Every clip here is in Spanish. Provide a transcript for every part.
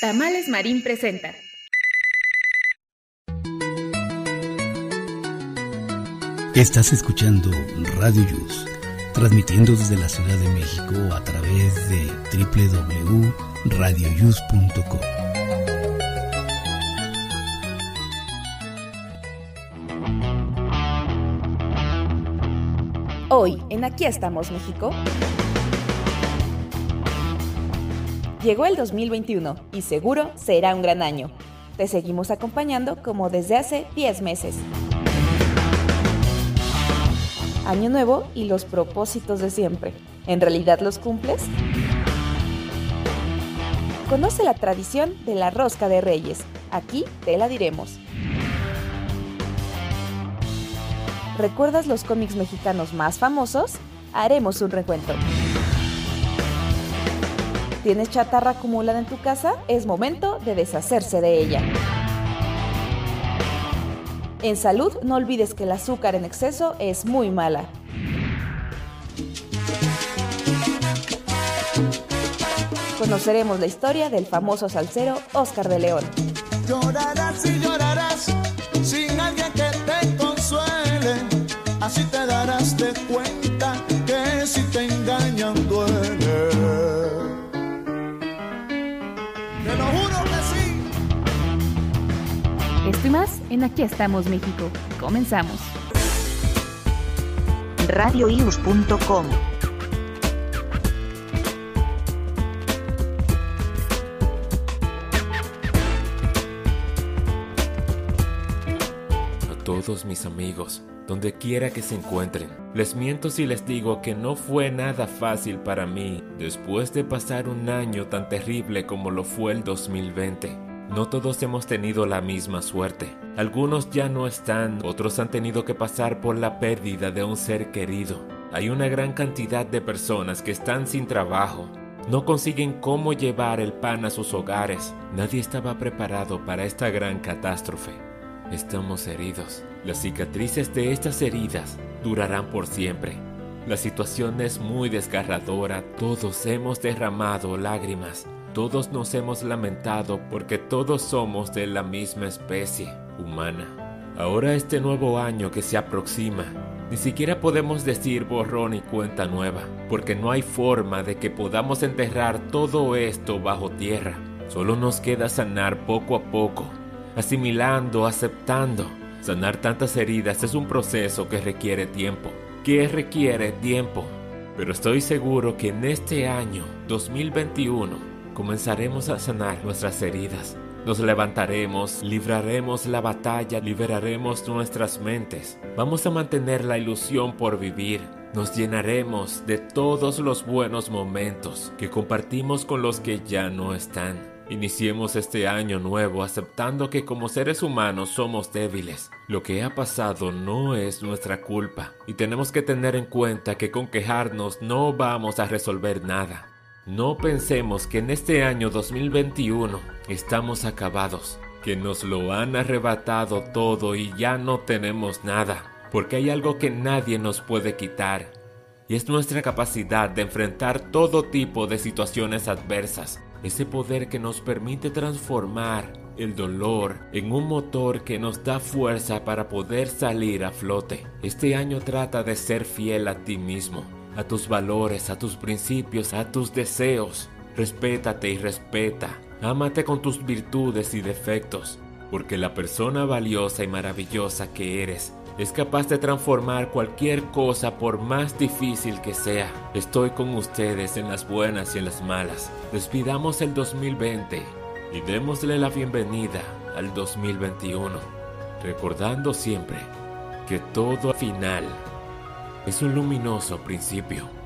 Tamales Marín presenta. Estás escuchando Radio Yus, transmitiendo desde la Ciudad de México a través de www.radioyus.com. Hoy, en Aquí estamos, México. Llegó el 2021 y seguro será un gran año. Te seguimos acompañando como desde hace 10 meses. Año nuevo y los propósitos de siempre. ¿En realidad los cumples? Conoce la tradición de la rosca de reyes. Aquí te la diremos. ¿Recuerdas los cómics mexicanos más famosos? Haremos un recuento. ¿Tienes chatarra acumulada en tu casa? Es momento de deshacerse de ella. En salud, no olvides que el azúcar en exceso es muy mala. Conoceremos la historia del famoso salsero Oscar de León. Llorarás y llorarás sin alguien que te consuele. Así te darás de cuenta en Aquí estamos, México. Comenzamos. radioius.com A todos mis amigos, donde quiera que se encuentren, les miento si les digo que no fue nada fácil para mí después de pasar un año tan terrible como lo fue el 2020. No todos hemos tenido la misma suerte. Algunos ya no están, otros han tenido que pasar por la pérdida de un ser querido. Hay una gran cantidad de personas que están sin trabajo, no consiguen cómo llevar el pan a sus hogares. Nadie estaba preparado para esta gran catástrofe. Estamos heridos. Las cicatrices de estas heridas durarán por siempre. La situación es muy desgarradora. Todos hemos derramado lágrimas. Todos nos hemos lamentado porque todos somos de la misma especie humana. Ahora este nuevo año que se aproxima, ni siquiera podemos decir borrón y cuenta nueva, porque no hay forma de que podamos enterrar todo esto bajo tierra. Solo nos queda sanar poco a poco, asimilando, aceptando. Sanar tantas heridas es un proceso que requiere tiempo, que requiere tiempo. Pero estoy seguro que en este año 2021 comenzaremos a sanar nuestras heridas. Nos levantaremos, libraremos la batalla, liberaremos nuestras mentes. Vamos a mantener la ilusión por vivir. Nos llenaremos de todos los buenos momentos que compartimos con los que ya no están. Iniciemos este año nuevo aceptando que como seres humanos somos débiles. Lo que ha pasado no es nuestra culpa y tenemos que tener en cuenta que con quejarnos no vamos a resolver nada. No pensemos que en este año 2021 estamos acabados, que nos lo han arrebatado todo y ya no tenemos nada, porque hay algo que nadie nos puede quitar, y es nuestra capacidad de enfrentar todo tipo de situaciones adversas, ese poder que nos permite transformar el dolor en un motor que nos da fuerza para poder salir a flote. Este año trata de ser fiel a ti mismo a tus valores, a tus principios, a tus deseos. Respétate y respeta. Ámate con tus virtudes y defectos, porque la persona valiosa y maravillosa que eres es capaz de transformar cualquier cosa por más difícil que sea. Estoy con ustedes en las buenas y en las malas. Despidamos el 2020 y démosle la bienvenida al 2021, recordando siempre que todo al final es un luminoso principio.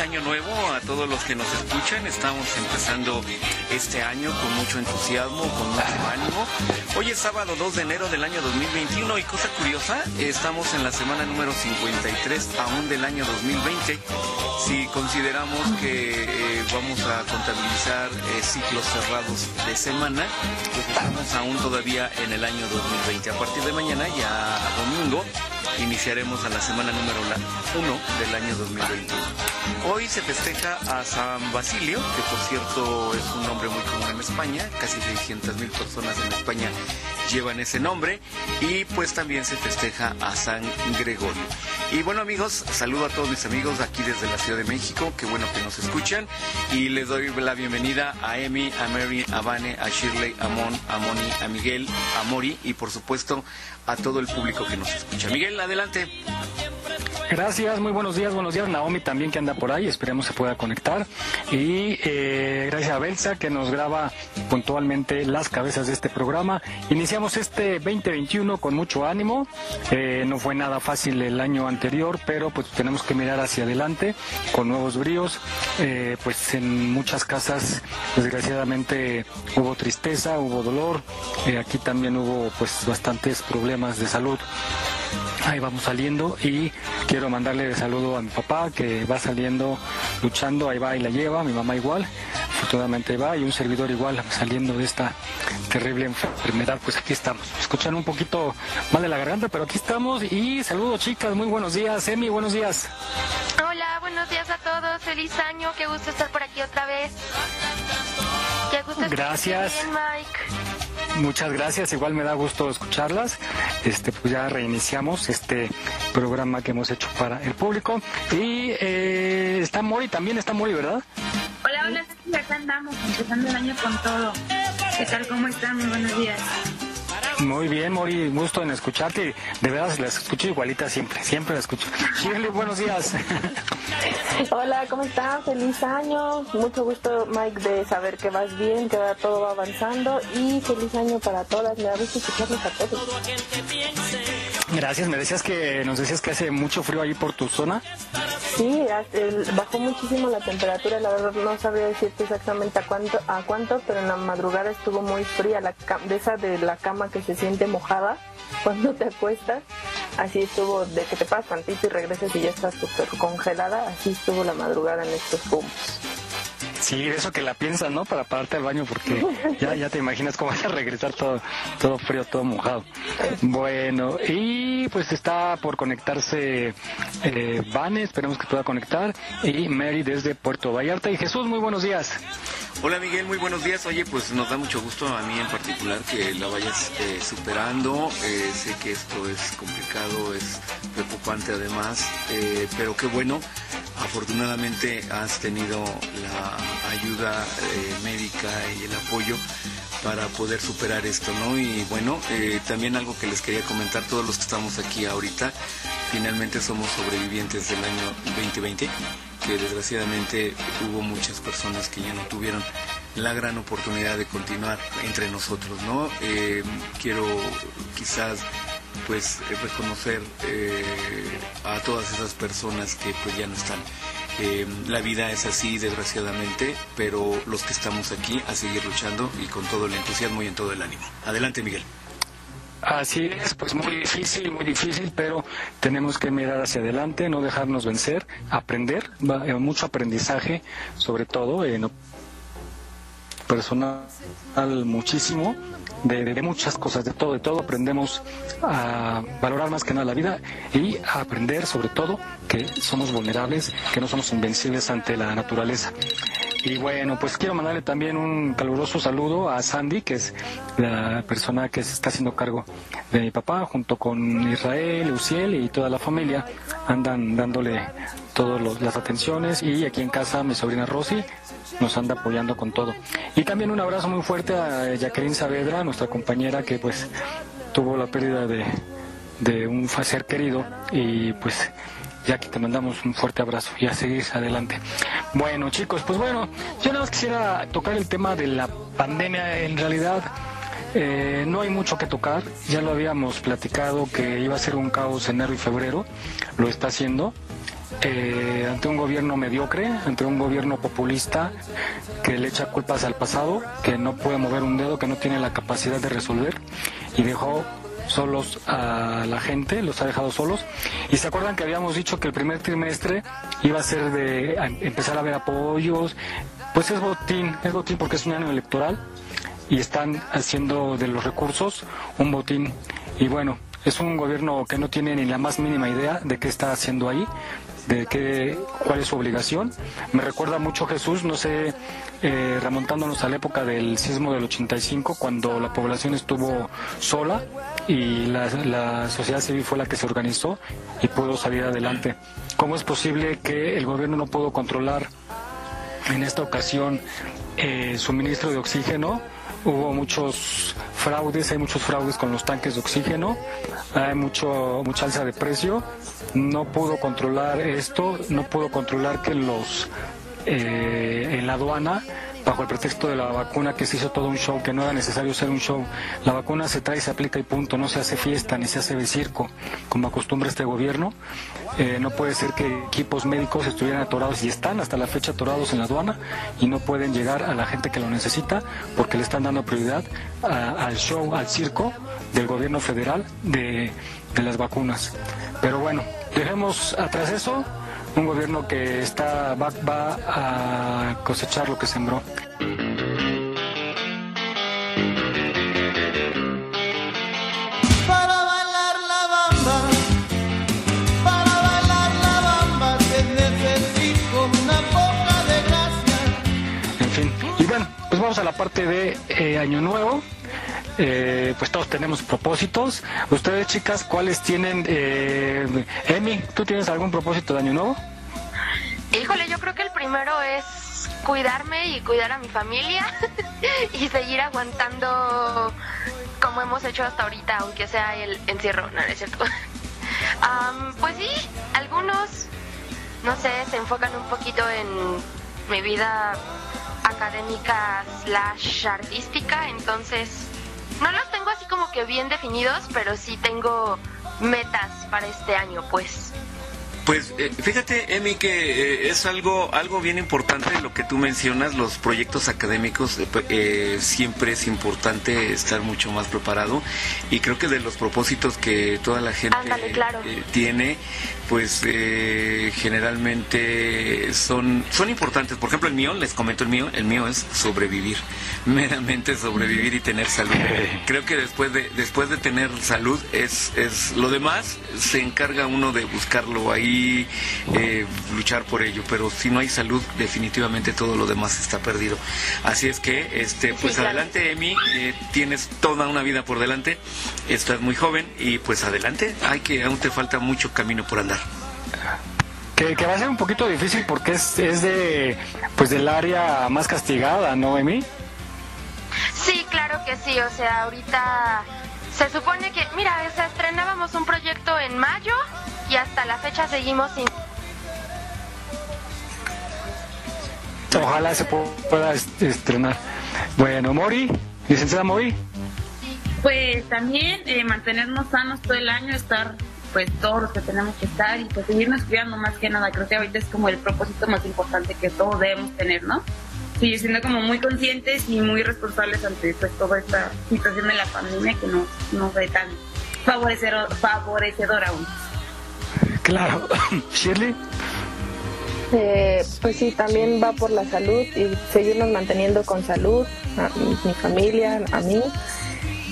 Año nuevo a todos los que nos escuchan. Estamos empezando este año con mucho entusiasmo, con mucho ánimo. Hoy es sábado 2 de enero del año 2021 y cosa curiosa, estamos en la semana número 53 aún del año 2020. Si consideramos que eh, vamos a contabilizar eh, ciclos cerrados de semana, pues estamos aún todavía en el año 2020. A partir de mañana, ya domingo, iniciaremos a la semana número 1 del año 2021. Hoy se festeja a San Basilio, que por cierto es un nombre muy común en España, casi 600 mil personas en España llevan ese nombre, y pues también se festeja a San Gregorio. Y bueno amigos, saludo a todos mis amigos aquí desde la Ciudad de México, qué bueno que nos escuchan, y les doy la bienvenida a Emi, a Mary, a Vane, a Shirley, a Mon, a Moni, a Miguel, a Mori, y por supuesto a todo el público que nos escucha. Miguel, adelante. Gracias, muy buenos días, buenos días. Naomi también que anda por ahí, esperemos se pueda conectar. Y eh, gracias a Belsa que nos graba puntualmente las cabezas de este programa. Iniciamos este 2021 con mucho ánimo. Eh, no fue nada fácil el año anterior, pero pues tenemos que mirar hacia adelante con nuevos bríos. Eh, pues en muchas casas, desgraciadamente, hubo tristeza, hubo dolor. aquí también hubo pues bastantes problemas de salud ahí vamos saliendo y quiero mandarle saludo a mi papá que va saliendo luchando, ahí va y la lleva, mi mamá igual, afortunadamente va y un servidor igual saliendo de esta terrible enfermedad, pues aquí estamos, escuchan un poquito mal de la garganta, pero aquí estamos y saludos chicas, muy buenos días, Emi, buenos días. Hola, buenos días a todos, feliz año, qué gusto estar por aquí otra vez. Qué gusto estar Gracias. Bien, Mike. Muchas gracias, igual me da gusto escucharlas. Este, pues ya reiniciamos este programa que hemos hecho para el público. Y eh, está Mori, también está Mori, ¿verdad? Hola, hola, acá andamos, empezando el año con todo. ¿Qué tal? ¿Cómo están? Muy buenos días. Muy bien, Mori, gusto en escucharte. De verdad, las escucho igualita siempre, siempre las escucho. Shirley, buenos días. Hola, ¿cómo están? Feliz año. Mucho gusto, Mike, de saber que vas bien, que todo va avanzando. Y feliz año para todas. Me da gusto escucharlos a todos. Gracias, me decías que nos decías que hace mucho frío ahí por tu zona. Sí, bajó muchísimo la temperatura, la verdad no sabría decirte exactamente a cuánto, a cuánto, pero en la madrugada estuvo muy fría, la de esa de la cama que se siente mojada cuando te acuestas, así estuvo de que te pasas tantito y regresas y ya estás súper congelada, así estuvo la madrugada en estos puntos. Sí, eso que la piensas, ¿no? Para pararte al baño porque ya, ya te imaginas cómo vas a regresar todo, todo frío, todo mojado. Bueno, y pues está por conectarse eh, esperemos que pueda conectar, y Mary desde Puerto Vallarta. Y Jesús, muy buenos días. Hola Miguel, muy buenos días. Oye, pues nos da mucho gusto a mí en particular que la vayas eh, superando. Eh, sé que esto es complicado, es preocupante además, eh, pero qué bueno. Afortunadamente has tenido la ayuda médica y el apoyo para poder superar esto, ¿no? Y bueno, también algo que les quería comentar, todos los que estamos aquí ahorita, finalmente somos sobrevivientes del año 2020 que desgraciadamente hubo muchas personas que ya no tuvieron la gran oportunidad de continuar entre nosotros, ¿no? Eh, quiero quizás pues reconocer eh, a todas esas personas que pues ya no están. Eh, la vida es así desgraciadamente, pero los que estamos aquí a seguir luchando y con todo el entusiasmo y en todo el ánimo. Adelante Miguel. Así es, pues muy difícil, muy difícil, pero tenemos que mirar hacia adelante, no dejarnos vencer, aprender, eh, mucho aprendizaje, sobre todo en personal muchísimo, de, muchas cosas, de todo, de todo aprendemos a valorar más que nada la vida y a aprender sobre todo que somos vulnerables, que no somos invencibles ante la naturaleza. Y bueno, pues quiero mandarle también un caluroso saludo a Sandy, que es la persona que se está haciendo cargo de mi papá, junto con Israel, Luciel y toda la familia. Andan dándole todas las atenciones y aquí en casa mi sobrina Rosy nos anda apoyando con todo. Y también un abrazo muy fuerte a Jacqueline Saavedra, nuestra compañera que pues tuvo la pérdida de, un ser querido y pues ya que te mandamos un fuerte abrazo y a seguir adelante. Bueno, chicos, pues bueno, yo nada más quisiera tocar el tema de la pandemia. En realidad, eh, no hay mucho que tocar. Ya lo habíamos platicado que iba a ser un caos enero y febrero. Lo está haciendo. Eh, ante un gobierno mediocre, ante un gobierno populista que le echa culpas al pasado, que no puede mover un dedo, que no tiene la capacidad de resolver y dejó solos a la gente, los ha dejado solos. Y se acuerdan que habíamos dicho que el primer trimestre iba a ser de empezar a ver apoyos, pues es botín, es botín porque es un año electoral y están haciendo de los recursos un botín. Y bueno, es un gobierno que no tiene ni la más mínima idea de qué está haciendo ahí, de qué, cuál es su obligación. Me recuerda mucho Jesús, no sé, eh, remontándonos a la época del sismo del 85, cuando la población estuvo sola y la, sociedad civil fue la que se organizó y pudo salir adelante. ¿Cómo es posible que el gobierno no pudo controlar en esta ocasión eh, suministro de oxígeno? Hubo muchos fraudes, hay muchos fraudes con los tanques de oxígeno, hay mucho, mucha alza de precio, no pudo controlar esto, no pudo controlar que los eh, en la aduana bajo el pretexto de la vacuna que se hizo todo un show, que no era necesario ser un show. La vacuna se trae, se aplica y punto, no se hace fiesta ni se hace de circo, como acostumbra este gobierno. Eh, no puede ser que equipos médicos estuvieran atorados y están hasta la fecha atorados en la aduana y no pueden llegar a la gente que lo necesita porque le están dando prioridad al show, al circo del gobierno federal de, de las vacunas. Pero bueno, dejemos atrás eso, un gobierno que está va, va a cosechar lo que sembró. En fin, y bueno, pues vamos a la parte de eh, Año Nuevo. Eh, pues todos tenemos propósitos. Ustedes, chicas, ¿cuáles tienen? Eh, Emi, ¿tú tienes algún propósito de Año Nuevo? Híjole, yo creo que el primero es cuidarme y cuidar a mi familia y seguir aguantando como hemos hecho hasta ahorita, aunque sea el encierro, no, es cierto. Am, pues sí, algunos, no sé, se enfocan un poquito en mi vida académica slash artística, entonces no los tengo así como que bien definidos, pero sí tengo metas para este año, pues. Pues eh, fíjate, Emi, que eh, es algo algo bien importante lo que tú mencionas, los proyectos académicos, eh, pues, eh, siempre es importante estar mucho más preparado y creo que de los propósitos que toda la gente Ándale, claro. tiene, pues eh, generalmente son, son importantes. Por ejemplo, el mío, les comento el mío, el mío es sobrevivir, meramente sobrevivir y tener salud. Creo que después de, después de tener salud es, es lo demás, se encarga uno de buscarlo ahí, eh, luchar por ello, pero si no hay salud, definitivamente todo lo demás está perdido. Así es que, este, pues claro. adelante, Emi, eh, tienes toda una vida por delante, estás muy joven y pues adelante, hay que, aún te falta mucho camino por andar. Que, que va a ser un poquito difícil porque es, es de pues del área más castigada, ¿no, Emi? Sí, claro que sí. O sea, ahorita se supone que, mira, o sea, estrenábamos un proyecto en mayo y hasta la fecha seguimos sin. Ojalá se pu- pueda est- estrenar. Bueno, Mori, licenciada Mori. Pues también eh, mantenernos sanos todo el año, estar pues todos los que tenemos que estar y pues seguirnos cuidando más que nada. Creo que ahorita es como el propósito más importante que todos debemos tener, ¿no? Seguir siendo como muy conscientes y muy responsables ante pues toda esta situación de la pandemia que no, no fue tan favorecedor, favorecedor aún. Claro. Shirley. Eh, pues sí, también va por la salud y seguirnos manteniendo con salud, a mi, mi familia, a mí.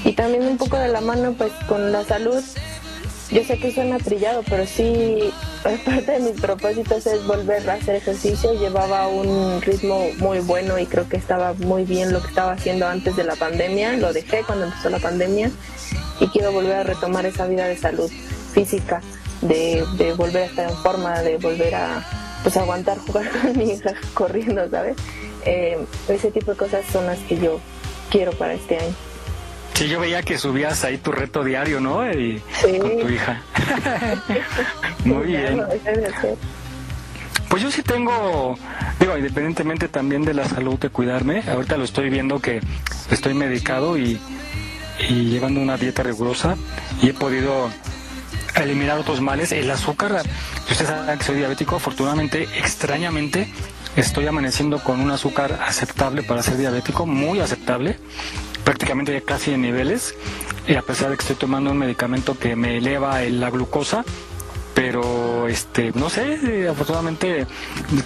Y también un poco de la mano pues con la salud. Yo sé que suena trillado, pero sí, parte de mis propósitos es volver a hacer ejercicio. Llevaba un ritmo muy bueno y creo que estaba muy bien lo que estaba haciendo antes de la pandemia. Lo dejé cuando empezó la pandemia y quiero volver a retomar esa vida de salud física, de, volver a estar en forma, de volver a pues aguantar jugar con mi hija corriendo, ¿sabes? Eh, ese tipo de cosas son las que yo quiero para este año. Sí, yo veía que subías ahí tu reto diario, ¿no? Y Sí. con tu hija. Muy bien. Pues yo sí tengo, digo, independientemente también de la salud de cuidarme, ahorita lo estoy viendo que estoy medicado y, y llevando una dieta rigurosa y he podido eliminar otros males. El azúcar, Y ustedes saben que soy diabético, afortunadamente, extrañamente, estoy amaneciendo con un azúcar aceptable para ser diabético, muy aceptable, prácticamente ya casi en niveles, y a pesar de que estoy tomando un medicamento que me eleva la glucosa, pero este no sé afortunadamente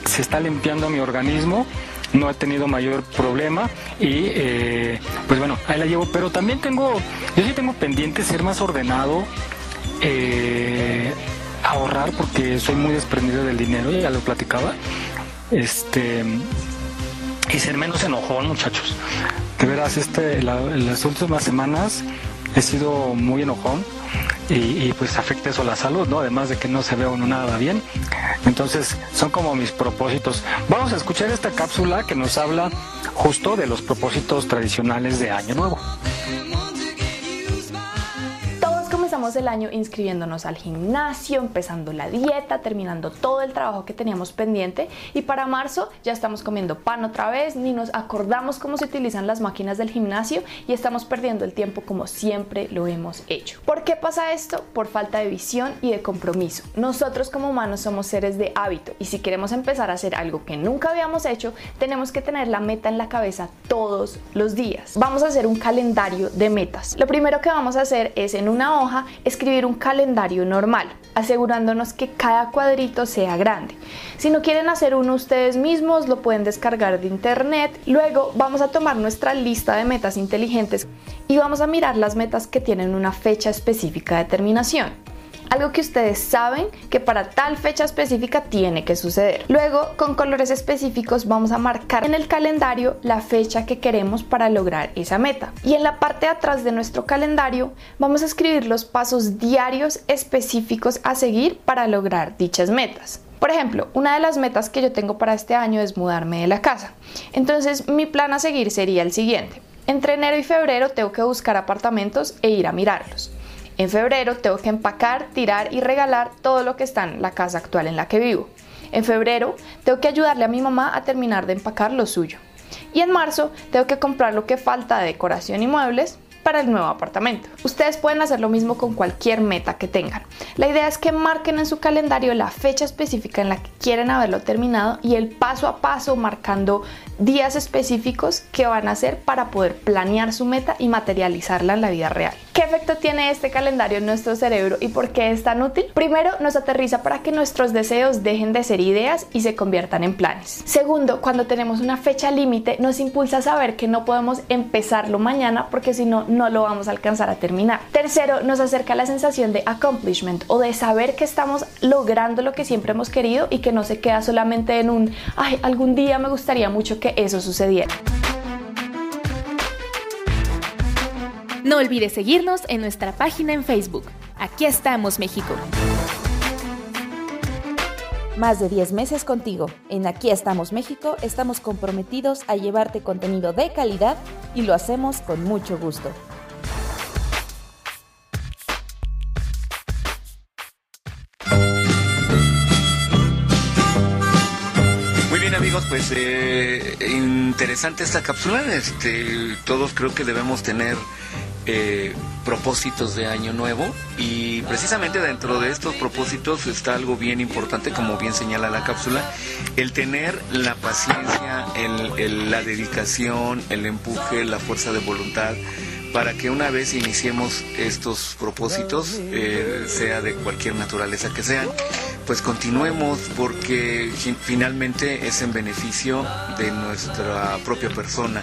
se está limpiando mi organismo no he tenido mayor problema y eh, pues bueno ahí la llevo. Pero también tengo yo sí tengo pendiente ser más ordenado eh, ahorrar porque soy muy desprendido del dinero ya lo platicaba. Este y ser menos enojón muchachos de veras este las últimas semanas he sido muy enojón y, pues afecta eso la salud, ¿no? Además de que no se ve uno nada bien. Entonces, son como mis propósitos. Vamos a escuchar esta cápsula que nos habla justo de los propósitos tradicionales de Año Nuevo el año inscribiéndonos al gimnasio, empezando la dieta, terminando todo el trabajo que teníamos pendiente y para marzo ya estamos comiendo pan otra vez, ni nos acordamos cómo se utilizan las máquinas del gimnasio y estamos perdiendo el tiempo como siempre lo hemos hecho. ¿Por qué pasa esto? Por falta de visión y de compromiso. Nosotros como humanos somos seres de hábito y si queremos empezar a hacer algo que nunca habíamos hecho, tenemos que tener la meta en la cabeza todos los días. Vamos a hacer un calendario de metas. Lo primero que vamos a hacer es en una hoja escribir un calendario normal, asegurándonos que cada cuadrito sea grande. Si no quieren hacer uno ustedes mismos, lo pueden descargar de internet. Luego vamos a tomar nuestra lista de metas inteligentes y vamos a mirar las metas que tienen una fecha específica de terminación algo que ustedes saben que para tal fecha específica tiene que suceder. Luego, con colores específicos vamos a marcar en el calendario la fecha que queremos para lograr esa meta. Y en la parte de atrás de nuestro calendario vamos a escribir los pasos diarios específicos a seguir para lograr dichas metas. Por ejemplo, una de las metas que yo tengo para este año es mudarme de la casa. Entonces, mi plan a seguir sería el siguiente. Entre enero y febrero tengo que buscar apartamentos e ir a mirarlos. En febrero tengo que empacar, tirar y regalar todo lo que está en la casa actual en la que vivo. En febrero tengo que ayudarle a mi mamá a terminar de empacar lo suyo. Y en marzo tengo que comprar lo que falta de decoración y muebles para el nuevo apartamento. Ustedes pueden hacer lo mismo con cualquier meta que tengan. La idea es que marquen en su calendario la fecha específica en la que quieren haberlo terminado y el paso a paso marcando días específicos que van a hacer para poder planear su meta y materializarla en la vida real. ¿Qué efecto tiene este calendario en nuestro cerebro y por qué es tan útil? Primero, nos aterriza para que nuestros deseos dejen de ser ideas y se conviertan en planes. Segundo, cuando tenemos una fecha límite, nos impulsa a saber que no podemos empezarlo mañana porque si no, no lo vamos a alcanzar a terminar. Tercero, nos acerca la sensación de accomplishment o de saber que estamos logrando lo que siempre hemos querido y que no se queda solamente en un, ay, algún día me gustaría mucho que eso sucediera. No olvides seguirnos en nuestra página en Facebook. Aquí estamos, México. Más de 10 meses contigo. En Aquí estamos, México, estamos comprometidos a llevarte contenido de calidad y lo hacemos con mucho gusto. Muy bien amigos, pues eh, interesante esta cápsula. Este, todos creo que debemos tener eh, propósitos de año nuevo y precisamente dentro de estos propósitos está algo bien importante, como bien señala la cápsula, el tener la paciencia, la dedicación, el empuje, la fuerza de voluntad para que una vez iniciemos estos propósitos, eh, sea de cualquier naturaleza que sean, pues continuemos porque finalmente es en beneficio de nuestra propia persona.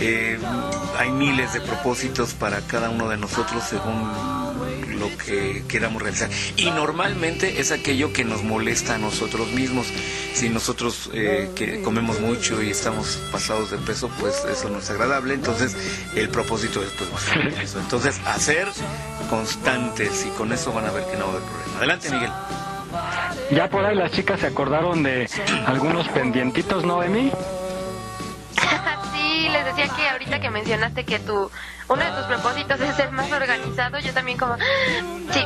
Eh, hay miles de propósitos para cada uno de nosotros según lo que queramos realizar. Y normalmente es aquello que nos molesta a nosotros mismos. Si nosotros eh, que comemos mucho y estamos pasados de peso, pues eso no es agradable. Entonces el propósito es pues eso. Entonces hacer constantes y con eso van a ver que no va a haber problema. Adelante Miguel. Ya por ahí las chicas se acordaron de algunos pendientitos, ¿no, Emi? Decía que ahorita que mencionaste que tu uno de tus propósitos es ser más organizado, yo también como sí,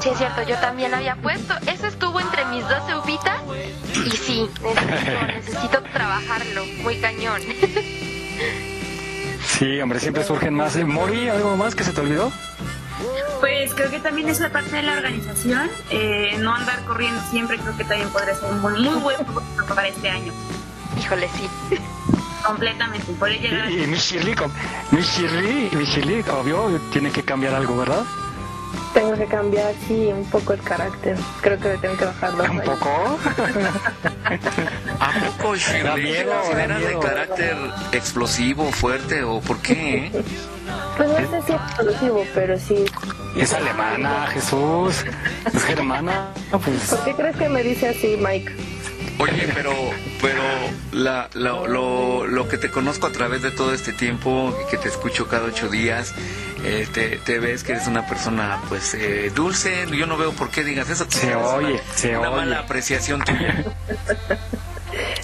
sí es cierto, yo también había puesto, eso estuvo entre mis 12 uvitas y sí, necesito, necesito trabajarlo, muy cañón. Sí, hombre, siempre surgen más. ¿Mori, algo más que se te olvidó? Pues creo que también es la parte de la organización, eh, no andar corriendo siempre, creo que también podría ser un buen, muy buen propósito para este año. Híjole, sí. Completamente, llegar a... Y, y mi Shirley, com- mi Shirley, mi Shirley, obvio, tiene que cambiar algo, ¿verdad? Tengo que cambiar, sí, un poco el carácter. Creo que le tengo que bajar dos ¿Un poco? ¿A poco, Da Shirley? miedo, da ¿Eras de carácter explosivo, fuerte o por qué? eh? Pues no sé si es exclusivo, pero sí. Es alemana, Jesús. Es germana. Pues ¿Por qué crees que me dice así, Mike? Oye, pero, pero la, la- lo, lo que te conozco a través de todo este tiempo y que te escucho cada ocho días, eh, te, te ves que eres una persona pues eh, dulce. Yo no veo por qué digas eso. Se oye, una, se una oye. mala apreciación tuya.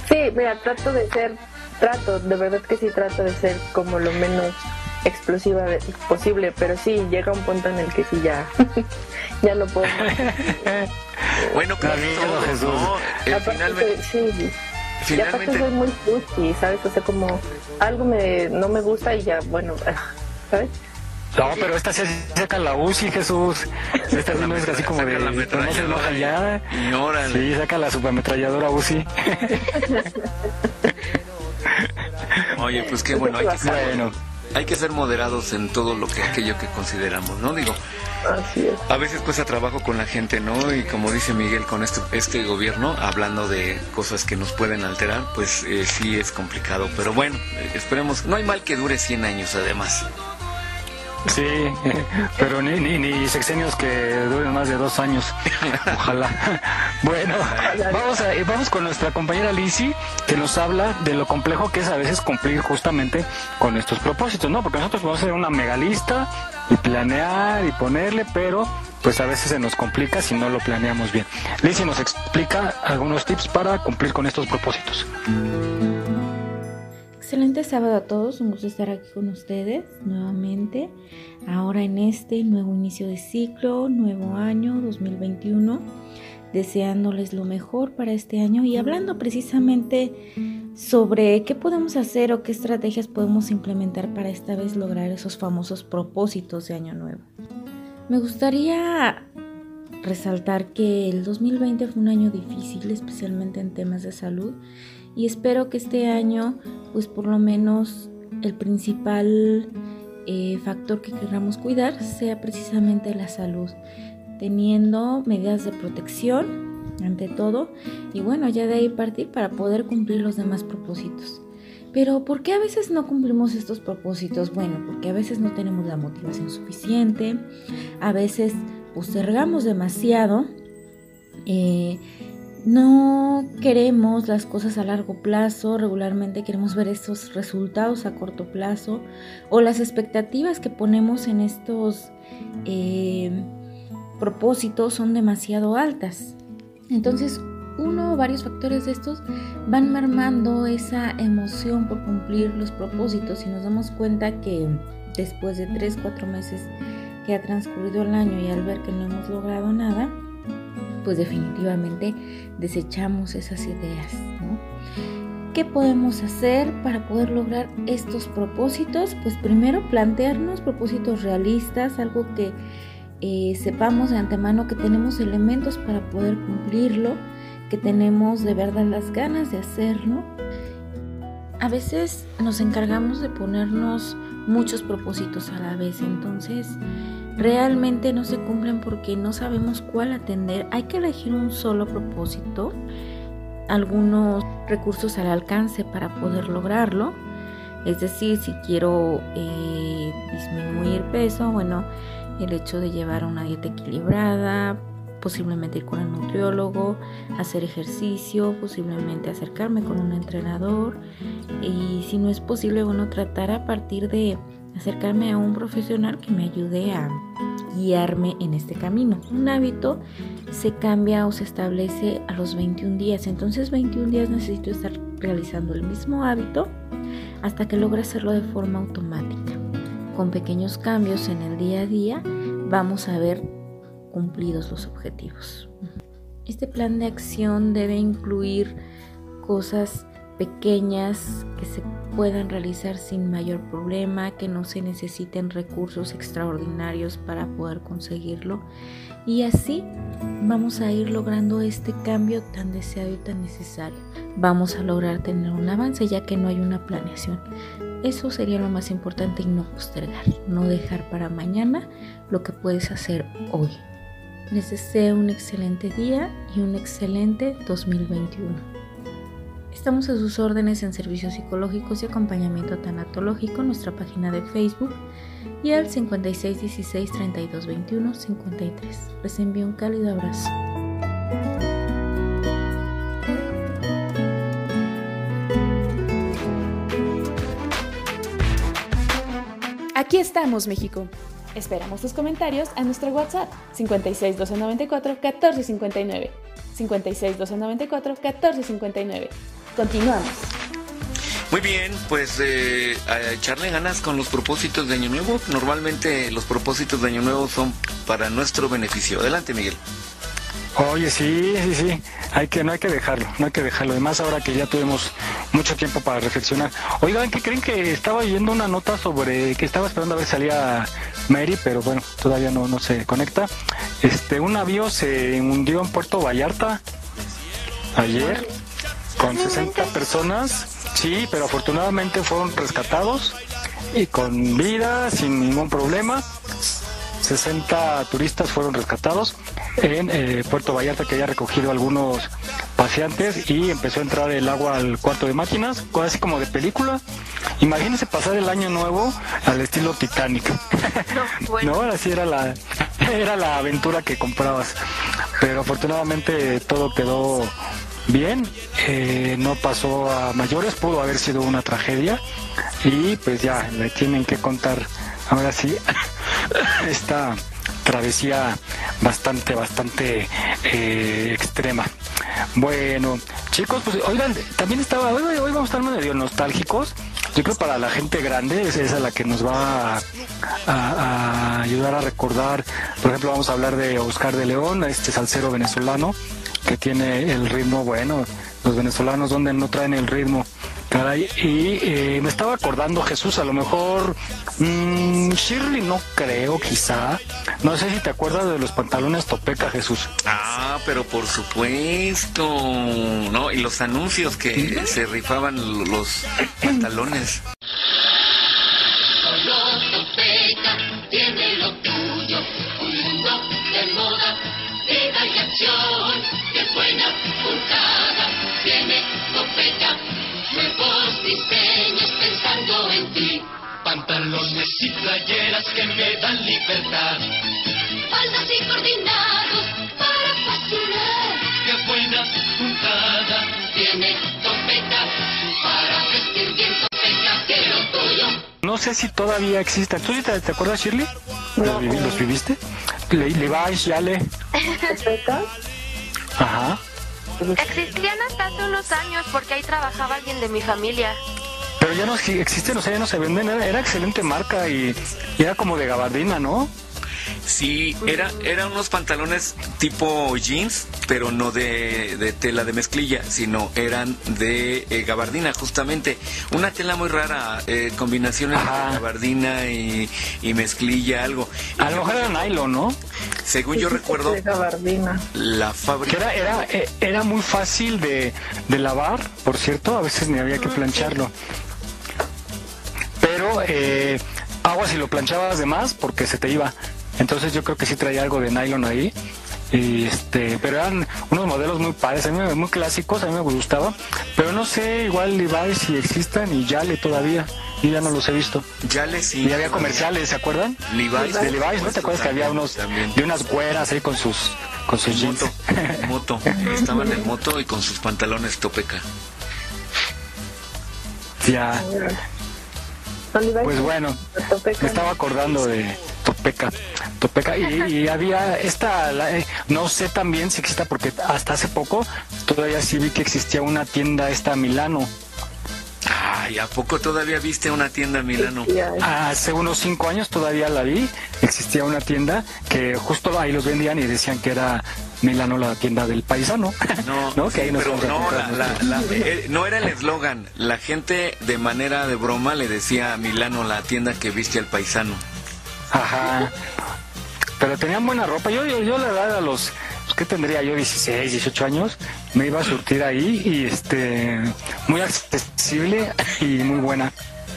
Sí, mira, trato de ser, trato, de verdad que sí trato de ser como lo menos explosiva de- posible, pero sí, llega un punto en el que sí ya, ya no puedo. Bueno, casi miedo, todos, Jesús. ¿no? Eh, Aparte, finalmente, sí. Y aparte soy muy pushy, ¿sabes? O sea, como algo me, no me gusta y ya, bueno, ¿sabes? No, pero esta sí saca la UCI, Jesús. Esta sí no es así como de. Saca la no se enoja ya. y órale. Sí, saca la subametralladora UCI. Oye, pues qué bueno, hay que ser, Bueno, hay que ser moderados en todo lo que aquello que consideramos, ¿no? Digo, Así es. a veces cuesta trabajo con la gente, ¿no? Y como dice Miguel, con este, este gobierno, hablando de cosas que nos pueden alterar, pues eh, sí es complicado. Pero bueno, eh, esperemos, no hay mal que dure 100 años además. Sí, pero ni, ni, ni sexenios que duren más de dos años. Ojalá. Bueno, vamos, a, vamos con nuestra compañera Lizzy, que nos habla de lo complejo que es a veces cumplir justamente con estos propósitos, ¿no? Porque nosotros vamos a hacer una mega lista y planear y ponerle, pero pues a veces se nos complica si no lo planeamos bien. Lizzy nos explica algunos tips para cumplir con estos propósitos. Excelente sábado a todos, un gusto estar aquí con ustedes nuevamente. Ahora en este nuevo inicio de ciclo, nuevo año 2021, deseándoles lo mejor para este año y hablando precisamente sobre qué podemos hacer o qué estrategias podemos implementar para esta vez lograr esos famosos propósitos de año nuevo. Me gustaría resaltar que el 2020 fue un año difícil, especialmente en temas de salud, y espero que este año, pues por lo menos el principal eh, factor que queramos cuidar sea precisamente la salud, teniendo medidas de protección ante todo, y bueno, ya de ahí partir para poder cumplir los demás propósitos. Pero ¿por qué a veces no cumplimos estos propósitos? Bueno, porque a veces no tenemos la motivación suficiente, a veces postergamos demasiado, eh, no queremos las cosas a largo plazo, regularmente queremos ver estos resultados a corto plazo o las expectativas que ponemos en estos eh, propósitos son demasiado altas. Entonces, uno o varios factores de estos van mermando esa emoción por cumplir los propósitos y nos damos cuenta que después de 3, 4 meses que ha transcurrido el año y al ver que no hemos logrado nada, pues definitivamente desechamos esas ideas. ¿Qué podemos hacer para poder lograr estos propósitos? Pues primero plantearnos propósitos realistas, algo que eh, sepamos de antemano que tenemos elementos para poder cumplirlo, que tenemos de verdad las ganas de hacerlo. A veces nos encargamos de ponernos muchos propósitos a la vez, entonces realmente no se cumplen porque no sabemos cuál atender. Hay que elegir un solo propósito, algunos recursos al alcance para poder lograrlo. Es decir, si quiero eh, disminuir peso, bueno, el hecho de llevar una dieta equilibrada, posiblemente ir con el nutriólogo, hacer ejercicio, posiblemente acercarme con un entrenador y si no es posible, bueno, tratar a partir de acercarme a un profesional que me ayude a guiarme en este camino. Un hábito se cambia o se establece a los 21 días, entonces 21 días necesito estar realizando el mismo hábito hasta que logre hacerlo de forma automática. Con pequeños cambios en el día a día vamos a ver cumplidos los objetivos. Este plan de acción debe incluir cosas pequeñas que se puedan realizar sin mayor problema, que no se necesiten recursos extraordinarios para poder conseguirlo. Y así vamos a ir logrando este cambio tan deseado y tan necesario. Vamos a lograr tener un avance ya que no hay una planeación. Eso sería lo más importante y no postergar, no dejar para mañana lo que puedes hacer hoy. Les deseo un excelente día y un excelente 2021. Estamos a sus órdenes en servicios psicológicos y acompañamiento tanatológico en nuestra página de Facebook y al 5616 3221 53. Les envío un cálido abrazo. Aquí estamos, México. Esperamos tus comentarios a nuestro WhatsApp 56 294 1459. 56 294 1459. Continuamos. Muy bien, pues eh, a echarle ganas con los propósitos de Año Nuevo. Normalmente los propósitos de Año Nuevo son para nuestro beneficio. Adelante, Miguel. Oye, sí, sí, sí, hay que, no hay que dejarlo, no hay que dejarlo. Además, ahora que ya tuvimos mucho tiempo para reflexionar. Oigan, ¿qué creen que estaba oyendo una nota sobre que estaba esperando a ver si salía Mary, pero bueno, todavía no, no se conecta? Este, un avión se hundió en Puerto Vallarta ayer con 60 personas, sí, pero afortunadamente fueron rescatados y con vida, sin ningún problema. 60 turistas fueron rescatados en eh, Puerto Vallarta que haya recogido algunos paseantes y empezó a entrar el agua al cuarto de máquinas, así como de película. Imagínense pasar el año nuevo al estilo Titanic. No, así era la, era la aventura que comprabas. Pero afortunadamente todo quedó bien, eh, no pasó a mayores, pudo haber sido una tragedia y pues ya le tienen que contar ahora sí esta travesía bastante, bastante eh, extrema. Bueno, chicos, pues oigan, también estaba, hoy, vamos a estar medio nostálgicos. Yo creo para la gente grande es esa la que nos va a, a, ayudar a recordar. Por ejemplo, vamos a hablar de Oscar de León, este salsero venezolano, que tiene el ritmo bueno. Los venezolanos donde no traen el ritmo. Caray, y eh, me estaba acordando Jesús, a lo mejor mmm, Shirley no creo, quizá. No sé si te acuerdas de los pantalones Topeca, Jesús. Ah, pero por supuesto, ¿no? Y los anuncios que se rifaban los pantalones. Topeca tiene lo tuyo, un mundo de moda, vida y acción, que es buena, puntada, tiene Topeca, nuevos diseños pensando en ti. Pantalones y playeras que me dan libertad. Faldas y coordinados para fascinar. Qué buena puntada tiene Topeca, para vestir bien Topeca, que lo tuyo. No sé si todavía existen. ¿Tú te, te acuerdas, Shirley? ¿Los, vivi- los viviste? Le, Levi's, Yale. Ajá. Existían hasta hace unos años porque ahí trabajaba alguien de mi familia. Pero ya no existen, o sea, ya no se venden. Era, era excelente marca y, y era como de gabardina, ¿no? Sí, era, eran unos pantalones tipo jeans, pero no de, de tela de mezclilla, sino eran de eh, gabardina, justamente. Una tela muy rara, eh, combinaciones de gabardina y, y mezclilla, algo. A lo mejor era nylon, ¿no? Según yo recuerdo, De gabardina. la fábrica... Que era, era, eh, era muy fácil de, de lavar, por cierto, a veces ni había que plancharlo. Pero eh, agua si lo planchabas de más porque se te iba. Entonces yo creo que sí traía algo de nylon ahí. Y este, pero eran unos modelos muy padres, a mí me- muy clásicos, a mí me gustaba. Pero no sé, igual Levi's si existan y Yale todavía. Y ya no los he visto. Yale sí. Y había comerciales, ¿se acuerdan? Levi's. De Levi's, ¿no te acuerdas que había unos de unas güeras ahí con sus con sus jeans? Moto. Estaban en moto y con sus pantalones topeca. Ya. Pues bueno, me estaba acordando de Topeca, Topeca y, y había esta, la- eh, no sé también si exista porque hasta hace poco todavía sí vi que existía una tienda esta Milano. Ah, Ay, ¿a poco todavía viste una tienda Milano? Hace unos cinco años todavía la vi. Existía una tienda que justo ahí los vendían y decían que era Milano la tienda del paisano. No, ¿no? Que ahí nos pero no, la- la- eh, no era el eslogan. La gente de manera de broma le decía a Milano la tienda que viste al paisano. Ajá. Pero tenían buena ropa. Yo, yo, yo la verdad a los, pues, ¿qué tendría yo? 16, 18 años. Me iba a surtir ahí y este, muy accesible y muy buena.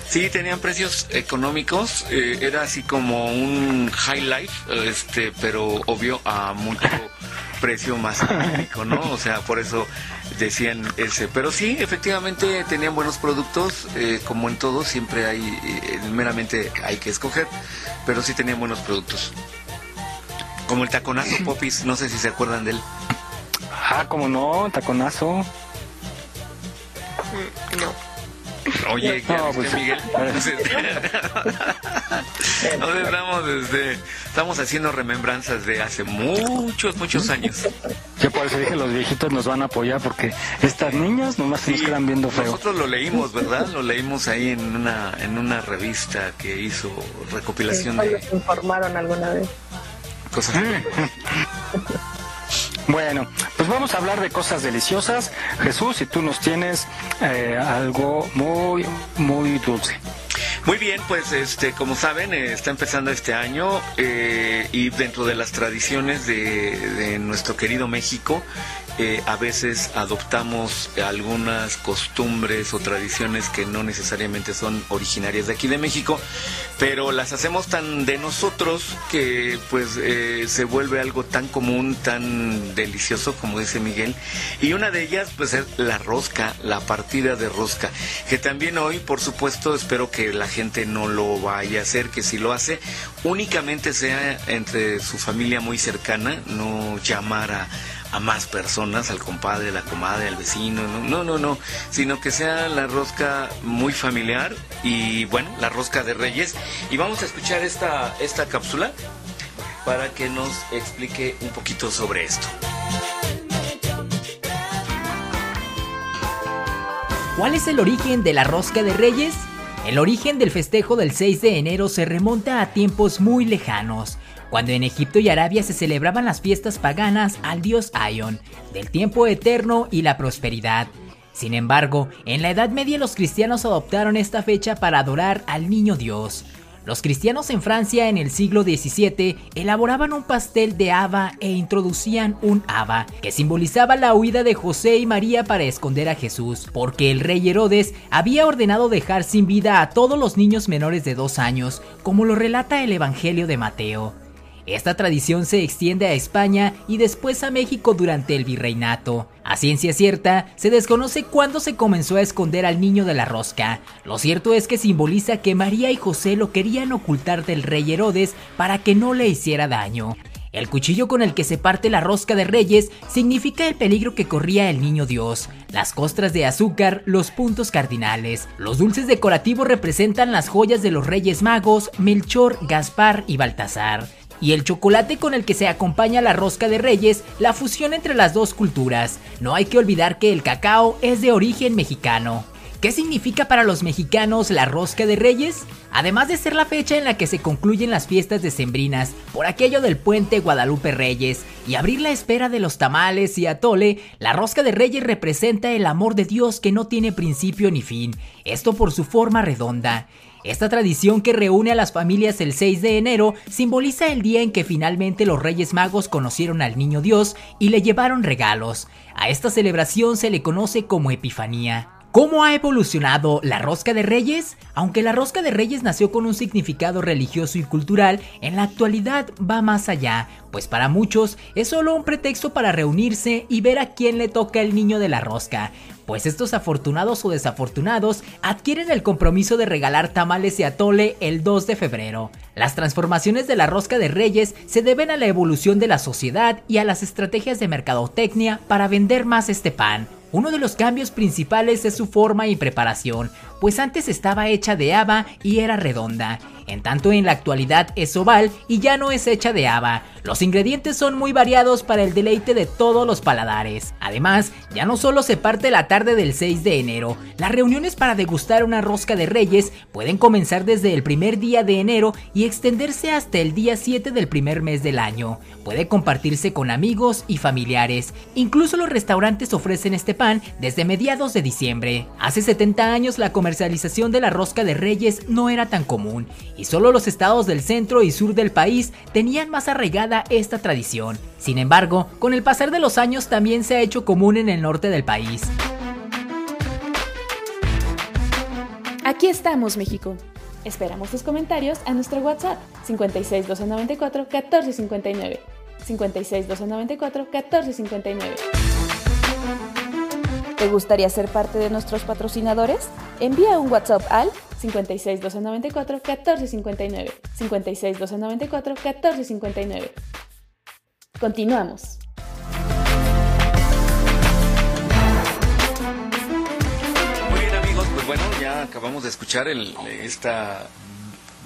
Sí, tenían precios económicos, eh, era así como un high life, este, pero obvio a mucho precio más económico, ¿no? O sea, por eso decían ese. Pero sí, efectivamente tenían buenos productos, eh, como en todo, siempre hay, eh, meramente hay que escoger, pero sí tenían buenos productos. Como el taconazo Popis, no sé si se acuerdan de él. Ah, como no, taconazo. Oye, ¿qué No, pues, Miguel? Entonces estamos, desde, estamos haciendo remembranzas de hace muchos, muchos años. Yo por eso dije, los viejitos nos van a apoyar porque estas niñas nomás se nos quedan viendo feo. Nosotros lo leímos, ¿verdad? Lo leímos ahí en una, en una revista que hizo recopilación Sí, de nos informaron alguna vez. cosas. Bueno, pues vamos a hablar de cosas deliciosas. Jesús, si tú nos tienes eh, algo muy, muy dulce. Muy bien, pues este, como saben, eh, está empezando este año eh, y dentro de las tradiciones de, de nuestro querido México, a veces adoptamos algunas costumbres o tradiciones que no necesariamente son originarias de aquí de México, pero las hacemos tan de nosotros que pues eh, se vuelve algo tan común, tan delicioso, como dice Miguel. Y una de ellas pues es la rosca, la partida de rosca, que también hoy, por supuesto, espero que la gente no lo vaya a hacer, que si lo hace, únicamente sea entre su familia muy cercana, no llamar a a más personas, al compadre, la comadre, al vecino, no, no, no, no, sino que sea la rosca muy familiar y bueno, la rosca de Reyes. Y vamos a escuchar esta, esta cápsula para que nos explique un poquito sobre esto. ¿Cuál es el origen de la rosca de Reyes? El origen del festejo del 6 de enero se remonta a tiempos muy lejanos, cuando en Egipto y Arabia se celebraban las fiestas paganas al dios Aion, del tiempo eterno y la prosperidad. Sin embargo, en la Edad Media los cristianos adoptaron esta fecha para adorar al niño Dios. Los cristianos en Francia en el siglo XVII elaboraban un pastel de haba e introducían un haba, que simbolizaba la huida de José y María para esconder a Jesús, porque el rey Herodes había ordenado dejar sin vida a todos los niños menores de dos años, como lo relata el Evangelio de Mateo. Esta tradición se extiende a España y después a México durante el virreinato. A ciencia cierta, se desconoce cuándo se comenzó a esconder al niño de la rosca. Lo cierto es que simboliza que María y José lo querían ocultar del rey Herodes para que no le hiciera daño. El cuchillo con el que se parte la rosca de reyes significa el peligro que corría el niño Dios. Las costras de azúcar, los puntos cardinales. Los dulces decorativos representan las joyas de los reyes magos, Melchor, Gaspar y Baltasar y el chocolate con el que se acompaña la rosca de reyes, la fusión entre las dos culturas. No hay que olvidar que el cacao es de origen mexicano. ¿Qué significa para los mexicanos la rosca de reyes? Además de ser la fecha en la que se concluyen las fiestas decembrinas, por aquello del puente Guadalupe Reyes, y abrir la espera de los tamales y atole, la rosca de reyes representa el amor de Dios que no tiene principio ni fin, esto por su forma redonda. Esta tradición que reúne a las familias el 6 de enero simboliza el día en que finalmente los Reyes Magos conocieron al Niño Dios y le llevaron regalos. A esta celebración se le conoce como Epifanía. ¿Cómo ha evolucionado la rosca de reyes? Aunque la rosca de reyes nació con un significado religioso y cultural, en la actualidad va más allá, pues para muchos es solo un pretexto para reunirse y ver a quién le toca el niño de la rosca, pues estos afortunados o desafortunados adquieren el compromiso de regalar tamales y atole el 2 de febrero. Las transformaciones de la rosca de reyes se deben a la evolución de la sociedad y a las estrategias de mercadotecnia para vender más este pan. Uno de los cambios principales es su forma y preparación, pues antes estaba hecha de haba y era redonda. en tanto en la actualidad es oval y ya no es hecha de haba. Los ingredientes son muy variados para el deleite de todos los paladares. Además, ya no solo se parte la tarde del 6 de enero, las reuniones para degustar una rosca de reyes pueden comenzar desde el primer día de enero y extenderse hasta el día 7 del primer mes del año. Puede compartirse con amigos y familiares. Incluso los restaurantes ofrecen este pan desde mediados de diciembre. Hace 70 años la comercialización de la rosca de reyes no era tan común y solo los estados del centro y sur del país tenían más arraigada esta tradición. Sin embargo, con el pasar de los años también se ha hecho común en el norte del país. Aquí estamos, México. Esperamos tus comentarios a nuestro WhatsApp 56 294 1459. 56 294 1459. ¿Te gustaría ser parte de nuestros patrocinadores? Envía un WhatsApp al 56 294 1459. 56 294 1459. Continuamos. Muy bien amigos, pues bueno, ya acabamos de escuchar esta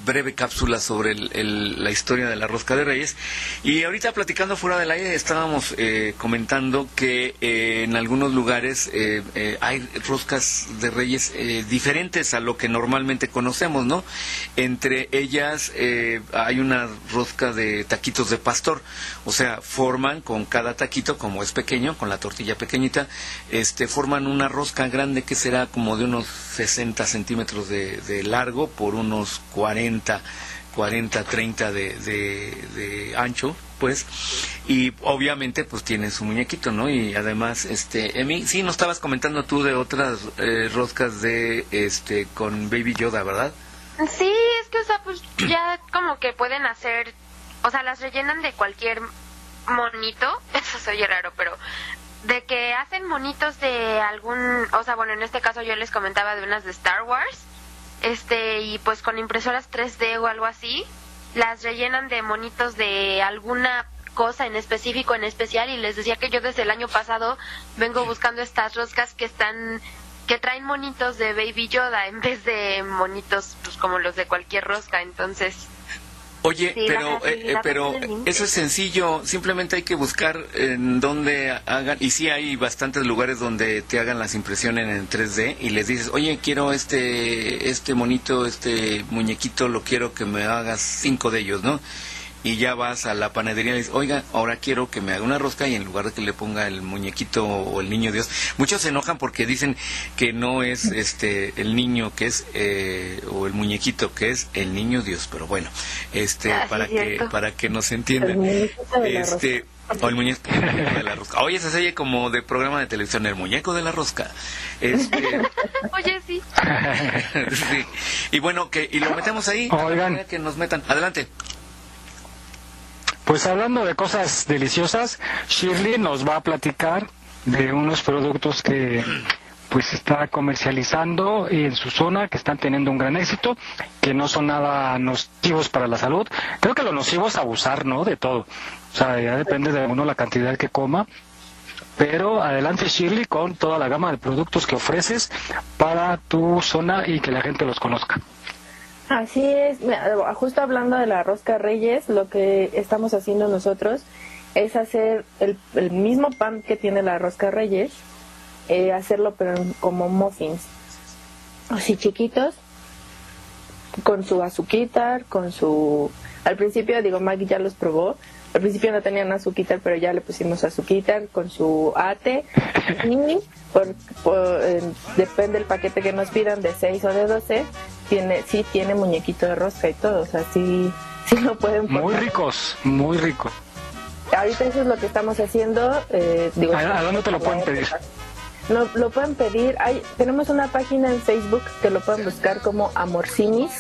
breve cápsula sobre el- la historia de la rosca de reyes y ahorita platicando fuera del aire estábamos eh, comentando que eh, en algunos lugares eh, eh, hay roscas de reyes eh, diferentes a lo que normalmente conocemos, ¿no? Entre ellas hay una rosca de taquitos de pastor, o sea, forman con cada taquito, como es pequeño, con la tortilla pequeñita, este, forman una rosca grande que será como de unos 60 centímetros de, de largo por unos 40 40, 30 de, de, de ancho, pues, y obviamente pues tiene su muñequito, ¿no? Y además, este, Emi, sí, nos estabas comentando tú de otras eh, roscas de, este, con Baby Yoda, ¿verdad? Sí, es que, o sea, pues ya como que pueden hacer, o sea, las rellenan de cualquier monito, eso se oye raro, pero de que hacen monitos de algún, o sea, bueno, en este caso yo les comentaba de unas de Star Wars, este, y pues con impresoras 3D o algo así, las rellenan de monitos de alguna cosa en específico, en especial, y les decía que yo desde el año pasado vengo buscando estas roscas que están que traen monitos de Baby Yoda en vez de monitos pues como los de cualquier rosca, entonces Oye, Sí, pero, eh, eh, pero eso es sencillo, simplemente hay que buscar en dónde hagan, y sí hay bastantes lugares donde te hagan las impresiones en 3D y les dices, oye, quiero este, este monito, este muñequito, lo quiero que me hagas cinco de ellos, ¿no? Y ya vas a la panadería y le dices, oiga, ahora quiero que me haga una rosca y en lugar de que le ponga el muñequito o el niño Dios, muchos se enojan porque dicen que no es este el niño que es eh, o el muñequito que es el niño Dios, pero bueno, este Ah, sí, para que cierto. para que nos entiendan. Este o el muñeco de la rosca. Oye, esa serie como de programa de televisión, el muñeco de la rosca. Este, Oye, sí. sí. Y bueno, que y lo metemos ahí. Oigan. Que nos metan. Adelante. Pues hablando de cosas deliciosas, Shirley nos va a platicar de unos productos que pues está comercializando en su zona, que están teniendo un gran éxito, que no son nada nocivos para la salud. Creo que lo nocivo es abusar, ¿no? De todo. O sea, ya depende de uno la cantidad que coma. Pero adelante Shirley con toda la gama de productos que ofreces para tu zona y que la gente los conozca. Así es, justo hablando de la rosca Reyes, lo que estamos haciendo nosotros es hacer el, el mismo pan que tiene la rosca Reyes, eh, hacerlo pero como muffins, así chiquitos, con su azuquita, con su... Al principio, digo, Maggie ya los probó, al principio no tenían azuquita, pero ya le pusimos azuquita con su ate por, por, eh, depende del paquete que nos pidan de 6 o de 12 tiene sí tiene muñequito de rosca y todo o sea sí sí lo pueden Muy poner. ricos, muy ricos. ahorita eso es lo que estamos haciendo eh, digo ¿A- a dónde te lo pueden pedir? no, lo pueden pedir hay tenemos una página en Facebook que lo pueden buscar como Amorcinis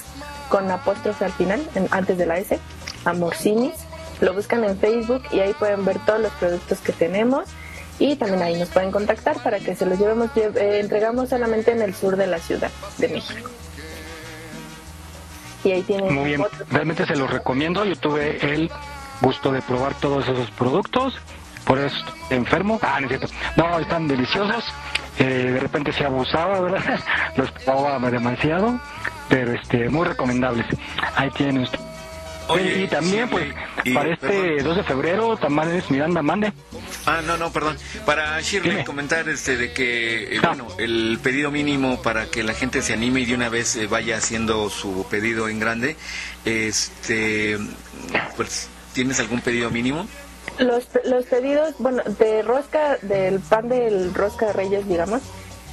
con apóstrofe al final en- antes de la S Amorcinis lo buscan en Facebook y ahí pueden ver todos los productos que tenemos y también ahí nos pueden contactar para que se los llevemos lle- eh, entregamos solamente en el sur de la ciudad de México y ahí tienen Muy bien, otros realmente se los recomiendo. Yo tuve el gusto de probar todos esos productos, por eso enfermo. Ah, no es cierto. No, están deliciosos. Eh, de repente se abusaba, ¿verdad? Los probaba demasiado, pero este muy recomendables. Ahí tienen usted. Oye, y también, pues, y- para este perdón. 2 de febrero, tamales Miranda Mande. Ah, no, no, perdón. Para Shirley comentar este de que eh, bueno, el pedido mínimo para que la gente se anime y de una vez eh, vaya haciendo su pedido en grande, este pues ¿tienes algún pedido mínimo? Los, los pedidos, bueno, de rosca, del pan del rosca de reyes, digamos,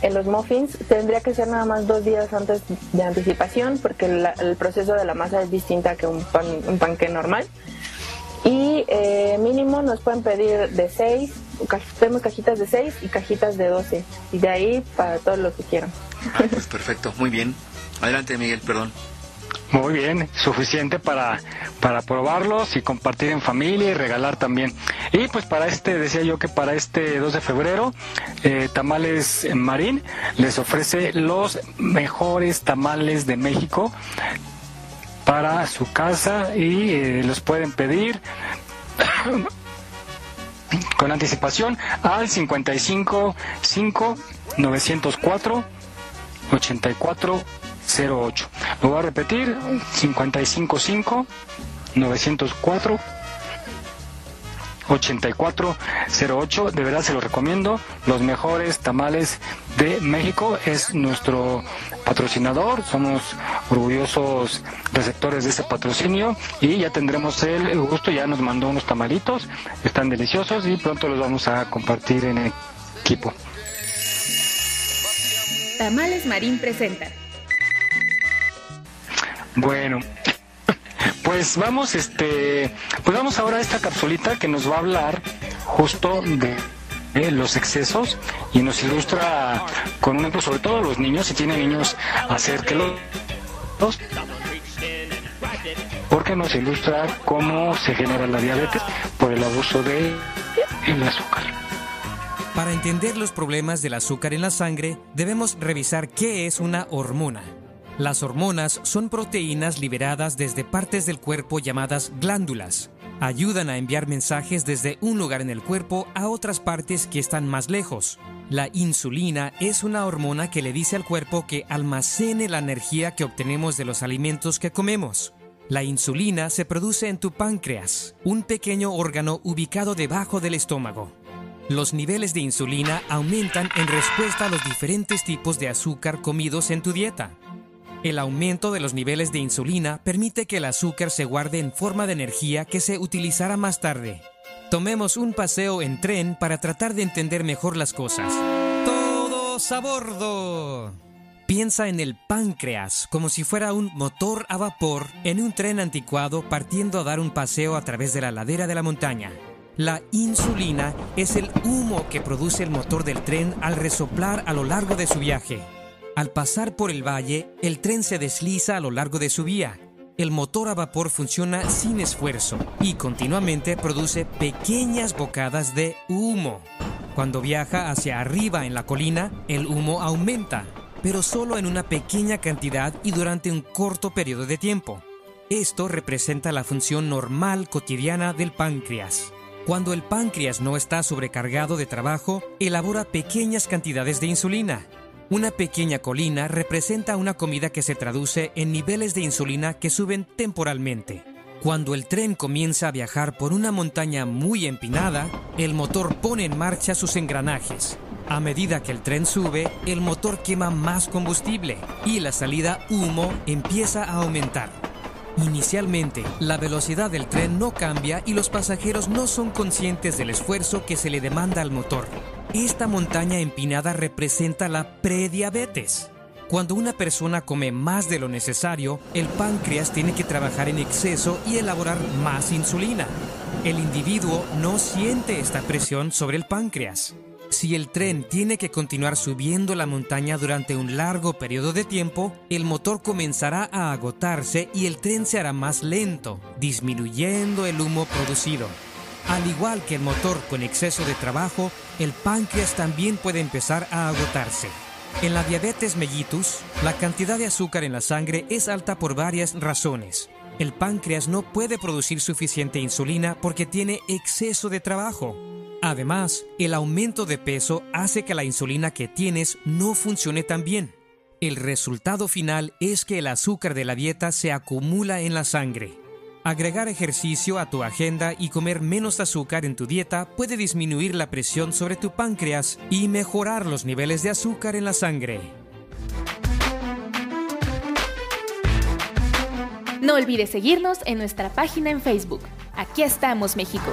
en los muffins, tendría que ser nada más dos días antes de anticipación, porque la- el proceso de la masa es distinta que un pan, un panque normal. Y eh, mínimo nos pueden pedir de 6, tenemos cajitas de 6 y cajitas de 12. Y de ahí para todo lo que quieran. Ah, pues perfecto, muy bien. Adelante, Miguel, perdón. Muy bien, suficiente para, para probarlos y compartir en familia y regalar también. Y pues para este, decía yo que para este 2 de febrero, eh, Tamales Marín les ofrece los mejores tamales de México para su casa y eh, los pueden pedir con anticipación al 55 5 904 8408. Lo voy a repetir, 555 904 8408. De verdad se los recomiendo. Los mejores tamales de México es nuestro patrocinador. Somos orgullosos receptores de ese patrocinio y ya tendremos el gusto. Ya nos mandó unos tamalitos. Están deliciosos y pronto los vamos a compartir en equipo. Tamales Marín presenta. Bueno, pues vamos, este, pues vamos ahora a esta capsulita que nos va a hablar justo de, los excesos y nos ilustra con un ejemplo, sobre todo los niños, si tienen niños, acérquelos, porque nos ilustra cómo se genera la diabetes por el abuso de el azúcar. Para entender los problemas del azúcar en la sangre, debemos revisar qué es una hormona. Las hormonas son proteínas liberadas desde partes del cuerpo llamadas glándulas. Ayudan a enviar mensajes desde un lugar en el cuerpo a otras partes que están más lejos. La insulina es una hormona que le dice al cuerpo que almacene la energía que obtenemos de los alimentos que comemos. La insulina se produce en tu páncreas, un pequeño órgano ubicado debajo del estómago. Los niveles de insulina aumentan en respuesta a los diferentes tipos de azúcar comidos en tu dieta. El aumento de los niveles de insulina permite que el azúcar se guarde en forma de energía que se utilizará más tarde. Tomemos un paseo en tren para tratar de entender mejor las cosas. ¡Todos a bordo! Piensa en el páncreas como si fuera un motor a vapor en un tren anticuado partiendo a dar un paseo a través de la ladera de la montaña. La insulina es el humo que produce el motor del tren al resoplar a lo largo de su viaje. Al pasar por el valle, el tren se desliza a lo largo de su vía. El motor a vapor funciona sin esfuerzo y continuamente produce pequeñas bocadas de humo. Cuando viaja hacia arriba en la colina, el humo aumenta, pero solo en una pequeña cantidad y durante un corto periodo de tiempo. Esto representa la función normal cotidiana del páncreas. Cuando el páncreas no está sobrecargado de trabajo, elabora pequeñas cantidades de insulina. Una pequeña colina representa una comida que se traduce en niveles de insulina que suben temporalmente. Cuando el tren comienza a viajar por una montaña muy empinada, el motor pone en marcha sus engranajes. A medida que el tren sube, el motor quema más combustible y la salida humo empieza a aumentar. Inicialmente, la velocidad del tren no cambia y los pasajeros no son conscientes del esfuerzo que se le demanda al motor. Esta montaña empinada representa la prediabetes. Cuando una persona come más de lo necesario, el páncreas tiene que trabajar en exceso y elaborar más insulina. El individuo no siente esta presión sobre el páncreas. Si el tren tiene que continuar subiendo la montaña durante un largo periodo de tiempo, el motor comenzará a agotarse y el tren se hará más lento, disminuyendo el humo producido. Al igual que el motor con exceso de trabajo, el páncreas también puede empezar a agotarse. En la diabetes mellitus, la cantidad de azúcar en la sangre es alta por varias razones. El páncreas no puede producir suficiente insulina porque tiene exceso de trabajo. Además, el aumento de peso hace que la insulina que tienes no funcione tan bien. El resultado final es que el azúcar de la dieta se acumula en la sangre. Agregar ejercicio a tu agenda y comer menos azúcar en tu dieta puede disminuir la presión sobre tu páncreas y mejorar los niveles de azúcar en la sangre. No olvides seguirnos en nuestra página en Facebook. Aquí estamos, México.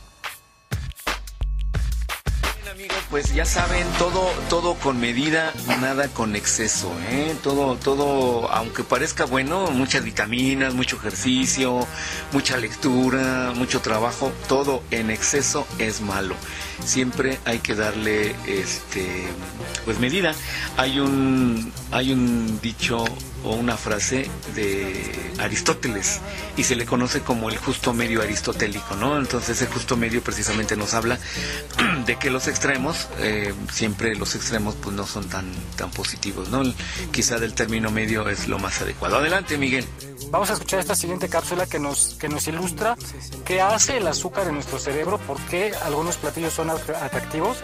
Pues ya saben, todo, todo con medida, nada con exceso, ¿eh? Todo, todo, aunque parezca bueno, muchas vitaminas, mucho ejercicio, mucha lectura, mucho trabajo, todo en exceso es malo. Siempre hay que darle, este, pues medida. Hay un, hay un dicho o una frase de Aristóteles y se le conoce como el justo medio aristotélico, ¿no? Entonces el justo medio precisamente nos habla de que los extremos, eh, siempre los extremos pues no son tan, tan positivos, ¿no? Quizá del término medio es lo más adecuado. Adelante, Miguel. Vamos a escuchar esta siguiente cápsula que nos, que nos ilustra qué hace el azúcar en nuestro cerebro, por qué algunos platillos son atractivos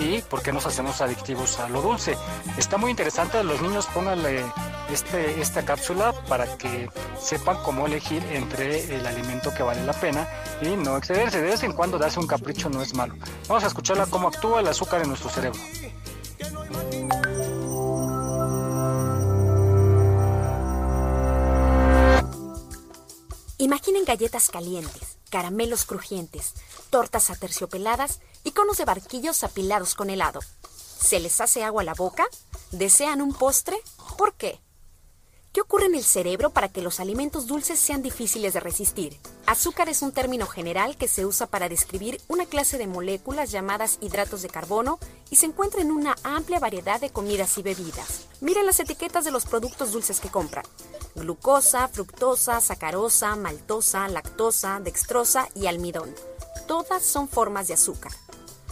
y por qué nos hacemos adictivos a lo dulce. Está muy interesante, los niños pónganle este, esta cápsula para que sepan cómo elegir entre el alimento que vale la pena y no excederse. De vez en cuando darse un capricho no es malo. Vamos a escucharla cómo actúa el azúcar en nuestro cerebro. Imaginen galletas calientes, caramelos crujientes, tortas aterciopeladas y conos de barquillos apilados con helado. ¿Se les hace agua a la boca? ¿Desean un postre? ¿Por qué? ¿Qué ocurre en el cerebro para que los alimentos dulces sean difíciles de resistir? Azúcar es un término general que se usa para describir una clase de moléculas llamadas hidratos de carbono y se encuentra en una amplia variedad de comidas y bebidas. Miren las etiquetas de los productos dulces que compran. Glucosa, fructosa, sacarosa, maltosa, lactosa, dextrosa y almidón. Todas son formas de azúcar.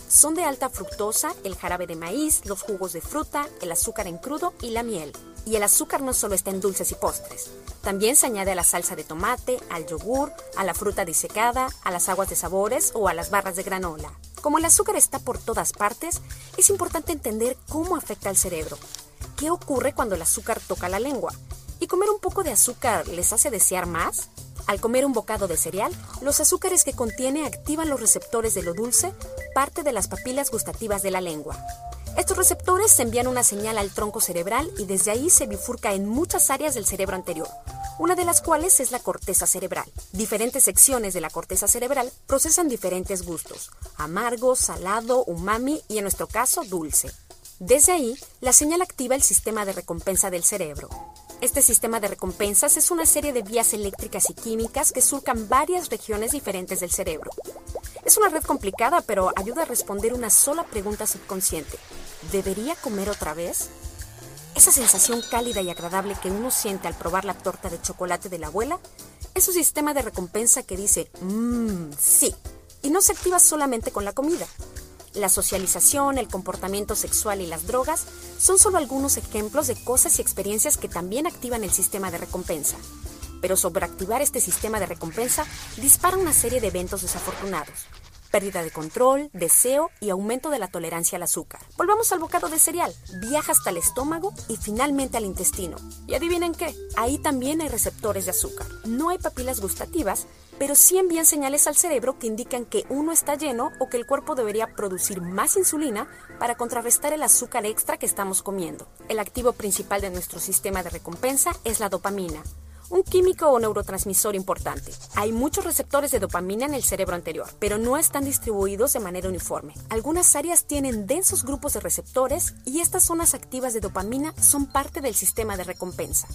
Son de alta fructosa el jarabe de maíz, los jugos de fruta, el azúcar en crudo y la miel. Y el azúcar no solo está en dulces y postres. También se añade a la salsa de tomate, al yogur, a la fruta disecada, a las aguas de sabores o a las barras de granola. Como el azúcar está por todas partes, es importante entender cómo afecta al cerebro. ¿Qué ocurre cuando el azúcar toca la lengua? ¿Y comer un poco de azúcar les hace desear más? Al comer un bocado de cereal, los azúcares que contiene activan los receptores de lo dulce, parte de las papilas gustativas de la lengua. Estos receptores envían una señal al tronco cerebral y desde ahí se bifurca en muchas áreas del cerebro anterior, una de las cuales es la corteza cerebral. Diferentes secciones de la corteza cerebral procesan diferentes gustos, amargo, salado, umami y en nuestro caso dulce. Desde ahí, la señal activa el sistema de recompensa del cerebro. Este sistema de recompensas es una serie de vías eléctricas y químicas que surcan varias regiones diferentes del cerebro. Es una red complicada, pero ayuda a responder una sola pregunta subconsciente. ¿Debería comer otra vez? Esa sensación cálida y agradable que uno siente al probar la torta de chocolate de la abuela es un sistema de recompensa que dice, mmm, sí, y no se activa solamente con la comida. La socialización, el comportamiento sexual y las drogas son solo algunos ejemplos de cosas y experiencias que también activan el sistema de recompensa. Pero sobreactivar este sistema de recompensa dispara una serie de eventos desafortunados. Pérdida de control, deseo y aumento de la tolerancia al azúcar. Volvamos al bocado de cereal. Viaja hasta el estómago y finalmente al intestino. Y adivinen qué, ahí también hay receptores de azúcar. No hay papilas gustativas, pero sí envían señales al cerebro que indican que uno está lleno o que el cuerpo debería producir más insulina para contrarrestar el azúcar extra que estamos comiendo. El activo principal de nuestro sistema de recompensa es la dopamina, un químico o neurotransmisor importante. Hay muchos receptores de dopamina en el cerebro anterior, pero no están distribuidos de manera uniforme. Algunas áreas tienen densos grupos de receptores y estas zonas activas de dopamina son parte del sistema de recompensa.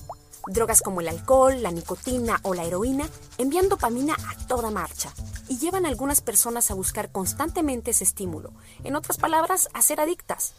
Drogas como el alcohol, la nicotina o la heroína envían dopamina a toda marcha y llevan a algunas personas a buscar constantemente ese estímulo, en otras palabras, a ser adictas.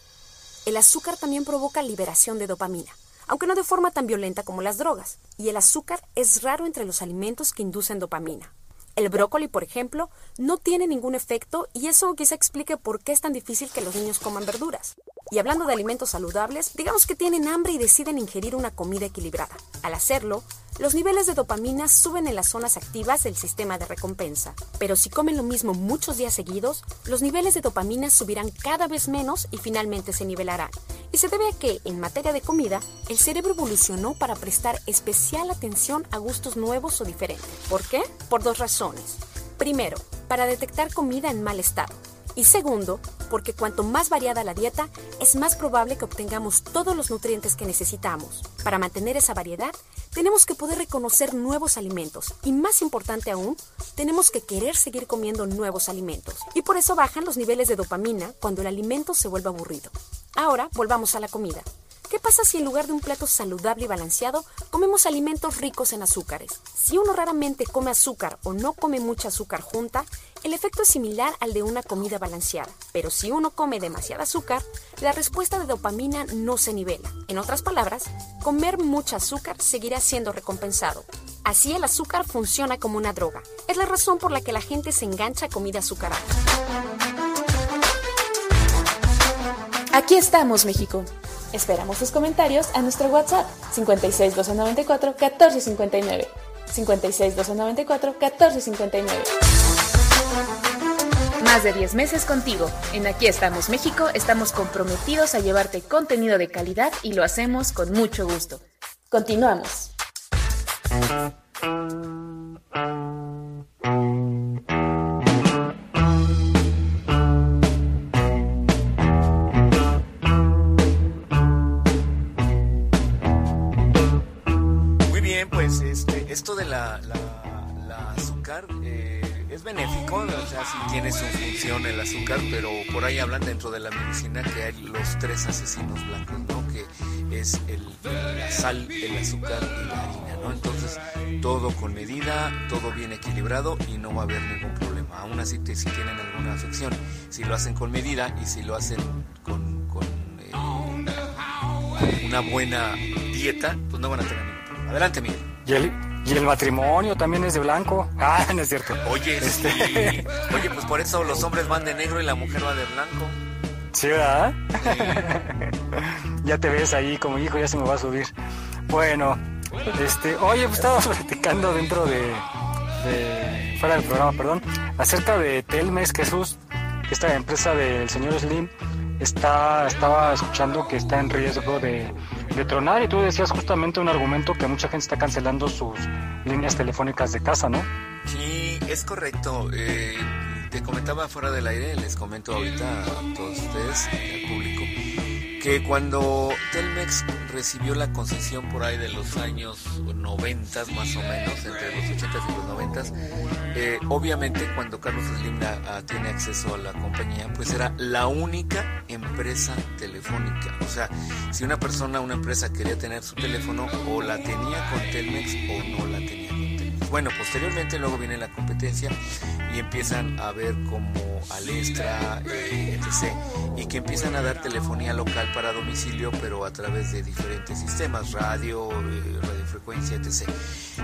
El azúcar también provoca liberación de dopamina, aunque no de forma tan violenta como las drogas, y el azúcar es raro entre los alimentos que inducen dopamina. El brócoli, por ejemplo, no tiene ningún efecto y eso quizá explique por qué es tan difícil que los niños coman verduras. Y hablando de alimentos saludables, digamos que tienen hambre y deciden ingerir una comida equilibrada. Al hacerlo, los niveles de dopamina suben en las zonas activas del sistema de recompensa. Pero si comen lo mismo muchos días seguidos, los niveles de dopamina subirán cada vez menos y finalmente se nivelarán. Y se debe a que, en materia de comida, el cerebro evolucionó para prestar especial atención a gustos nuevos o diferentes. ¿Por qué? Por dos razones. Primero, para detectar comida en mal estado. Y segundo, porque cuanto más variada la dieta, es más probable que obtengamos todos los nutrientes que necesitamos. Para mantener esa variedad, tenemos que poder reconocer nuevos alimentos y más importante aún, tenemos que querer seguir comiendo nuevos alimentos. Y por eso bajan los niveles de dopamina cuando el alimento se vuelve aburrido. Ahora volvamos a la comida. ¿Qué pasa si en lugar de un plato saludable y balanceado comemos alimentos ricos en azúcares? Si uno raramente come azúcar o no come mucha azúcar junta, el efecto es similar al de una comida balanceada. Pero si uno come demasiada azúcar, la respuesta de dopamina no se nivela. En otras palabras, comer mucha azúcar seguirá siendo recompensado. Así el azúcar funciona como una droga. Es la razón por la que la gente se engancha a comida azucarada. Aquí estamos, México. Esperamos tus comentarios a nuestro WhatsApp 56 294 1459. 56 294 1459. Más de 10 meses contigo. En Aquí estamos México estamos comprometidos a llevarte contenido de calidad y lo hacemos con mucho gusto. Continuamos. Muy bien, pues este, esto de la, la- la azúcar eh, es benéfico, o sea, sí tiene su función el azúcar, pero por ahí hablan dentro de la medicina que hay los tres asesinos blancos, ¿no? Que es el, la sal, el azúcar y la harina, ¿no? Entonces, todo con medida, todo bien equilibrado y no va a haber ningún problema. Aún así, si tienen alguna afección, si lo hacen con medida y si lo hacen con, eh, una buena dieta, pues no van a tener ningún problema. Adelante, Miguel. Y el, y el matrimonio también es de blanco. Ah, no es cierto. Oye, Este- sí. Oye, pues por eso los hombres van de negro y la mujer va de blanco. Sí, ¿verdad? ya te ves ahí como hijo, ya se me va a subir. Bueno, este, oye, pues estábamos platicando dentro de, de- fuera del programa, perdón, acerca de Telmex, Jesús, esta empresa del señor Slim está, estaba escuchando que está en riesgo de, de tronar y tú decías justamente un argumento que mucha gente está cancelando sus líneas telefónicas de casa, ¿no? Sí, es correcto. Eh, te comentaba fuera del aire, les comento ahorita a todos ustedes, al público, que cuando Telmex recibió la concesión por ahí de los años 90 más o menos, entre los 80 y los 90, eh, obviamente cuando Carlos Slim ah, tiene acceso a la compañía, pues era la única empresa telefónica. O sea, si una persona, una empresa quería tener su teléfono, o la tenía con Telmex o no la tenía. Bueno, posteriormente luego viene la competencia y empiezan a ver como Alestra, eh, etc. Y que empiezan a dar telefonía local para domicilio, pero a través de diferentes sistemas, radio, eh, radiofrecuencia, etc.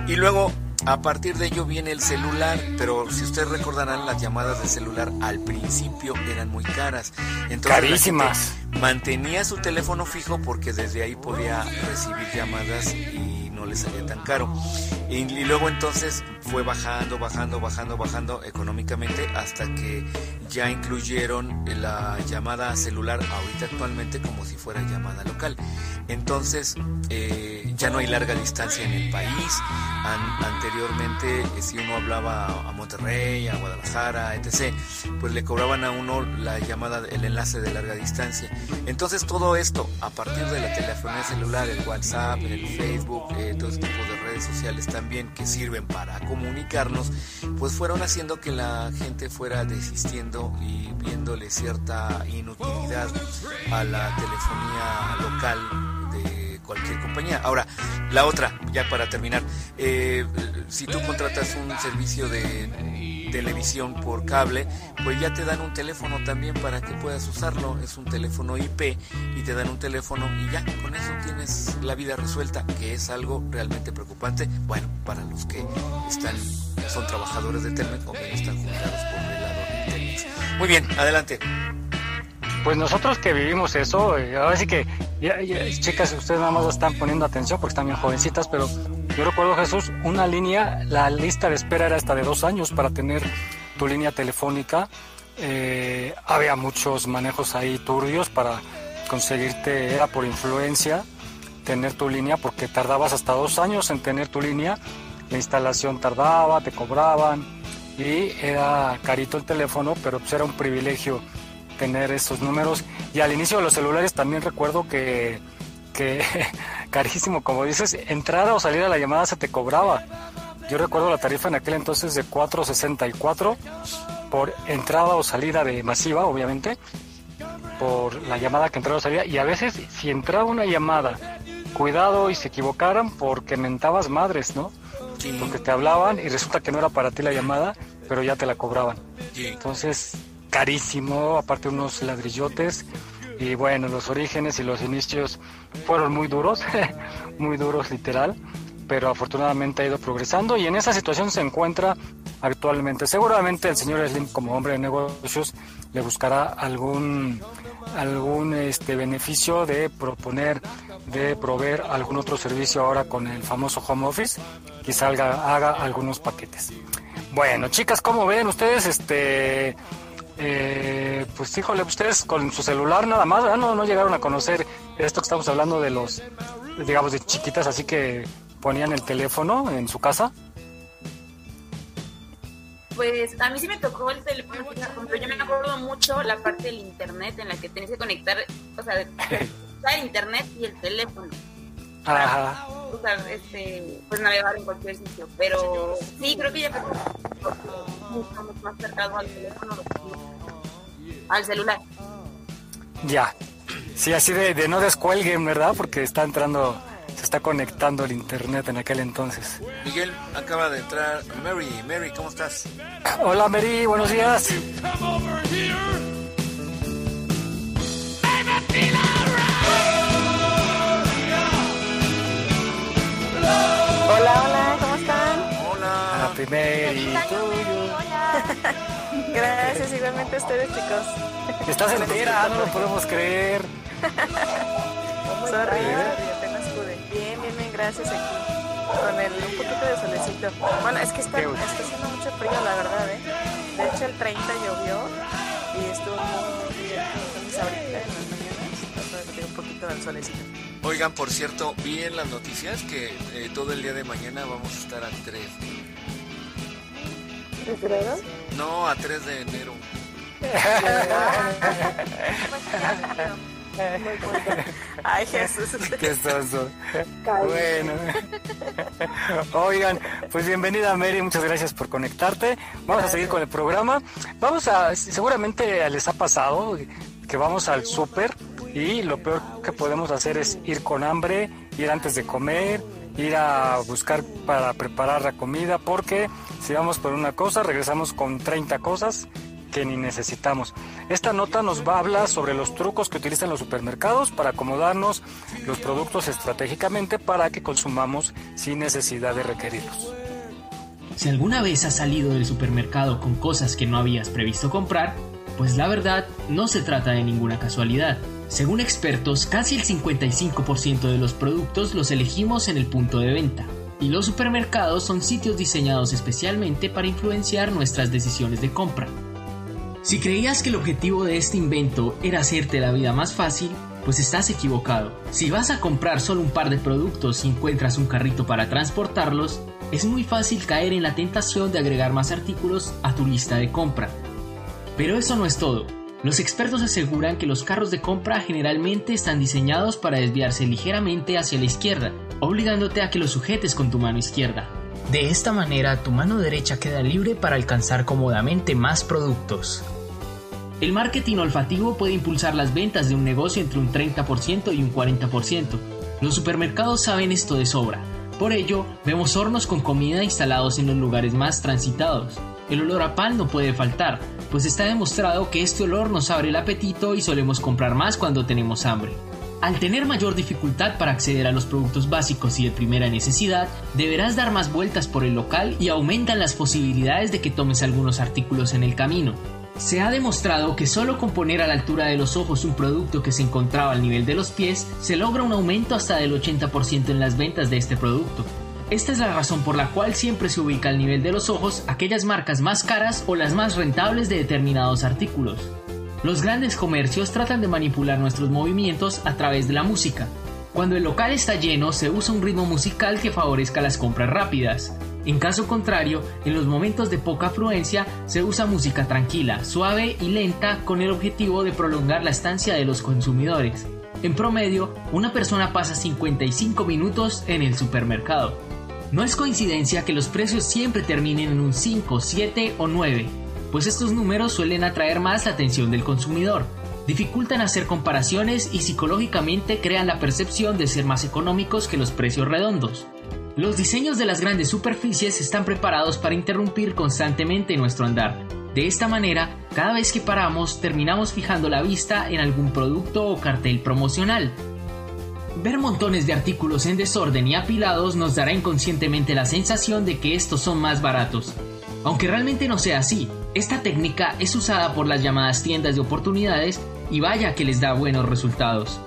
Y luego, a partir de ello viene el celular, pero si ustedes recordarán, las llamadas de celular al principio eran muy caras. Entonces, Carísimas. mantenía su teléfono fijo porque desde ahí podía recibir llamadas y no le salía tan caro. Y, y luego entonces fue bajando, bajando, bajando, bajando económicamente hasta que ya incluyeron la llamada celular ahorita actualmente como si fuera llamada local. Entonces eh, ya no hay larga distancia en el país. An- anteriormente, eh, si uno hablaba a Monterrey, a Guadalajara, etc., pues le cobraban a uno la llamada, el enlace de larga distancia. Entonces todo esto, a partir de la telefonía celular, el WhatsApp, el Facebook, eh, todo este tipo de redes sociales también que sirven para comunicarnos, pues fueron haciendo que la gente fuera desistiendo y viéndole cierta inutilidad a la telefonía local cualquier compañía. Ahora, la otra, ya para terminar, eh, si tú contratas un servicio de televisión por cable, pues ya te dan un teléfono también para que puedas usarlo. Es un teléfono IP y te dan un teléfono y ya con eso tienes la vida resuelta, que es algo realmente preocupante. Bueno, para los que están son trabajadores de Telmex o que están jubilados por el lado de Telmex. Muy bien, adelante. Pues nosotros que vivimos eso, eh, ahora sí que, ya- chicas, ustedes nada más están poniendo atención porque están bien jovencitas, pero yo recuerdo, Jesús, una línea, la lista de espera era hasta de dos años para tener tu línea telefónica. Eh, había muchos manejos ahí turbios para conseguirte, era por influencia, tener tu línea, porque tardabas hasta dos años en tener tu línea, la instalación tardaba, te cobraban y era carito el teléfono, pero pues era un privilegio tener esos números. Y al inicio de los celulares también recuerdo que, que carísimo, como dices, entrada o salida de la llamada se te cobraba. Yo recuerdo la tarifa en aquel entonces de 4.64 por entrada o salida de masiva, obviamente, por la llamada que entraba o salía. Y a veces, si entraba una llamada, cuidado y se equivocaran porque mentabas madres, ¿no? Porque te hablaban y resulta que no era para ti la llamada, pero ya te la cobraban. Entonces, carísimo, aparte unos ladrillotes. Y bueno, los orígenes y los inicios fueron muy duros, muy duros literal, pero afortunadamente ha ido progresando y en esa situación se encuentra actualmente. Seguramente el señor Slim como hombre de negocios le buscará algún algún este beneficio de proponer de proveer algún otro servicio ahora con el famoso home office y salga haga algunos paquetes. Bueno, chicas, ¿cómo ven ustedes este eh, pues híjole, ustedes con su celular nada más, ¿verdad? No, no llegaron a conocer esto que estamos hablando de los, digamos, de chiquitas, así que ponían el teléfono en su casa. Pues a mí sí me tocó el teléfono, pero yo me acuerdo mucho la parte del internet en la que tenías que conectar, o sea, el internet y el teléfono. Ajá. O sea, este, pues navegar en cualquier sitio. Pero sí, creo que ya estamos más cercanos al teléfono, al celular. Ya. Sí, así de, de no descuelguen, ¿verdad? Porque está entrando, se está conectando el internet en aquel entonces. Miguel, acaba de entrar Mary. Mary, ¿cómo estás? Hola Mary, buenos días. Hola, hola, ¿cómo están? Hola. Happy Mary. Gracias, igualmente a ustedes, chicos. Estás entera, no lo podemos creer. Sorry, sorry, apenas pude. Bien, bien, bien, gracias aquí. Con el, un poquito de solecito. Bueno, es que está, está haciendo mucho frío, la verdad, ¿eh? De hecho, el 30 llovió y estuvo muy, muy bien. Entonces, ahorita en las mañanas, tratando de un poquito del solecito. Oigan, por cierto, vi en las noticias que eh, todo el día de mañana vamos a estar a 3. ¿Es verdad? No, a 3 de enero. Ay, Jesús. Qué soso. Bueno. Oigan, pues bienvenida Mary, muchas gracias por conectarte. Vamos a seguir con el programa. Vamos a, seguramente les ha pasado que vamos al súper y lo peor que podemos hacer es ir con hambre, ir antes de comer, ir a buscar para preparar la comida, porque si vamos por una cosa, regresamos con 30 cosas que ni necesitamos. Esta nota nos va a hablar sobre los trucos que utilizan los supermercados para acomodarnos los productos estratégicamente para que consumamos sin necesidad de requerirlos. Si alguna vez has salido del supermercado con cosas que no habías previsto comprar, pues la verdad no se trata de ninguna casualidad. Según expertos, casi el 55% de los productos los elegimos en el punto de venta. Y los supermercados son sitios diseñados especialmente para influenciar nuestras decisiones de compra. Si creías que el objetivo de este invento era hacerte la vida más fácil, pues estás equivocado. Si vas a comprar solo un par de productos y encuentras un carrito para transportarlos, es muy fácil caer en la tentación de agregar más artículos a tu lista de compra. Pero eso no es todo. Los expertos aseguran que los carros de compra generalmente están diseñados para desviarse ligeramente hacia la izquierda, obligándote a que los sujetes con tu mano izquierda. De esta manera, tu mano derecha queda libre para alcanzar cómodamente más productos. El marketing olfativo puede impulsar las ventas de un negocio entre un 30% y un 40%. Los supermercados saben esto de sobra. Por ello, vemos hornos con comida instalados en los lugares más transitados. El olor a pan no puede faltar, pues está demostrado que este olor nos abre el apetito y solemos comprar más cuando tenemos hambre. Al tener mayor dificultad para acceder a los productos básicos y de primera necesidad, deberás dar más vueltas por el local y aumentan las posibilidades de que tomes algunos artículos en el camino. Se ha demostrado que solo con poner a la altura de los ojos un producto que se encontraba al nivel de los pies, se logra un aumento hasta del 80% en las ventas de este producto. Esta es la razón por la cual siempre se ubica al nivel de los ojos aquellas marcas más caras o las más rentables de determinados artículos. Los grandes comercios tratan de manipular nuestros movimientos a través de la música. Cuando el local está lleno se usa un ritmo musical que favorezca las compras rápidas. En caso contrario, en los momentos de poca afluencia se usa música tranquila, suave y lenta con el objetivo de prolongar la estancia de los consumidores. En promedio, una persona pasa 55 minutos en el supermercado. No es coincidencia que los precios siempre terminen en un 5, 7 o 9, pues estos números suelen atraer más la atención del consumidor, dificultan hacer comparaciones y psicológicamente crean la percepción de ser más económicos que los precios redondos. Los diseños de las grandes superficies están preparados para interrumpir constantemente nuestro andar. De esta manera, cada vez que paramos terminamos fijando la vista en algún producto o cartel promocional, Ver montones de artículos en desorden y apilados nos dará inconscientemente la sensación de que estos son más baratos. Aunque realmente no sea así, esta técnica es usada por las llamadas tiendas de oportunidades y vaya que les da buenos resultados.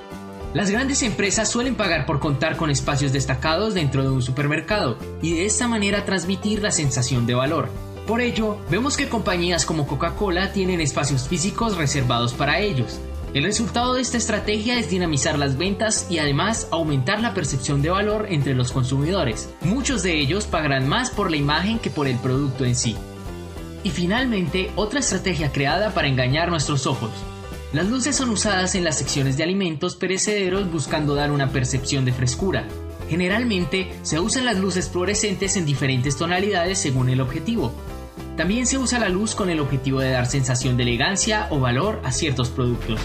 Las grandes empresas suelen pagar por contar con espacios destacados dentro de un supermercado y de esta manera transmitir la sensación de valor. Por ello, vemos que compañías como Coca-Cola tienen espacios físicos reservados para ellos, el resultado de esta estrategia es dinamizar las ventas y además aumentar la percepción de valor entre los consumidores. Muchos de ellos pagarán más por la imagen que por el producto en sí. Y finalmente, otra estrategia creada para engañar nuestros ojos. Las luces son usadas en las secciones de alimentos perecederos buscando dar una percepción de frescura. Generalmente se usan las luces fluorescentes en diferentes tonalidades según el objetivo, también se usa la luz con el objetivo de dar sensación de elegancia o valor a ciertos productos.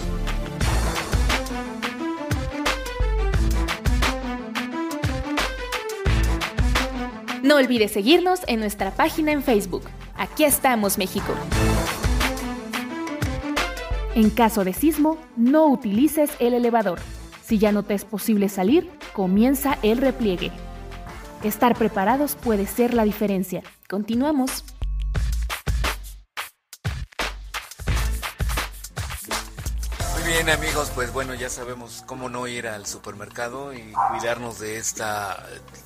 No olvides seguirnos en nuestra página en Facebook. Aquí estamos, México. En caso de sismo, no utilices el elevador. Si ya no te es posible salir, comienza el repliegue. Estar preparados puede ser la diferencia. Continuamos. Bien amigos, pues bueno, ya sabemos cómo no ir al supermercado y cuidarnos de este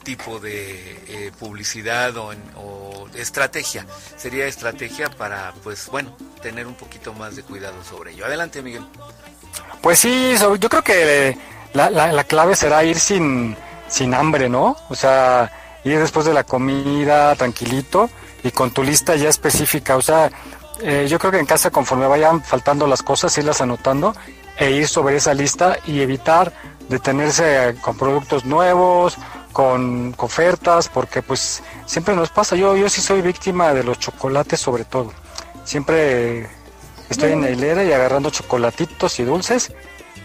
tipo de eh, publicidad o, o, estrategia. Sería estrategia para, pues bueno, tener un poquito más de cuidado sobre ello. Adelante, Miguel. Pues sí, yo creo que la, la, clave será ir sin, sin hambre, ¿no? O sea, ir después de la comida tranquilito y con tu lista ya específica. O sea, eh, yo creo que en casa conforme vayan faltando las cosas, irlas anotando e ir sobre esa lista y evitar detenerse con productos nuevos, con ofertas, porque pues siempre nos pasa. Yo, yo sí soy víctima de los chocolates sobre todo. Siempre estoy en la hilera y agarrando chocolatitos y dulces,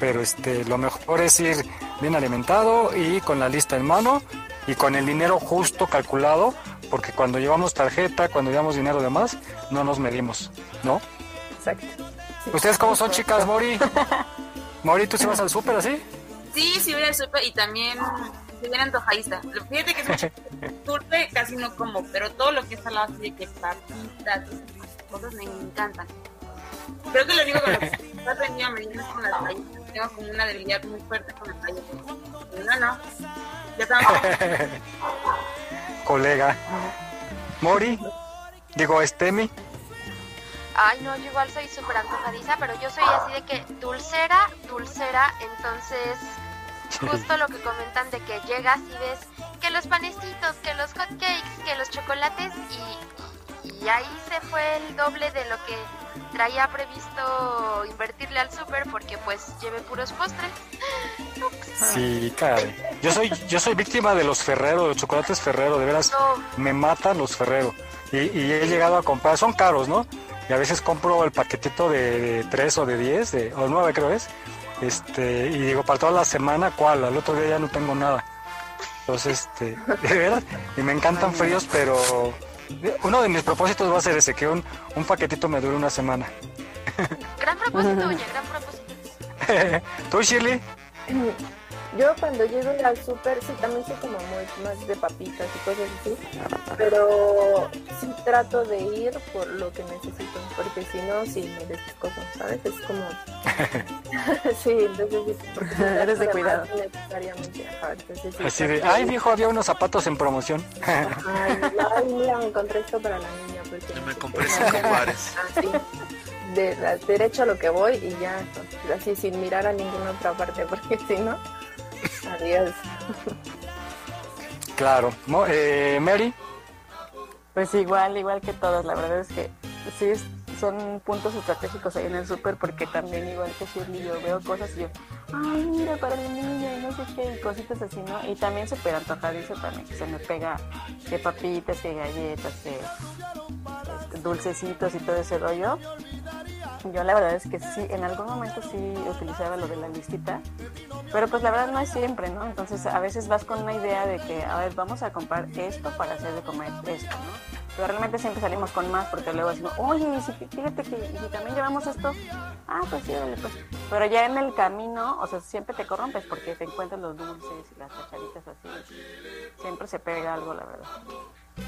pero este, lo mejor es ir bien alimentado y con la lista en mano y con el dinero justo calculado, porque cuando llevamos tarjeta, cuando llevamos dinero de más, no nos medimos, ¿no? Exacto. ¿Ustedes cómo son, chicas, Mori? Mori, ¿tú se vas al súper así? Sí, sí voy al súper y también soy bien antojadista. Fíjate que es dulce casi no como, pero todo lo que es salado, así de que papitas, cosas me encantan. Creo que lo único que he aprendido a medir es con las galletas. Tengo como una debilidad muy fuerte con las galletas. No, no. Ya estamos. Colega. Mori, digo, Estemi. Ay, no, yo igual soy súper antojadiza, pero yo soy así de que dulcera, dulcera, entonces justo lo que comentan de que llegas y ves que los panecitos, que los hot cakes, que los chocolates y, y ahí se fue el doble de lo que traía previsto invertirle al súper porque pues lleve puros postres. Sí, caray. Yo soy, yo soy víctima de los Ferrero, de los chocolates Ferrero, de veras me matan los Ferrero. Y, y, he llegado a comprar, son caros, ¿no? Y a veces compro el paquetito de, 3 o de 10 de, o 9 creo es. Este y digo para toda la semana cuál al otro día ya no tengo nada. Entonces este de verdad y me encantan fríos pero uno de mis propósitos va a ser ese que un, un paquetito me dure una semana. Gran propósito oye gran propósito. Tú Shirley Yo cuando llego al súper, sí, también soy como muy más de papitas y cosas así, pero sí trato de ir por lo que necesito, porque si no, sí me descoso, ¿sabes? Es como... sí, entonces sí, porque no Eres de cuidado. Necesariamente, ajá, entonces sí, Así de, ay, viejo, había unos zapatos en promoción. Ay, ay, mira, me encontré esto para la niña. Porque Me compré cinco pares. Así, de, la- derecho a lo que voy y ya, así sin mirar a ninguna otra parte, porque si no, adiós. Claro. Mo- eh, Mary, Pues igual, igual que todos, la verdad es que sí son puntos estratégicos ahí en el súper porque también igual que Shirley yo veo cosas y yo, ay mira para mi niña y no sé qué, y cositas así, ¿no? Y también súper antojadizo también que se me pega que papitas, que galletas, que este, dulcecitos y todo ese rollo. Yo la verdad es que sí, en algún momento sí utilizaba lo de la listita, pero pues la verdad no es siempre, ¿no? Entonces a veces vas con una idea de que, a ver, vamos a comprar esto para hacer de comer esto, ¿no? Pero realmente siempre salimos con más porque luego decimos, oye, fíjate que si también llevamos esto, ah, pues sí, órale, pues. Pero ya en el camino, o sea, siempre te corrompes porque te encuentras los dulces y las cacharitas así. Siempre se pega algo, la verdad.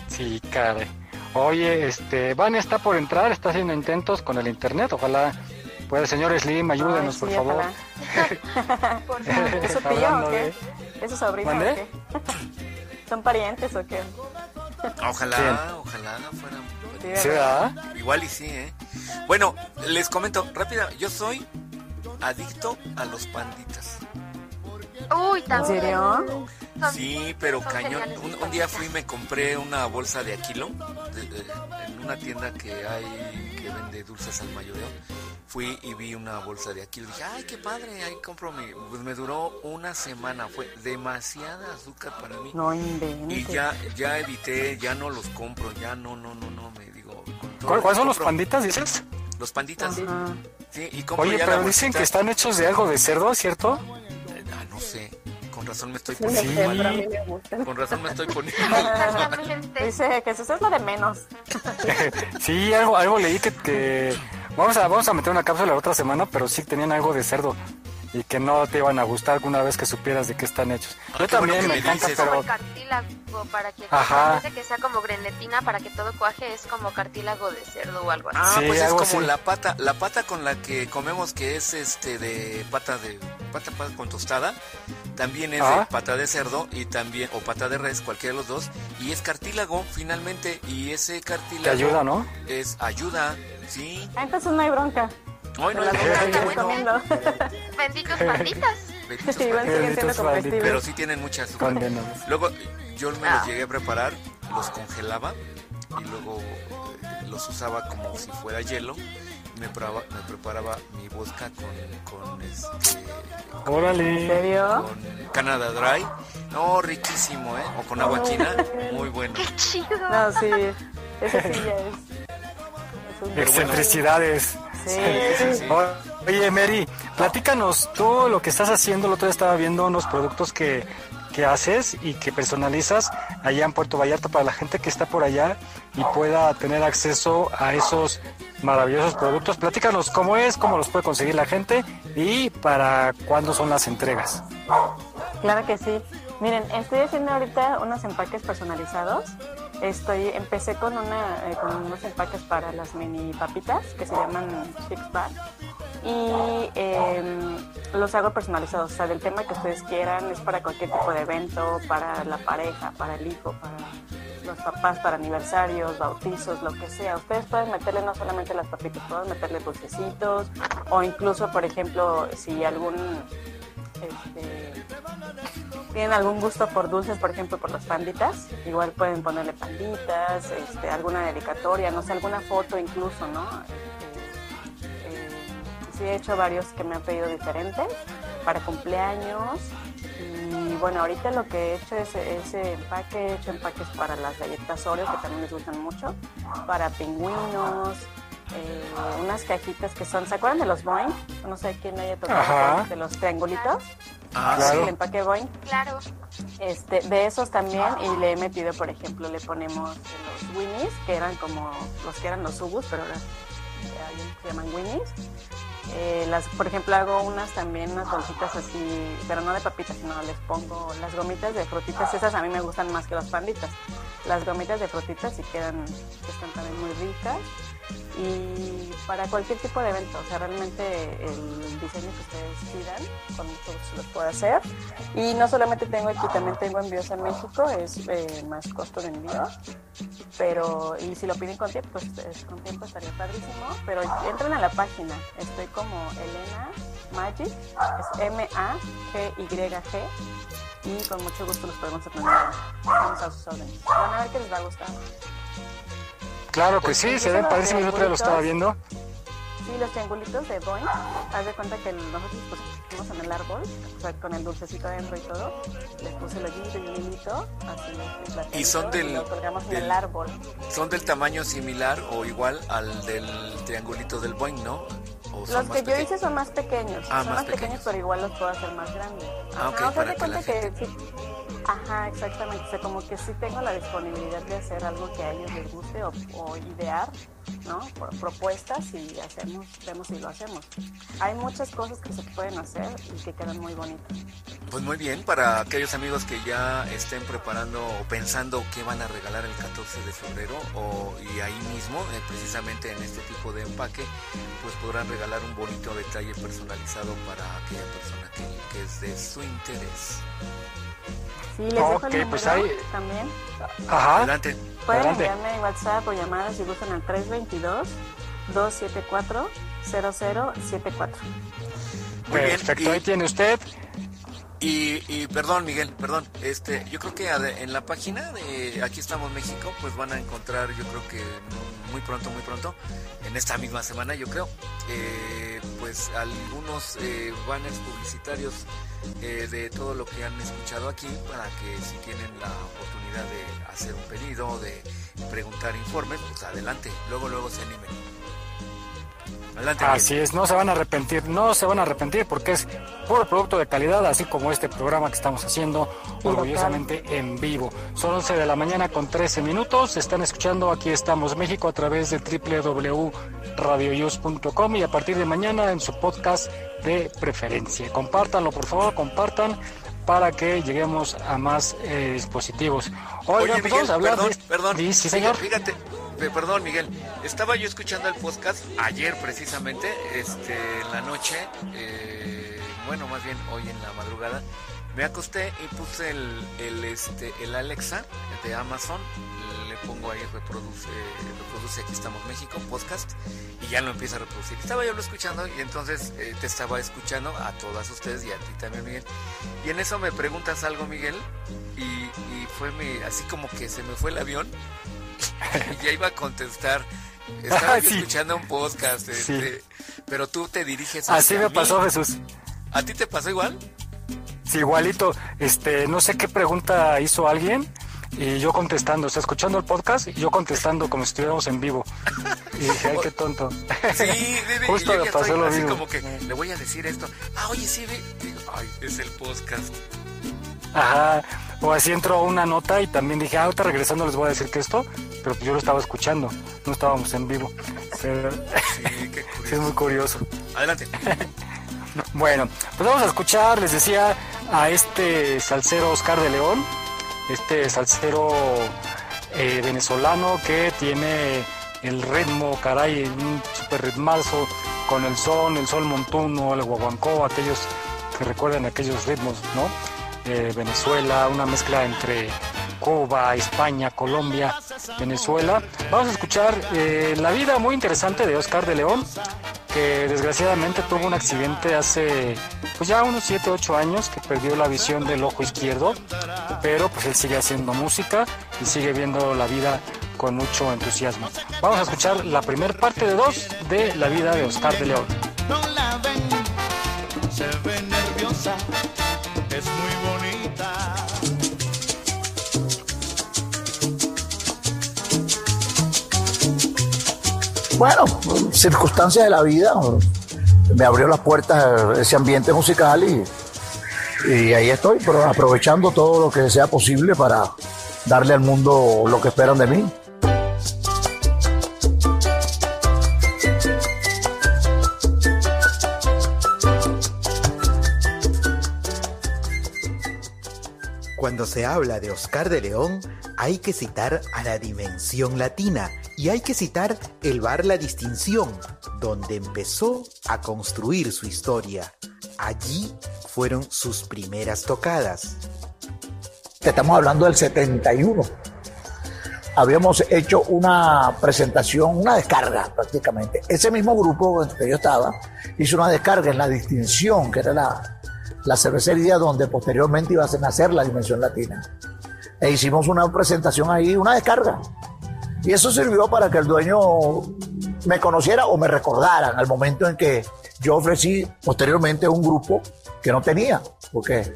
Sí, caray. Oye, este, Vania está por entrar, está haciendo intentos con el internet. Ojalá pueda el señor Slim, ayúdenos, Ay, por favor. Por favor. ¿Es su tío o qué? de- ¿Es su sobrino o qué? ¿Son parientes o qué? Ojalá, Bien. ojalá fueran. Sí, Sí, ¿verdad? Igual y sí, ¿eh? Bueno, les comento rápida. Yo soy adicto a los panditas. Uy, también. serio? Sí, pero son cañón. Un, día fui y me compré una bolsa de Aquilo de- de- en una tienda que hay que vende dulces al mayoreo. Fui y vi una bolsa de Aquilo. Dije, ay, qué padre, ahí compro mi. Pues me duró una semana. Fue demasiada azúcar para mí. No Y inventes. ya, ya evité, ya no los compro, ya no, no, no, no, me digo. con todo ¿Cuál- ¿Cuáles son los panditas, dices? Los panditas. Sí, y compro Oye, ya pero la dicen que están hechos de algo de cerdo, ¿cierto? No sé. Con razón me estoy Sí, poniendo mal. me gustan. Con razón me estoy poniendo. Dice que eso es lo de menos. sí, algo, algo leí que, que vamos a vamos a meter una cápsula la otra semana, pero sí tenían algo de cerdo y que no te iban a gustar alguna vez que supieras de qué están hechos. Ah, Yo bueno también que me me encanta, dices. como pero el cartílago para que Ajá. de que sea como grenetina para que todo cuaje es como cartílago de cerdo o algo así. Ah, Sí, pues es como así. la pata, la pata con la que comemos que es este de pata de pata, pata con tostada, también es de Ah. pata de cerdo y también o pata de res, cualquiera de los dos, y es cartílago finalmente y ese cartílago te ayuda, ¿no? es ayuda, sí. Ah, entonces no hay bronca. Ay, no, bueno. comiendo. Benditos panditas. Benditos. Pero sí tienen mucha azúcar. Condenados. Luego yo me Ah. los llegué a preparar, los congelaba y luego eh, los usaba como si fuera hielo. Me, preparaba, me preparaba mi vodka con, con este ¿En Órale. serio? con Canada Dry. No, riquísimo, ¿eh? O con agua china, muy bueno. Qué chido. No, sí. Eso sí ya es. es un- Excentricidades. Sí, sí, sí. O- Oye, Mary, platícanos tú lo que estás haciendo. El otro día estaba viendo unos productos que, que haces y que personalizas allá en Puerto Vallarta para la gente que está por allá y pueda tener acceso a esos maravillosos productos. Platícanos cómo es, cómo los puede conseguir la gente y para cuándo son las entregas. Claro que sí. Miren, estoy haciendo ahorita unos empaques personalizados. Estoy, empecé con una, eh, con unos empaques para las mini papitas que se llaman Six Pack y em, los hago personalizados, o sea, del tema que ustedes quieran, es para cualquier tipo de evento, para la pareja, para el hijo, para los papás, para aniversarios, bautizos, lo que sea. Ustedes pueden meterle no solamente las papitas, pueden meterle dulcecitos o incluso, por ejemplo, si algún este, tienen algún gusto por dulces, por ejemplo, por las panditas, igual pueden ponerle panditas, este, alguna dedicatoria, no sé, alguna foto incluso, ¿no? Eh, sí he hecho varios que me han pedido diferentes para cumpleaños y bueno, ahorita lo que he hecho es ese empaque, he hecho empaques para las galletas Oreo que también les gustan mucho, para pingüinos, eh, unas cajitas que son, ¿se acuerdan de los Boeing? No sé quién haya tocado Ajá. de los triangulitos. Ah, Claro. El empaque Boeing. Claro. Este, de esos también y le he metido, por ejemplo, le ponemos los Winnies, que eran como los que eran los Subus, pero ahora eh, se llaman Winnies. Eh, las, por ejemplo, hago unas también, unas bolsitas así, pero no de papitas, sino les pongo las gomitas de frutitas. Esas a mí me gustan más que las panditas. Las gomitas de frutitas sí quedan, están también muy ricas. Y para cualquier tipo de evento, o sea, realmente el diseño que ustedes pidan, con mucho gusto los puedo hacer. Y no solamente tengo aquí, también tengo envíos a México, es eh, más costo de envío. Pero, y si lo piden con tiempo, pues es- con tiempo estaría padrísimo. Pero entren a la página, estoy como Elena Magic, es M-A-G-Y-G. Y con mucho gusto los podemos atender. Estamos a sus órdenes. Van a ver que les va a gustar. Claro que sí, se ven padrísimos, yo otra vez lo estaba viendo. Sí, los triangulitos de Boeing, haz de cuenta que nosotros pues, pusimos en el árbol, o sea, con el dulcecito adentro y todo, les puse el hoyito y un hilito, así Y son del- lo colgamos en del- el árbol. Son del tamaño similar o igual al del triangulito del Boeing, ¿no? ¿O son Los que yo hice son más pequeños, Ah, son más más pequeños, pequeños. pero igual los puedo hacer más grandes. Ah, ok, Ajá, o sea, para haz de que la cuenta que sí, ajá, exactamente, o sea, como que sí tengo la disponibilidad de hacer algo que a ellos les guste o, idear, ¿no? Propuestas y hacemos, vemos si lo hacemos. Hay muchas cosas que se pueden hacer y que quedan muy bonitas. Pues muy bien, para aquellos amigos que ya estén preparando o pensando qué van a regalar el 14 de febrero o, y ahí mismo, eh, precisamente en este tipo de empaque, pues podrán regalar un bonito detalle personalizado para aquella persona que, que es de su interés. Sí, les dejo el número pues ahí- también. Ajá. Adelante. Pueden Adelante. enviarme WhatsApp o llamadas si gustan al 322-274-0074. Muy bien, Perfecto, y- ahí tiene usted. Y, y perdón, Miguel, perdón, este, yo creo que en la página de Aquí estamos México, pues van a encontrar, yo creo que muy pronto, muy pronto, en esta misma semana, yo creo, eh, pues algunos eh, banners publicitarios eh, de todo lo que han escuchado aquí, para que si tienen la oportunidad de hacer un pedido, de preguntar informes, pues adelante, luego, luego se animen. Adelante. Así es, no se van a arrepentir, no se van a arrepentir porque es puro producto de calidad, así como este programa que estamos haciendo orgullosamente en vivo. Son 11 de la mañana con 13 minutos, están escuchando Aquí estamos México a través de www.radioyus.com y a partir de mañana en su podcast de preferencia. Compártanlo, por favor, compartan para que lleguemos a más eh, dispositivos. Oigan, Oye, pues Miguel, perdón, de... perdón. Sí, sí, señor. Fíjate, perdón, Miguel. Estaba yo escuchando el podcast ayer precisamente, este, en la noche, eh, bueno, más bien hoy en la madrugada. Me acosté y puse el, el, este, el Alexa de Amazon. Le pongo ahí reproduce, reproduce Aquí estamos México podcast y ya lo empieza a reproducir. Estaba yo lo escuchando y entonces eh, te estaba escuchando a todas ustedes y a ti también, Miguel. Y en eso me preguntas algo, Miguel, y, y fue mi, así como que se me fue el avión ya iba a contestar. Estaba yo Sí. escuchando un podcast, Sí. este, pero tú te diriges Así me mí. pasó, Jesús. ¿A ti te pasó igual? Sí, igualito. Este, no sé qué pregunta hizo alguien y yo contestando, o sea, escuchando el podcast y yo contestando como si estuviéramos en vivo. Y dije, ay, qué tonto. Sí, de- de- Justo me pasó estoy lo así mismo. como que le voy a decir esto. Ah, oye, sí, ve. Digo, ay, es el podcast. Ajá. O así entró una nota y también dije, ah, ahorita regresando les voy a decir que esto, pero pues yo lo estaba escuchando, no estábamos en vivo. Pero, Sí, qué sí, es muy curioso. Adelante. Bueno, pues vamos a escuchar, les decía, a este salsero Oscar de León, este salsero eh, venezolano que tiene el ritmo, caray, un super ritmazo con el son, el sol montuno, el guaguancó, aquellos que recuerdan aquellos ritmos, ¿no? Venezuela, una mezcla entre Cuba, España, Colombia, Venezuela. Vamos a escuchar eh, la vida muy interesante de Oscar de León, que desgraciadamente tuvo un accidente hace pues ya unos 7, 8 años, que perdió la visión del ojo izquierdo, pero pues él sigue haciendo música y sigue viendo la vida con mucho entusiasmo. Vamos a escuchar la primera parte de dos de la vida de Oscar de León. no la ven, se ve nerviosa, Bueno, circunstancias de la vida, me abrió las puertas ese ambiente musical y, ahí estoy, aprovechando todo lo que sea posible para darle al mundo lo que esperan de mí. Cuando se habla de Oscar de León, hay que citar a la dimensión latina y hay que citar el bar La Distinción, donde empezó a construir su historia. Allí fueron sus primeras tocadas. Estamos hablando del 71. Habíamos hecho una presentación, una descarga prácticamente. Ese mismo grupo en que yo estaba hizo una descarga en La Distinción, que era la, la cervecería donde posteriormente iba a nacer la Dimensión Latina. E hicimos una presentación ahí, una descarga. Y eso sirvió para que el dueño me conociera o me recordara en el momento en que yo ofrecí posteriormente un grupo que no tenía, porque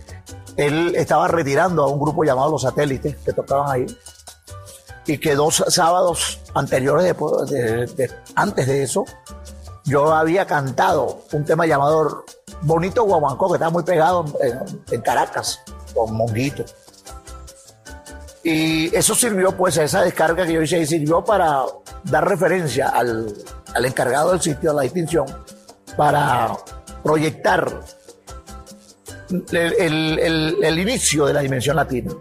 él estaba retirando a un grupo llamado Los Satélites que tocaban ahí. Y que dos sábados anteriores, de, antes de eso, yo había cantado un tema llamado Bonito Guaguancó, que estaba muy pegado en, Caracas, con Monguito. Y eso sirvió, pues, esa descarga que yo hice, y sirvió para dar referencia al, al encargado del sitio, a la distinción, para proyectar el, el inicio de la dimensión latina.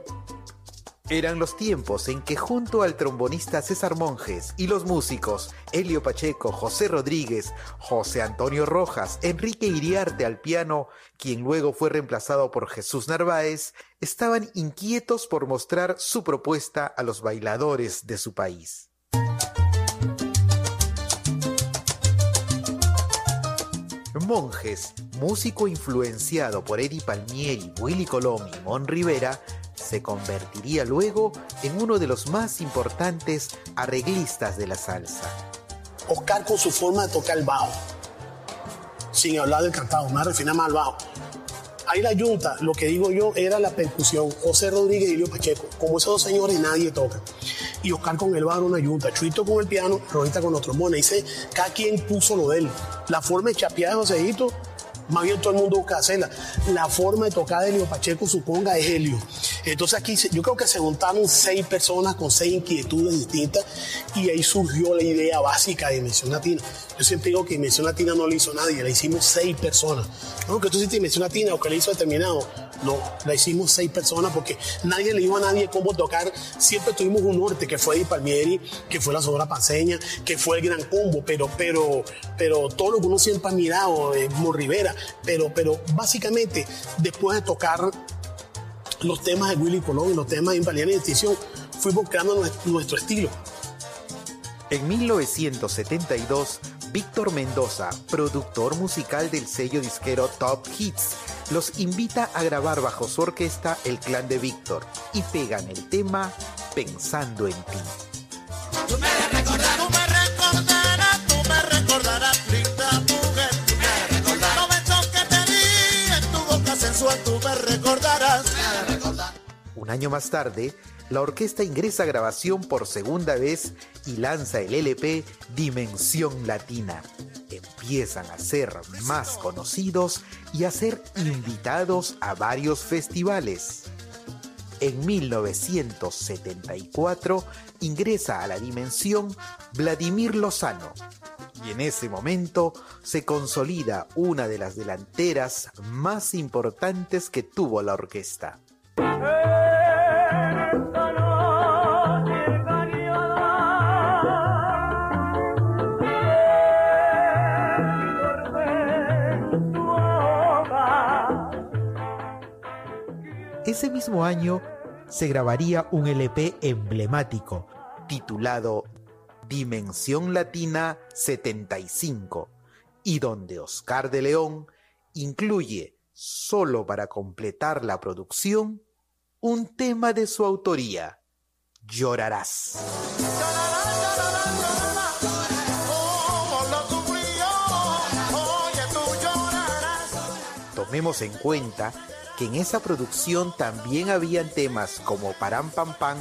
Eran los tiempos en que junto al trombonista César Monjes y los músicos Helio Pacheco, José Rodríguez, José Antonio Rojas, Enrique Iriarte al piano, quien luego fue reemplazado por Jesús Narváez, estaban inquietos por mostrar su propuesta a los bailadores de su país. Monjes, músico influenciado por Eddie Palmieri, Willy Colón y Mon Rivera, se convertiría luego en uno de los más importantes arreglistas de la salsa. Oscar con su forma de tocar el bajo, sin hablar del cantado, más refina más al bajo. Ahí la yunta, lo que digo yo, era la percusión. José Rodríguez y Elio Pacheco. Como esos dos señores nadie toca. Y Oscar con el bajo una yunta. Chuito con el piano, Rodita con los trombones. Dice, cada quien puso lo de él. La forma de chapear de Joséito más bien todo el mundo busca hacerla. La forma de tocar de Helio Pacheco, suponga, es Helio. Entonces aquí yo creo que se juntaron seis personas con seis inquietudes distintas y ahí surgió la idea básica de Dimensión Latina. Yo siempre digo que Dimensión Latina no la hizo nadie, la hicimos seis personas. No, que tú hiciste Dimensión Latina o que la hizo determinado. No, la hicimos seis personas porque nadie le dijo a nadie cómo tocar. Siempre tuvimos un norte que fue Di Palmieri, que fue la Sonora Paseña, que fue el Gran Combo, pero, pero, pero todo lo que uno siempre ha mirado, eh, Rivera, pero, pero básicamente después de tocar los temas de Willy Colón y los temas de Impaliana y Extinción, fuimos creando nuestro, nuestro estilo. En 1972, Víctor Mendoza, productor musical del sello disquero Top Hits, los invita a grabar bajo su orquesta El Clan de Víctor y pegan el tema Pensando en ti. Tú me Un año más tarde, la orquesta ingresa a grabación por segunda vez y lanza el LP Dimensión Latina. Empiezan a ser más conocidos y a ser invitados a varios festivales. En 1974 ingresa a la Dimensión Vladimir Lozano y en ese momento se consolida una de las delanteras más importantes que tuvo la orquesta. Ese mismo año se grabaría un LP emblemático titulado Dimensión Latina 75 y donde Oscar de León incluye, solo para completar la producción, un tema de su autoría, Llorarás. Tomemos en cuenta que en esa producción también habían temas como Param Pam Pam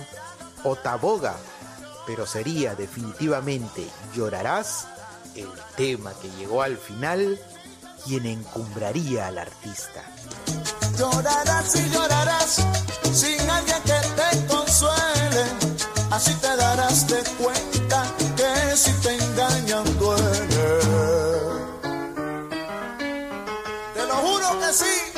o Taboga, pero sería definitivamente Llorarás el tema que llegó al final quien encumbraría al artista. Llorarás y llorarás sin alguien que te consuele. Así te darás de cuenta que si te engañan duele. Te lo juro que sí.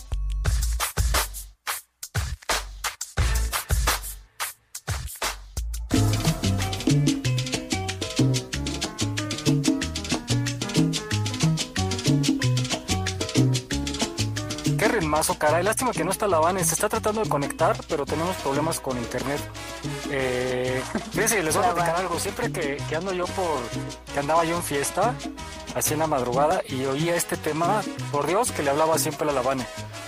Ritmazo, caray. Lástima que no está la Vane. Se está tratando de conectar, pero tenemos problemas con internet. Eh, fíjense, les voy a platicar algo. Siempre que, que ando yo por. que andaba yo en fiesta, así en la madrugada, y oía este tema, por Dios, que le hablaba siempre a la Vane.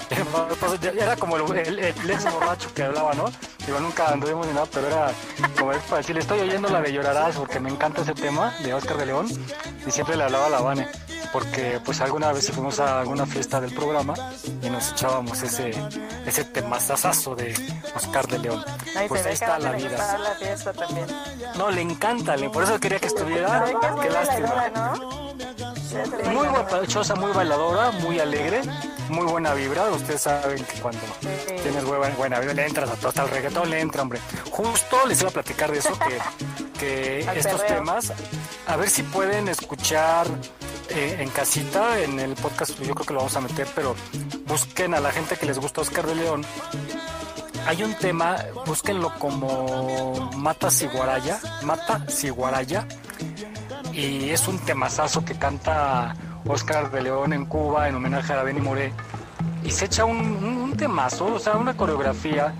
Era como el, el- el ex borracho que hablaba, ¿no? Digo, nunca anduvimos ni nada, pero era como para decirle, estoy oyendo la de Llorarás porque me encanta ese tema de Oscar de León y siempre le hablaba a la Vane porque pues alguna vez fuimos a alguna fiesta del programa y nos echábamos ese ese temazazazo de Oscar de León. Ay, Pues ahí está la vida. la fiesta también. No, le encanta, le- por eso quería que estuviera. Muy Qué lástima. Muy guapachosa, muy bailadora, muy alegre, muy buena vibra. Ustedes saben que cuando tienes buena, buena vibra le entras a todo, hasta el reggaetón le entra, hombre. Justo les iba a platicar de eso, que, que estos temas, a ver si pueden escuchar eh, en casita, en el podcast, yo creo que lo vamos a meter, pero busquen a la gente que les gusta Oscar de León. Hay un tema, búsquenlo como Mata Siguaraya, Mata Siguaraya, y es un temazazo que canta Oscar de León en Cuba en homenaje a Benny Moré y se echa un, un- temazo, o sea, una coreografía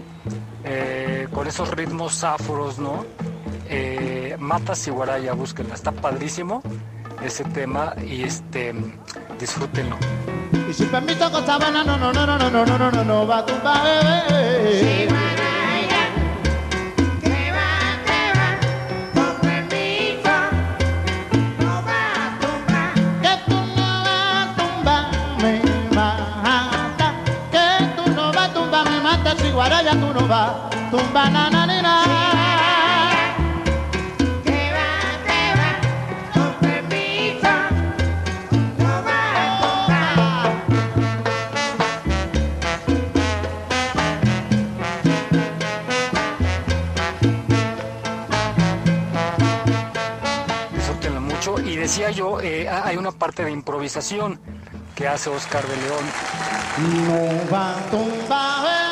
eh, con esos ritmos afros, ¿no? Eh, Mata Siguaraya, búsquenla, está padrísimo ese tema y este disfrútenlo. Y sin permiso con sabana, no, no, no, no, no, no, no, no, no, va a tumbar, Si guaraya tú no vas a tumbar, na, na, ni, na. disfrútenlo mucho. Y decía yo, eh, hay una parte de improvisación que hace Oscar de León. No va a tumbar,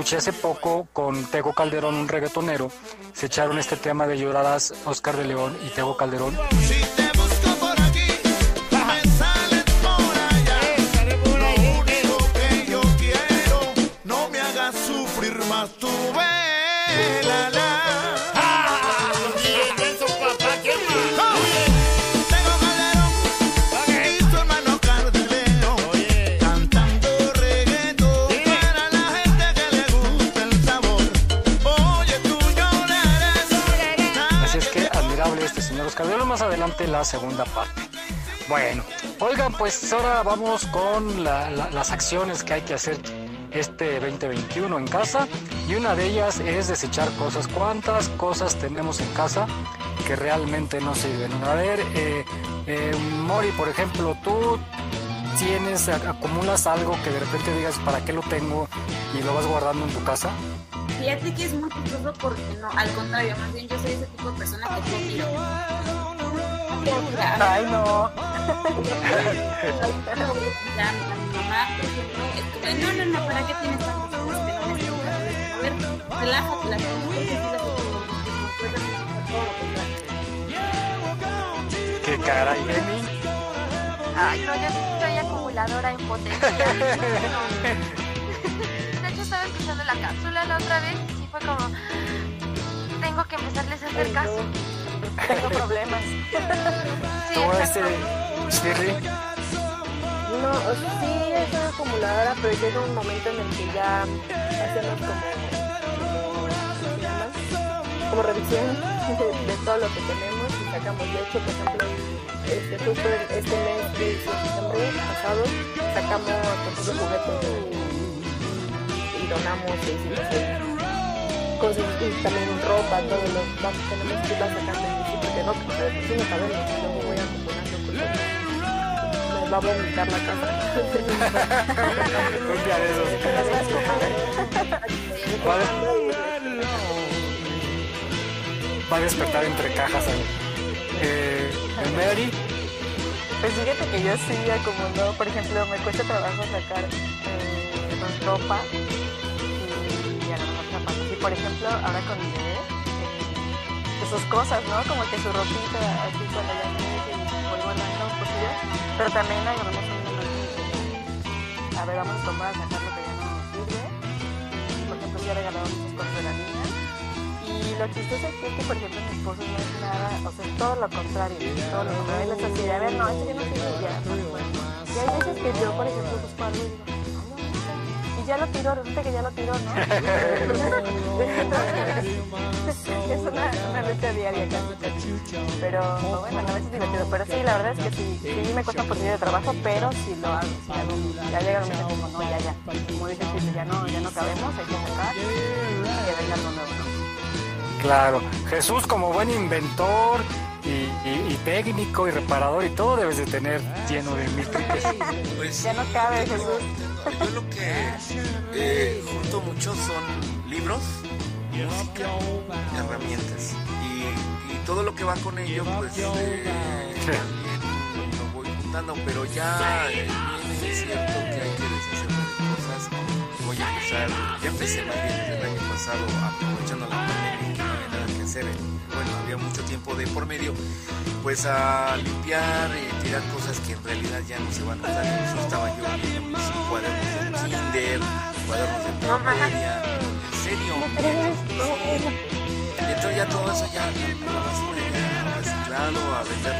escuché hace poco con Tego Calderón, un reggaetonero, se echaron este tema de Llorarás, Oscar de León y Tego Calderón. Lo segunda parte. Bueno, oigan, pues ahora vamos con la- la- las acciones que hay que hacer este 2021 en casa y una de ellas es desechar cosas. ¿Cuántas cosas tenemos en casa que realmente no sirven. A ver, eh, eh, Mori, por ejemplo, tú tienes, acumulas algo que de repente digas, ¿para qué lo tengo? Y lo vas guardando en tu casa. Fíjate que es muy chistoso porque no, al contrario, más bien yo soy ese tipo de persona que tiro. Ay, no. Ya, mi mamá, por ejemplo, es como, no, no, no, ¿para qué tienes tantas cosas que no necesitas? A ver, relájate, las cosas. Qué caray, Emi. Ay, no, yo soy acumuladora en potencia. De hecho, estaba escuchando la cápsula la otra vez y sí fue como, tengo que empezarles a hacer caso. Tengo problemas. Tú, este, Shirley, No, sí es una acumuladora, pero llega un momento en el que ya hacemos como, como, revisión de, de todo lo que tenemos y sacamos. De hecho, por ejemplo, este, justo este mes de diciembre pasado sacamos por ejemplo, juguetes y, y donamos y hicimos ahí cosas y también ropa, todo lo vamos, tenemos que ir sacando porque no, de por sí no sabemos y luego voy acumulando cosas. Nos va a vomitar la casa. de esos. Va a, va a despertar entre cajas ahí. Eh, Mary, Pues fíjate que yo sí acumulo, por ejemplo, me cuesta trabajo sacar eh, ropa y a lo mejor zapatos. Y por ejemplo, ahora con mi bebé, sus cosas, ¿no? Como que su ropita, así cuando ya crece y voy guardando cosillas. Pero también agarramos un momento a ver, vamos a tomar a sacar lo que ya no nos sirve. Por ejemplo, ya regalamos muchas cosas de la niña. Y lo chistoso aquí es que, por ejemplo, mi esposo no es nada, o sea, es todo lo contrario, todo lo contrario. Así, de, a ver, no, esto ya no sirve, ya. Y hay veces que yo, por ejemplo, busco algo digo, ya lo tiró, resulta que ya lo tiró, ¿no? es una, una lucha diaria casi. Pero bueno, a veces es divertido. Pero sí, la verdad es que sí, sí me cuesta un poquito de trabajo, pero sí lo hago. Sí hago. Ya llega un momento como, no, ya, ya. Como dices, Chile, ya no, ya no cabemos, hay que sacar y que venga algo nuevo, ¿no? claro. Jesús, como buen inventor y, y- y técnico y reparador y todo, debes de tener lleno de mil. Pues Ya no cabe, Jesús. Yo lo que eh, junto mucho son libros, música, herramientas. Y, y todo lo que va con ello, pues eh, lo voy juntando. Pero ya eh, es cierto que hay que deshacerme de cosas. Voy a empezar, ya empecé más bien desde el año pasado, aprovechando la pandemia hacer. eh, Bueno, había mucho tiempo de por medio, pues a limpiar, eh, tirar cosas que en realidad ya no se van a usar. Incluso estaba yo viendo mis cuadernos de kinder, cuadernos de primaria, en serio. Y entonces ya todo eso ya a a donde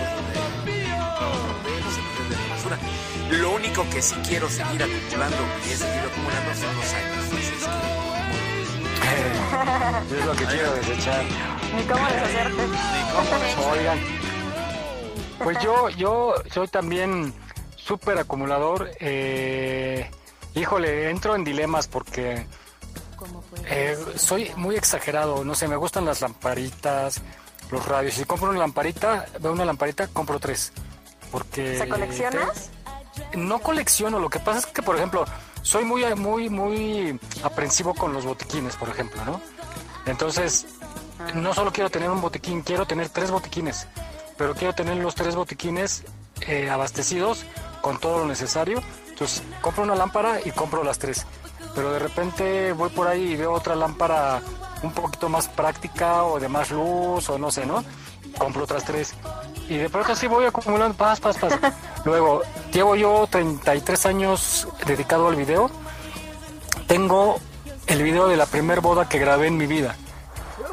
de la basura. Lo único que sí quiero seguir acumulando y he seguido acumulando son los años. Así es lo que quiero desechar. Ni cómo deshacerte. Oigan, pues yo, yo soy también súper acumulador. eh, híjole, entro en dilemas porque eh, soy muy exagerado. No sé, me gustan las lamparitas, los radios. Si compro una lamparita, veo una lamparita, compro tres. Porque ¿Se coleccionas? no colecciono, lo que pasa es que, por ejemplo, soy muy, muy, muy aprensivo con los botiquines, por ejemplo, ¿no? Entonces, no solo quiero tener un botiquín, quiero tener tres botiquines, pero quiero tener los tres botiquines eh, abastecidos con todo lo necesario. Entonces, compro una lámpara y compro las tres. Pero de repente voy por ahí y veo otra lámpara un poquito más práctica o de más luz o no sé, ¿no? Compro otras tres. Y de pronto así voy acumulando, paz, paz, paz. Luego, llevo yo 33 años dedicado al video. Tengo el video de la primer boda que grabé en mi vida.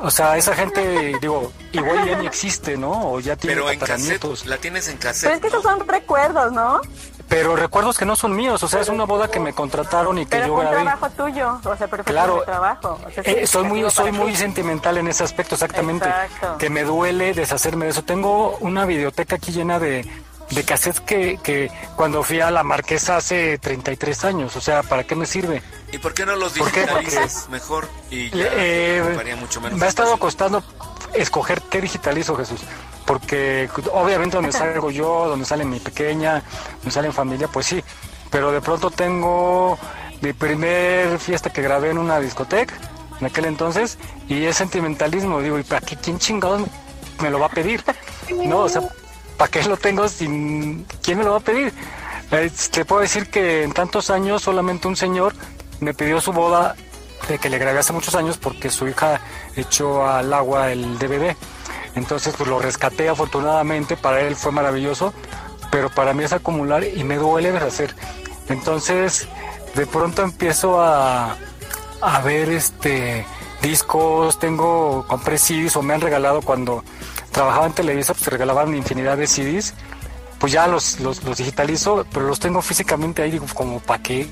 O sea, esa gente, digo, igual ya ni existe, ¿no? O ya tiene Pero en cassette, la tienes en Pero es cassette. que esos son recuerdos, ¿no? Pero recuerdos que no son míos, o sea, es una boda que me contrataron y que Pero yo grabé. trabajo tuyo, o sea, pero Claro. trabajo. O sea, sí, Eh, soy muy, soy muy ti. sentimental en ese aspecto, exactamente. Exacto. Que me duele deshacerme de eso. Tengo una videoteca aquí llena de, de cassettes que, que cuando fui a la Marquesa hace 33 años, o sea, ¿para qué me sirve? ¿Y por qué no los digitalizas mejor? Y ya eh, mucho menos me ha estado costando escoger qué digitalizo, Jesús. Porque obviamente donde salgo yo, donde sale mi pequeña, donde sale en familia, pues sí. Pero de pronto tengo mi primer fiesta que grabé en una discoteca, en aquel entonces, y es sentimentalismo. Digo, ¿y para qué? ¿Quién chingados me, me lo va a pedir? No, o sea, ¿para qué lo tengo sin... ¿Quién me lo va a pedir? Eh, te puedo decir que en tantos años solamente un señor me pidió su boda de que le grabé hace muchos años porque su hija echó al agua el DVD. Entonces pues lo rescaté afortunadamente, para él fue maravilloso, pero para mí es acumular y me duele deshacer. Entonces de pronto empiezo a, a ver este discos, tengo, compré CDs o me han regalado cuando trabajaba en Televisa, pues regalaban infinidad de CDs, pues ya los, los, los digitalizo, pero los tengo físicamente ahí, digo, como para qué.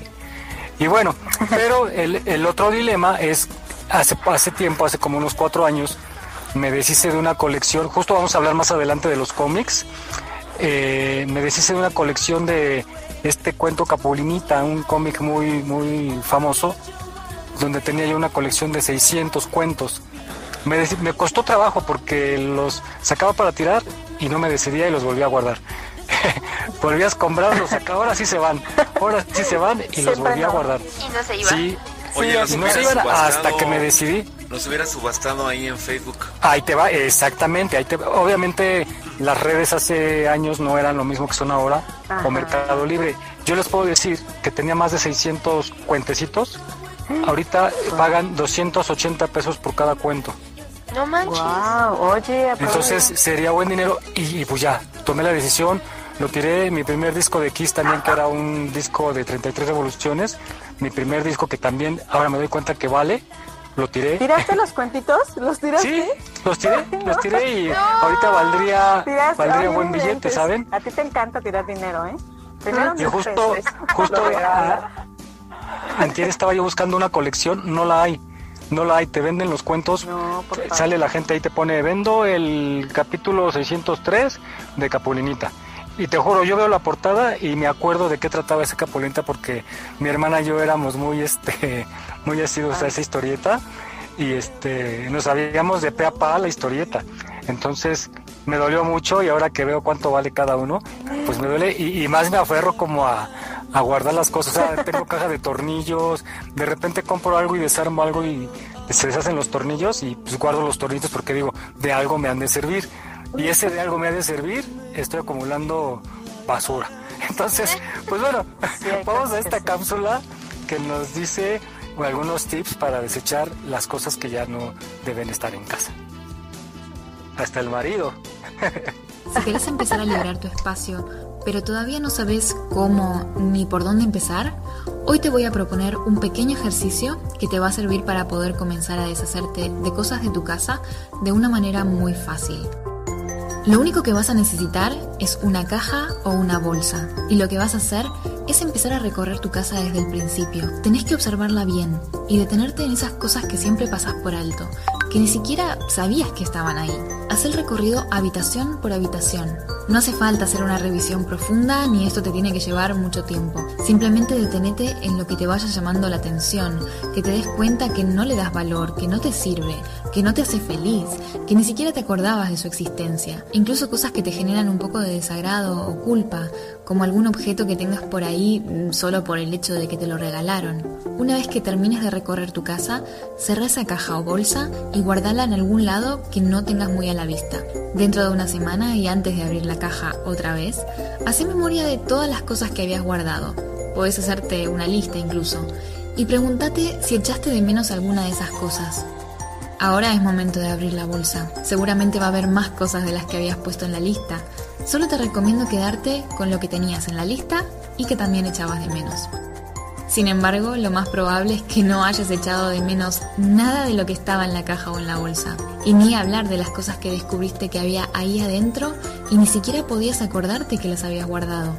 Y bueno, pero el, el otro dilema es, hace, hace tiempo, hace como unos cuatro años, me deshice de una colección, justo vamos a hablar más adelante de los cómics, eh, me deshice de una colección de este cuento Capulinita, un cómic muy, muy famoso, donde tenía yo una colección de 600 cuentos. Me, costó trabajo porque los sacaba para tirar y no me decidía y los volvía a guardar. Volvías a comprar, los sacaba, ahora sí se van, ahora sí se van y los volví a no. guardar. Y no se iba. Sí, Oye, no se iban hasta que me decidí. Los hubiera subastado ahí en Facebook. Ahí te va, exactamente. Ahí te va. Obviamente las redes hace años no eran lo mismo que son ahora, Ajá. o Mercado Libre. Yo les puedo decir que tenía más de 600 cuentecitos. Ahorita pagan 280 pesos por cada cuento. No manches. oye, Entonces sería buen dinero y, y pues ya, tomé la decisión, lo tiré, mi primer disco de Kiss también, que era un disco de 33 revoluciones, mi primer disco que también ahora me doy cuenta que vale, lo tiré. ¿Tiraste los cuentitos? ¿Los tiraste? Sí, los tiré, los tiré y ahorita valdría, Tiraste- valdría buen billete. ¿saben? A ti te encanta tirar dinero, ¿eh? Primero Y justo, justo Lo regalas. a- antier estaba yo buscando una colección, no la hay. No la hay, te venden los cuentos, por sale la gente ahí te pone, vendo el capítulo 603 de Capulinita. Y te juro, yo veo la portada y me acuerdo de qué trataba ese Capulinita porque mi hermana y yo éramos muy, este, muy asiduos a esa historieta y este, nos sabíamos de pe a pa la historieta. Entonces me dolió mucho y ahora que veo cuánto vale cada uno, pues me duele y, y más me aferro como a, a guardar las cosas. O sea, tengo caja de tornillos, de repente compro algo y desarmo algo y se deshacen los tornillos y pues guardo los tornillos porque digo, de algo me han de servir. Y ese de algo me ha de servir, estoy acumulando basura. Entonces, pues bueno, vamos a esta cápsula que nos dice algunos tips para desechar las cosas que ya no deben estar en casa. Hasta el marido. Si querés empezar a liberar tu espacio, pero todavía no sabes cómo ni por dónde empezar, hoy te voy a proponer un pequeño ejercicio que te va a servir para poder comenzar a deshacerte de cosas de tu casa de una manera muy fácil. Lo único que vas a necesitar es una caja o una bolsa y lo que vas a hacer es empezar a recorrer tu casa desde el principio. Tenés que observarla bien y detenerte en esas cosas que siempre pasas por alto, que ni siquiera sabías que estaban ahí. Haz el recorrido habitación por habitación. No hace falta hacer una revisión profunda ni esto te tiene que llevar mucho tiempo. Simplemente detenete en lo que te vaya llamando la atención, que te des cuenta que no le das valor, que no te sirve, que no te hace feliz, que ni siquiera te acordabas de su existencia. Incluso cosas que te generan un poco de desagrado o culpa, como algún objeto que tengas por ahí mm, solo por el hecho de que te lo regalaron. Una vez que termines de recorrer tu casa, cerrá esa caja o bolsa y guardala en algún lado que no tengas muy a la vista. Dentro de una semana y antes de abrir la caja otra vez, haz memoria de todas las cosas que habías guardado. Puedes hacerte una lista incluso y pregúntate si echaste de menos alguna de esas cosas. Ahora es momento de abrir la bolsa. Seguramente va a haber más cosas de las que habías puesto en la lista. Solo te recomiendo quedarte con lo que tenías en la lista y que también echabas de menos. Sin embargo, lo más probable es que no hayas echado de menos nada de lo que estaba en la caja o en la bolsa. Y ni hablar de las cosas que descubriste que había ahí adentro y ni siquiera podías acordarte que las habías guardado.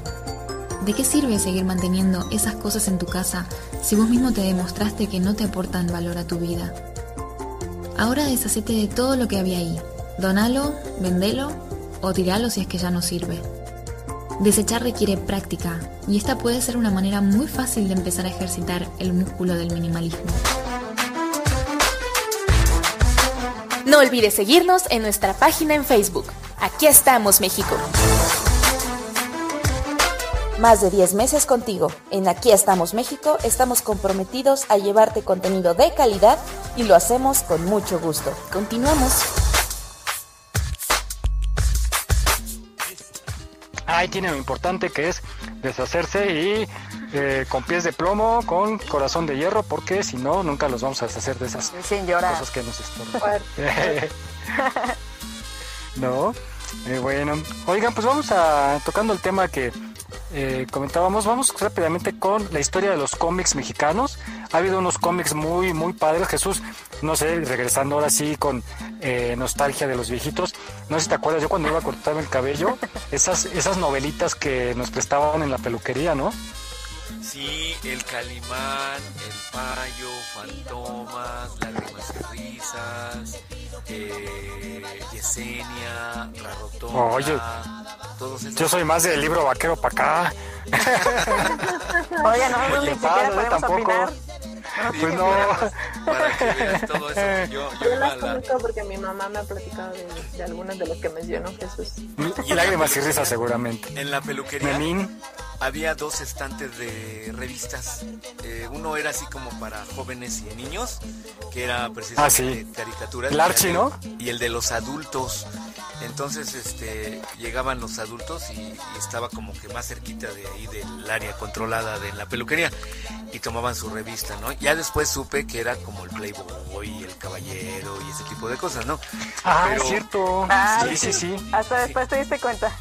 ¿De qué sirve seguir manteniendo esas cosas en tu casa si vos mismo te demostraste que no te aportan valor a tu vida? Ahora deshacete de todo lo que había ahí. Donalo, vendelo o tiralo si es que ya no sirve. Desechar requiere práctica y esta puede ser una manera muy fácil de empezar a ejercitar el músculo del minimalismo. No olvides seguirnos en nuestra página en Facebook. Aquí estamos, México. Más de 10 meses contigo. En Aquí estamos México estamos comprometidos a llevarte contenido de calidad y lo hacemos con mucho gusto. Continuamos. Ahí tiene lo importante que es deshacerse y eh, con pies de plomo, con corazón de hierro, porque si no, nunca los vamos a deshacer de esas Sin llorar. cosas que nos estorban. no, eh, bueno. Oigan, pues vamos a tocando el tema que eh, comentábamos, vamos rápidamente con la historia de los cómics mexicanos. Ha habido unos cómics muy, muy padres. Jesús, no sé, regresando ahora sí con eh, nostalgia de los viejitos. No sé si te acuerdas, yo cuando iba a cortarme el cabello, esas, esas novelitas que nos prestaban en la peluquería, ¿no? Sí, el Calimán, el Payo, Fantomas, Lágrimas y Risas, eh, Yesenia, Rarotona, Oye, todos yo soy más del libro vaquero para acá. Oye, nosotros Oye, ni siquiera padre, podemos tampoco. opinar. Pues no. Para que veas todo eso. Yo, yo Yo las conozco porque mi mamá me ha platicado de, de algunos de los que mencionó Jesús. Y lágrimas y risas seguramente. En la peluquería Memín. había dos estantes de revistas. Eh, uno era así como para jóvenes y niños, que era precisamente Ah, sí. caricaturas. El Archie, ¿no? Y el de los adultos. Entonces este, llegaban los adultos y, y estaba como que más cerquita de ahí del área controlada de la peluquería y tomaban su revista, ¿no? Ya después supe que era como el Playboy, el Caballero y ese tipo de cosas, ¿no? Ah, Pero- es cierto. Ah, sí, sí, sí. Hasta después te diste cuenta.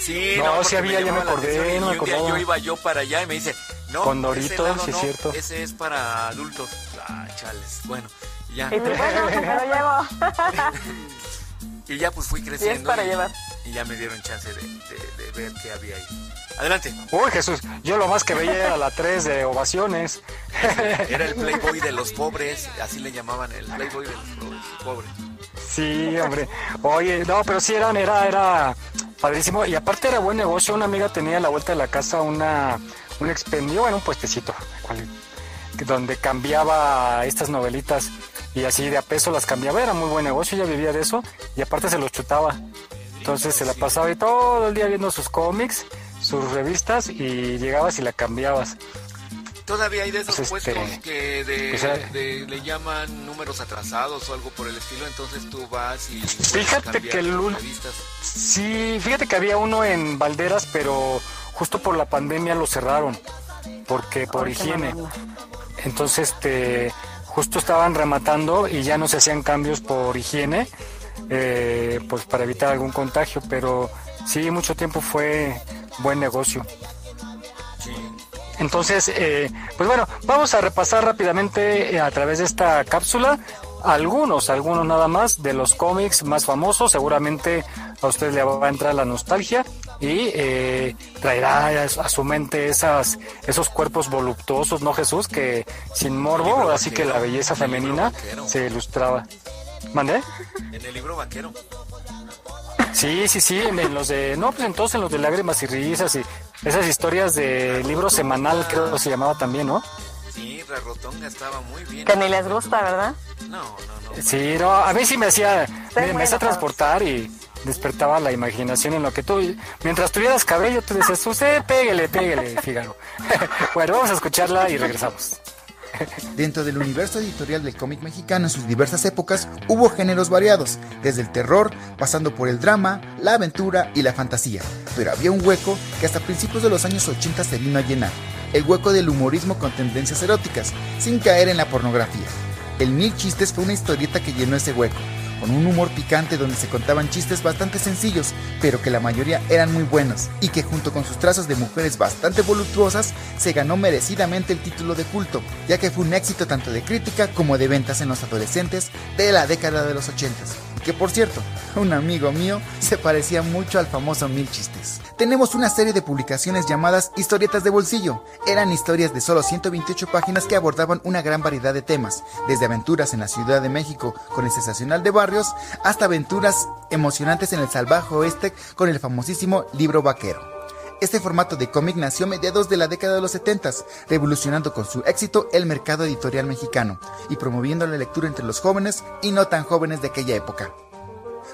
Sí, No, porque sí había, ya me llamaba la acordé, no me un día acordaba. yo iba yo para allá y me dice, no, Con ese Doritos, lado sí es no, cierto. Ese es para adultos. Ah, chales. Bueno, y ya. Y tú, bueno, me lo llevo. Y ya pues fui creciendo. para y, llevar. Y ya me dieron chance de, de- de ver qué había ahí. Adelante. Uy, Jesús, yo lo más que veía era la 3 de ovaciones. Era el Playboy de los pobres, así le llamaban el Playboy de los pobres. Sí, hombre. Oye, no, pero sí eran, era, era padrísimo. Y aparte era buen negocio. Una amiga tenía a la vuelta de la casa una, un expendio, bueno, un puestecito, cual- donde cambiaba estas novelitas y así de a peso las cambiaba. Era muy buen negocio, ella vivía de eso y aparte se los chutaba. Entonces se la pasaba ahí todo el día viendo sus cómics, sus revistas y llegabas y la cambiabas. Todavía hay de esos Pues, este, que de, pues, era- de- le llaman números atrasados o algo por el estilo, entonces tú vas y Fíjate que el revistas. Sí, fíjate que había uno en Valderas, pero justo por la pandemia lo cerraron, porque por Ay, higiene. Entonces, este, justo estaban rematando y ya no se hacían cambios por higiene, eh, pues para evitar algún contagio, pero sí, mucho tiempo fue buen negocio. Entonces, eh, pues bueno, vamos a repasar rápidamente eh, a través de esta cápsula algunos, algunos nada más de los cómics más famosos. Seguramente a usted le va a entrar la nostalgia y eh, traerá a su- mente esas, esos cuerpos voluptuosos, ¿no, Jesús? Que sin morbo, así que la belleza femenina se ilustraba. ¿Mandé? En el libro vaquero. Sí, sí, sí, en, en los de, no, pues entonces en los de lágrimas y risas y esas historias de libro semanal creo que se llamaba también, ¿no? Sí, Rarotonga estaba muy bien. Que ni les gusta, ¿verdad? No, no, no. Sí, no, a mí sí me hacía, me, hacía transportar y despertaba la imaginación en lo que tú, mientras tuvieras cabello, tú decías, usted pégale, pégale, Fígaro. bueno, vamos a escucharla y regresamos. Dentro del universo editorial del cómic mexicano en sus diversas épocas hubo géneros variados, desde el terror, pasando por el drama, la aventura y la fantasía. Pero había un hueco que hasta principios de los años 80 se vino a llenar, el hueco del humorismo con tendencias eróticas, sin caer en la pornografía. El Mil Chistes fue una historieta que llenó ese hueco, con un humor picante donde se contaban chistes bastante sencillos, pero que la mayoría eran muy buenos, y que junto con sus trazos de mujeres bastante voluptuosas, se ganó merecidamente el título de culto, ya que fue un éxito tanto de crítica como de ventas en los adolescentes de la década de los 80 que por cierto, un amigo mío se parecía mucho al famoso Mil Chistes. Tenemos una serie de publicaciones llamadas historietas de bolsillo. Eran historias de solo 128 páginas que abordaban una gran variedad de temas, desde aventuras en la Ciudad de México con el sensacional de barrios, hasta aventuras emocionantes en el salvaje oeste con el famosísimo libro vaquero. Este formato de cómic nació a mediados de la década de los 70, revolucionando con su éxito el mercado editorial mexicano y promoviendo la lectura entre los jóvenes y no tan jóvenes de aquella época.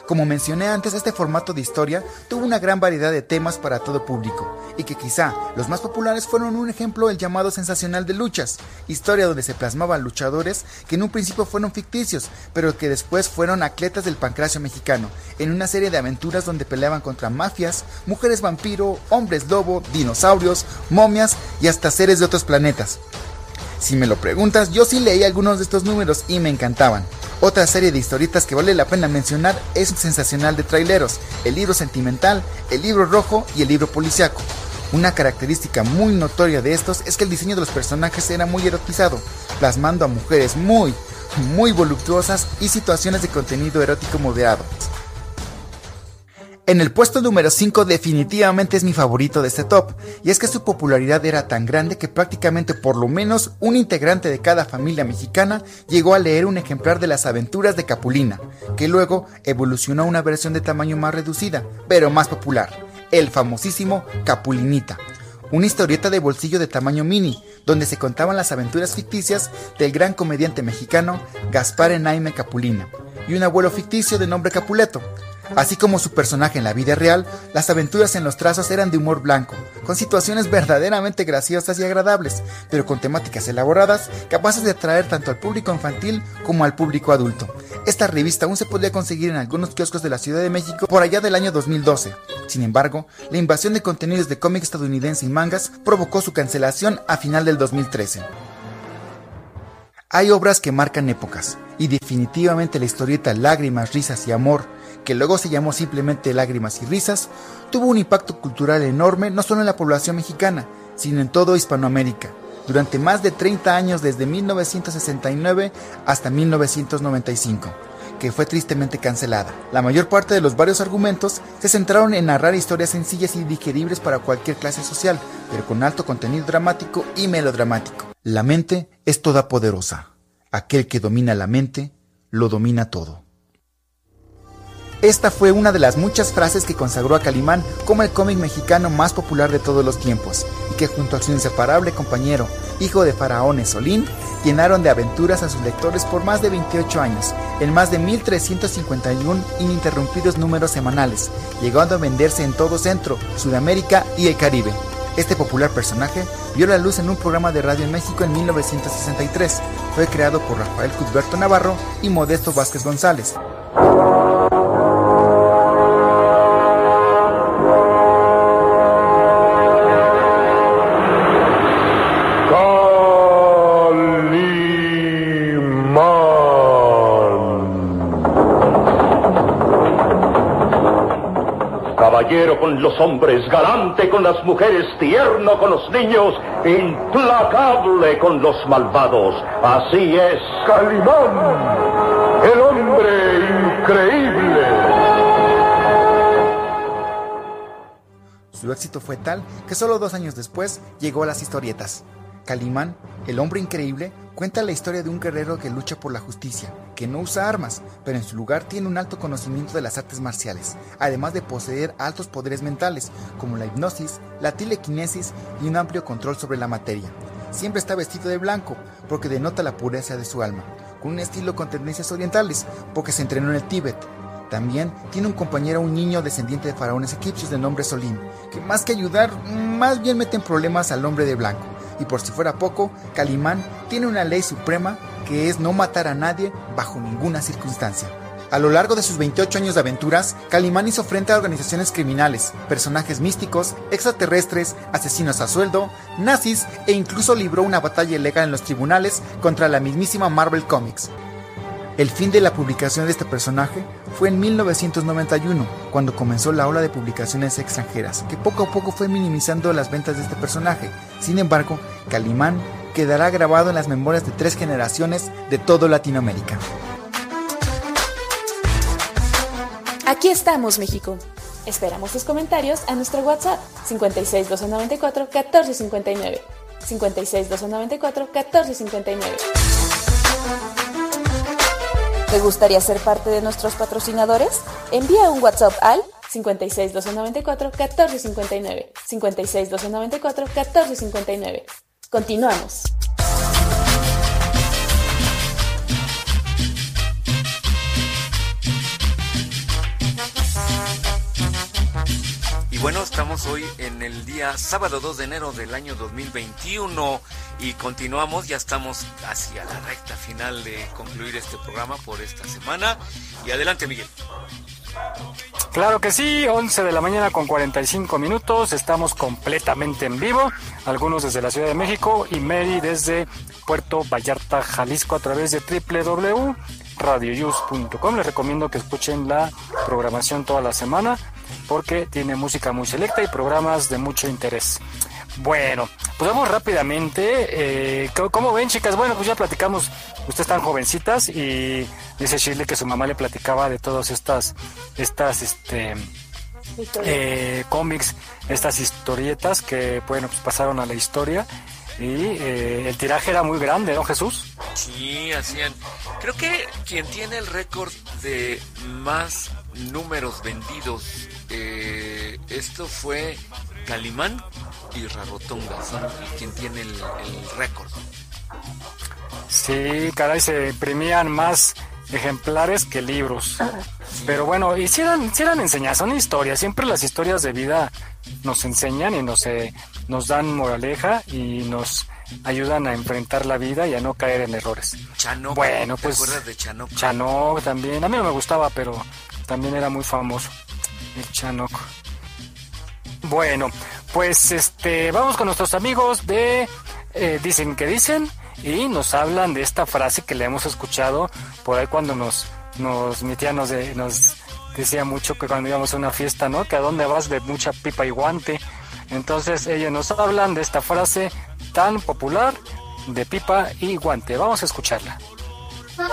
Como mencioné antes, este formato de historia tuvo una gran variedad de temas para todo público, y que quizá los más populares fueron un ejemplo el llamado sensacional de luchas, historia donde se plasmaban luchadores que en un principio fueron ficticios, pero que después fueron atletas del pancracio mexicano, en una serie de aventuras donde peleaban contra mafias, mujeres vampiro, hombres lobo, dinosaurios, momias y hasta seres de otros planetas. Si me lo preguntas, yo sí leí algunos de estos números y me encantaban. Otra serie de historietas que vale la pena mencionar es Sensacional de Traileros, el libro sentimental, el libro rojo y el libro policiaco. Una característica muy notoria de estos es que el diseño de los personajes era muy erotizado, plasmando a mujeres muy, muy voluptuosas y situaciones de contenido erótico moderado. En el puesto número 5 definitivamente es mi favorito de este top, y es que su popularidad era tan grande que prácticamente por lo menos un integrante de cada familia mexicana llegó a leer un ejemplar de las aventuras de Capulina, que luego evolucionó a una versión de tamaño más reducida, pero más popular, el famosísimo Capulinita, una historieta de bolsillo de tamaño mini, donde se contaban las aventuras ficticias del gran comediante mexicano Gaspar Enaime Capulina, y un abuelo ficticio de nombre Capuleto, Así como su personaje en la vida real, las aventuras en los trazos eran de humor blanco, con situaciones verdaderamente graciosas y agradables, pero con temáticas elaboradas capaces de atraer tanto al público infantil como al público adulto. Esta revista aún se podía conseguir en algunos kioscos de la Ciudad de México por allá del año 2012. Sin embargo, la invasión de contenidos de cómic estadounidense y mangas provocó su cancelación a final del 2013. Hay obras que marcan épocas, y definitivamente la historieta Lágrimas, Risas y Amor que luego se llamó simplemente Lágrimas y Risas, tuvo un impacto cultural enorme no solo en la población mexicana, sino en todo Hispanoamérica, durante más de 30 años desde 1969 hasta 1995 que fue tristemente cancelada. La mayor parte de los varios argumentos se centraron en narrar historias sencillas y digeribles para cualquier clase social, pero con alto contenido dramático y melodramático. La mente es toda poderosa. Aquel que domina la mente, lo domina todo. Esta fue una de las muchas frases que consagró a Calimán como el cómic mexicano más popular de todos los tiempos, y que junto a su inseparable compañero, hijo de faraones Solín, llenaron de aventuras a sus lectores por más de 28 años, en más de 1351 ininterrumpidos números semanales, llegando a venderse en todo Centro, Sudamérica y el Caribe. Este popular personaje vio la luz en un programa de radio en México en 1963. Fue creado por Rafael Cuthberto Navarro y Modesto Vázquez González. Caballero con los hombres, galante con las mujeres, tierno con los niños, implacable con los malvados. Así es. Calimán, el hombre increíble. Su éxito fue tal que solo dos años después llegó a las historietas. Calimán, el hombre increíble, cuenta la historia de un guerrero que lucha por la justicia, que no usa armas, pero en su lugar tiene un alto conocimiento de las artes marciales, además de poseer altos poderes mentales, como la hipnosis, la telequinesis y un amplio control sobre la materia. Siempre está vestido de blanco, porque denota la pureza de su alma, con un estilo con tendencias orientales, porque se entrenó en el Tíbet, también tiene un compañero, un niño descendiente de faraones egipcios de nombre Solín, que más que ayudar, más bien meten problemas al hombre de blanco. Y por si fuera poco, Calimán tiene una ley suprema que es no matar a nadie bajo ninguna circunstancia. A lo largo de sus 28 años de aventuras, Calimán hizo frente a organizaciones criminales, personajes místicos, extraterrestres, asesinos a sueldo, nazis e incluso libró una batalla ilegal en los tribunales contra la mismísima Marvel Comics. El fin de la publicación de este personaje fue en 1991, cuando comenzó la ola de publicaciones extranjeras, que poco a poco fue minimizando las ventas de este personaje. Sin embargo, Calimán quedará grabado en las memorias de tres generaciones de todo Latinoamérica. Aquí estamos, México. Esperamos tus comentarios a nuestro WhatsApp 56 294 1459. 56 294 1459. ¿Te gustaría ser parte de nuestros patrocinadores? Envía un WhatsApp al 56 294 1459. 56 294 1459. Continuamos. Bueno, estamos hoy en el día sábado 2 de enero del año 2021 y continuamos, ya estamos hacia la recta final de concluir este programa por esta semana. Y adelante, Miguel. Claro que sí, 11 de la mañana con 45 minutos, estamos completamente en vivo, algunos desde la Ciudad de México y Mary desde Puerto Vallarta, Jalisco a través de www.radioyus.com. Les recomiendo que escuchen la programación toda la semana porque tiene música muy selecta y programas de mucho interés. Bueno, pues vamos rápidamente. Eh, ¿Cómo ven, chicas? Bueno, pues ya platicamos. Ustedes están jovencitas y dice Shirley que su mamá le platicaba de todas estas, estas, este, eh, cómics, estas historietas que, bueno, pues pasaron a la historia. Y eh, el tiraje era muy grande, ¿no, Jesús? Sí, hacían. Creo que quien tiene el récord de más números vendidos, eh, esto fue Calimán y Rarotonga, son quien tiene el, el récord. Sí, caray, se imprimían más ejemplares que libros. Pero bueno, y si eran, si eran enseñanzas, son historias. Siempre las historias de vida nos enseñan y nos, eh, nos dan moraleja y nos ayudan a enfrentar la vida y a no caer en errores. Chanoc, Bueno, ¿te pues. acuerdas de Chanoc? Chanoc también. A mí no me gustaba, pero también era muy famoso. El Chanoc. Bueno, pues este, vamos con nuestros amigos de eh, Dicen que Dicen y nos hablan de esta frase que le hemos escuchado por ahí cuando nos, nos mi tía nos, de- nos decía mucho que cuando íbamos a una fiesta, ¿no? Que a dónde vas de mucha pipa y guante. Entonces ellos nos hablan de esta frase tan popular de pipa y guante. Vamos a escucharla. Cada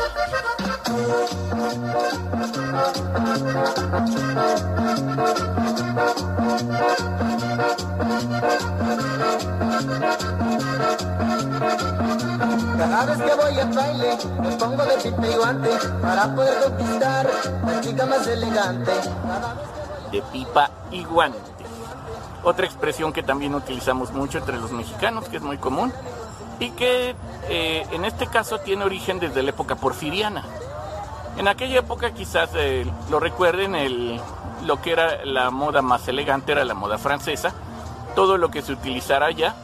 vez que voy al baile me pongo de pipa y guante para poder conquistar la chica más elegante. de pipa y guante. Otra expresión que también utilizamos mucho entre los mexicanos, que es muy común, y que eh, en este caso tiene origen desde la época porfiriana. En aquella época quizás eh, lo recuerden, el, lo que era la moda más elegante era la moda francesa. Todo lo que se utilizara allá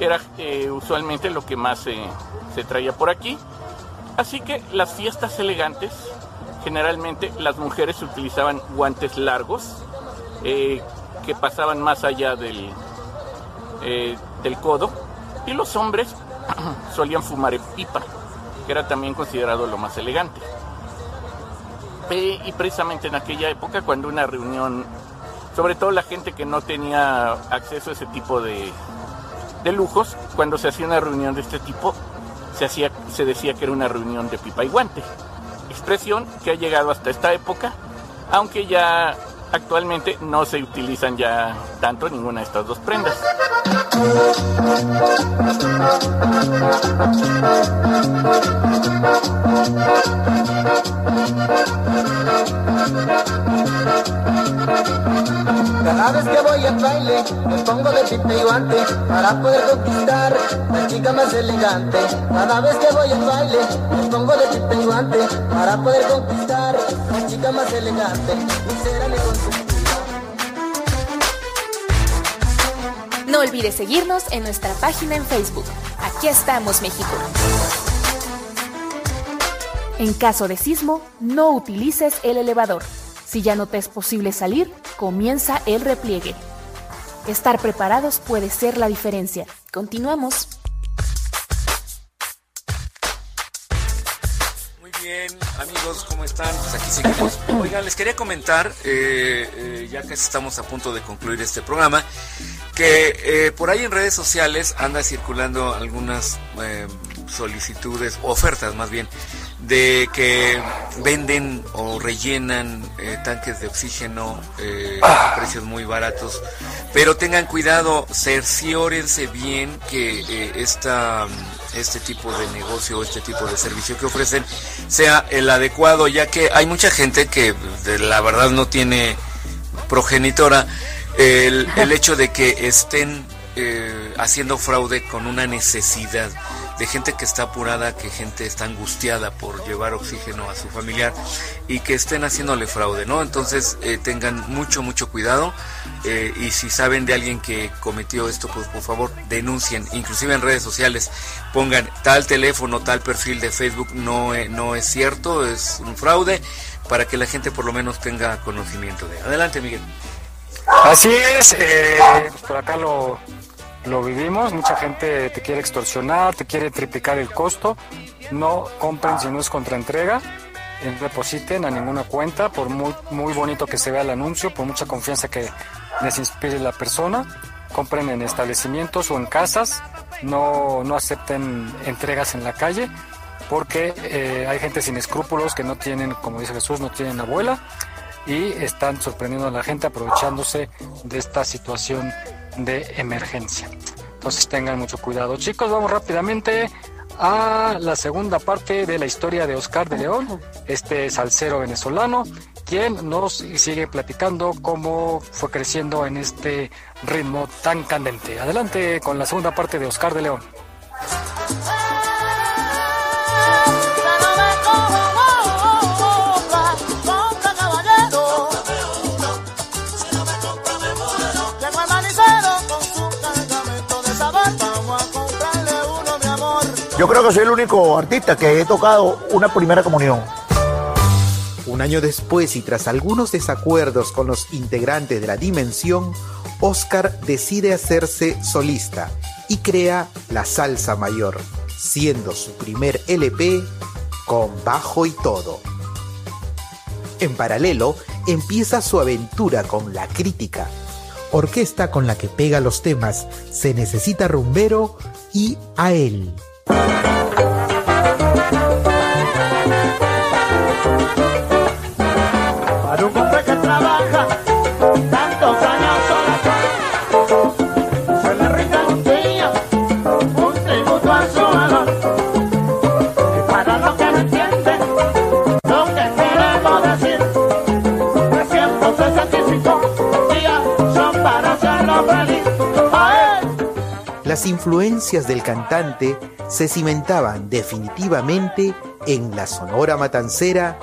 era eh, usualmente lo que más se traía por aquí. Así que las fiestas elegantes, generalmente las mujeres utilizaban guantes largos que pasaban más allá del, del codo y los hombres solían fumar pipa, que era también considerado lo más elegante. Y precisamente en aquella época, cuando una reunión, sobre todo la gente que no tenía acceso a ese tipo de, de lujos, cuando se hacía una reunión de este tipo, se, hacía, se decía que era una reunión de pipa y guante. Expresión que ha llegado hasta esta época, aunque ya actualmente no se utilizan ya tanto ninguna de estas dos prendas. Cada vez que voy al baile me pongo de pipa y guante para poder conquistar la chica más elegante. Cada vez que voy al baile pongo para poder conquistar la chica más elegante. No olvides seguirnos en nuestra página en Facebook. Aquí estamos, México. En caso de sismo, no utilices el elevador. Si ya no te es posible salir, comienza el repliegue. Estar preparados puede ser la diferencia. Continuamos. Muy bien, amigos, ¿cómo están? Pues aquí seguimos. Oigan, les quería comentar, eh, eh, ya que estamos a punto de concluir este programa, que eh, por ahí en redes sociales anda circulando algunas solicitudes, ofertas más bien, de que venden o rellenan eh, tanques de oxígeno eh, a precios muy baratos. Pero tengan cuidado, cerciórense bien que eh, esta, este tipo de negocio, este tipo de servicio que ofrecen sea el adecuado, ya que hay mucha gente que de la verdad no tiene progenitora, el, el hecho de que estén eh, haciendo fraude con una necesidad de gente que está apurada, que gente está angustiada por llevar oxígeno a su familiar y que estén haciéndole fraude, ¿no? Entonces eh, tengan mucho, mucho cuidado eh, y si saben de alguien que cometió esto, pues por favor denuncien, inclusive en redes sociales, pongan tal teléfono, tal perfil de Facebook, no, eh, no es cierto, es un fraude, para que la gente por lo menos tenga conocimiento de. Adelante, Miguel. Así es, por acá lo, lo vivimos, mucha gente te quiere extorsionar, te quiere triplicar el costo, no compren si no es contraentrega, no depositen a ninguna cuenta, por muy, muy bonito que se vea el anuncio, por mucha confianza que les inspire la persona, compren en establecimientos o en casas, no, no acepten entregas en la calle, porque eh, hay gente sin escrúpulos que no tienen, como dice Jesús, no tienen abuela y están sorprendiendo a la gente aprovechándose de esta situación de emergencia. Entonces tengan mucho cuidado. Chicos, vamos rápidamente a la segunda parte de la historia de Oscar de León, este salsero venezolano, quien nos sigue platicando cómo fue creciendo en este ritmo tan candente. Adelante con la segunda parte de Oscar de León. Yo creo que soy el único artista que he tocado una primera comunión. Un año después y tras algunos desacuerdos con los integrantes de la Dimensión, Oscar decide hacerse solista y crea La Salsa Mayor, siendo su primer LP con bajo y todo. En paralelo, empieza su aventura con La Crítica, orquesta con la que pega los temas Se necesita rumbero y A él. Para un hombre que trabaja Las influencias del cantante se cimentaban definitivamente en la sonora matancera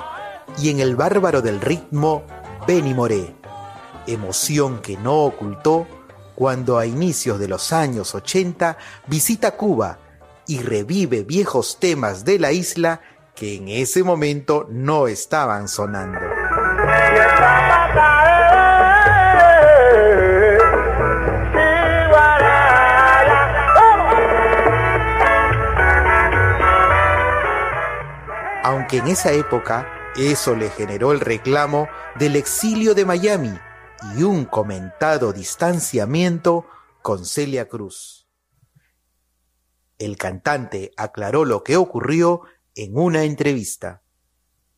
y en el bárbaro del ritmo Benny Moré, emoción que no ocultó cuando a inicios de los años 80 visita Cuba y revive viejos temas de la isla que en ese momento no estaban sonando. Aunque en esa época eso le generó el reclamo del exilio de Miami y un comentado distanciamiento con Celia Cruz. El cantante aclaró lo que ocurrió en una entrevista.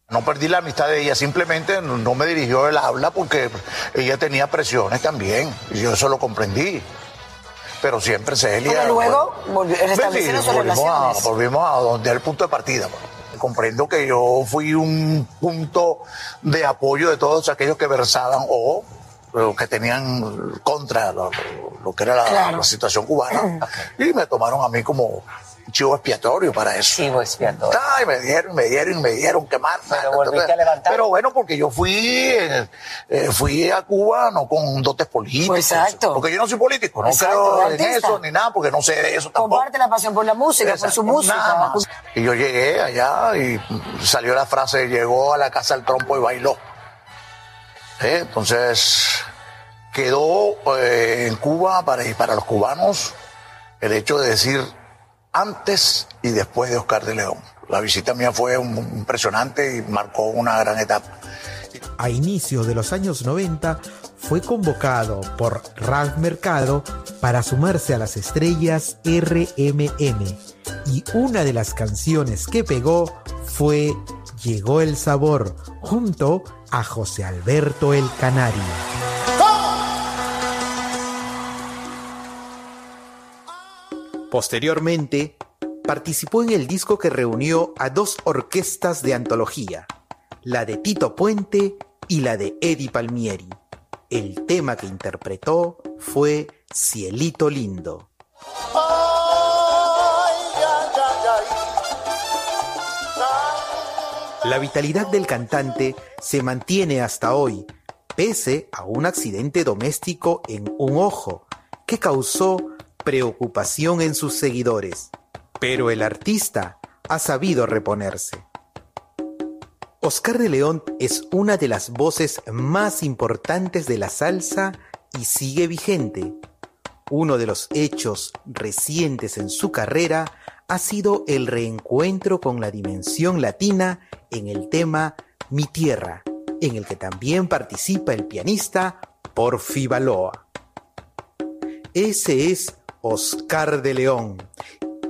No perdí la amistad de ella, simplemente no me dirigió el habla porque ella tenía presiones también, y yo eso lo comprendí. Pero siempre Celia... Pero luego volvió- Sí, restablecieron sus volvimos a, volvimos a donde el punto de partida. pues. Comprendo que yo fui un punto de apoyo de todos aquellos que versaban o que tenían contra lo, lo que era la, Claro. la situación cubana. Y me tomaron a mí como chivo expiatorio para eso. Chivo expiatorio. Ay, me dieron, me dieron, y me dieron quemar. Pero volviste a levantar. Pero bueno, porque yo fui, eh, eh, fui a Cuba no con dotes políticos. Pues exacto. Porque yo no soy político, no Exacto, creo en eso ni nada, porque no sé de eso tampoco. Comparte la pasión por la música, por su Exacto, música. nada más. Y yo llegué allá y salió la frase, llegó a la casa del trompo y bailó. ¿Eh? Entonces, quedó eh, en Cuba para, para los cubanos el hecho de decir antes y después de Oscar de León. La visita mía fue impresionante y marcó una gran etapa. A inicios de los años 90 fue convocado por Ralph Mercado para sumarse a las estrellas RMM y una de las canciones que pegó fue Llegó el sabor junto a José Alberto el Canario. Posteriormente, participó en el disco que reunió a dos orquestas de antología, la de Tito Puente y la de Eddie Palmieri. El tema que interpretó fue Cielito Lindo. La vitalidad del cantante se mantiene hasta hoy, pese a un accidente doméstico en un ojo que causó preocupación en sus seguidores. Pero el artista ha sabido reponerse. Oscar de León es una de las voces más importantes de la salsa y sigue vigente. Uno de los hechos recientes en su carrera ha sido el reencuentro con la dimensión latina en el tema Mi Tierra, en el que también participa el pianista Porfi Baloa. Ese es Oscar de León,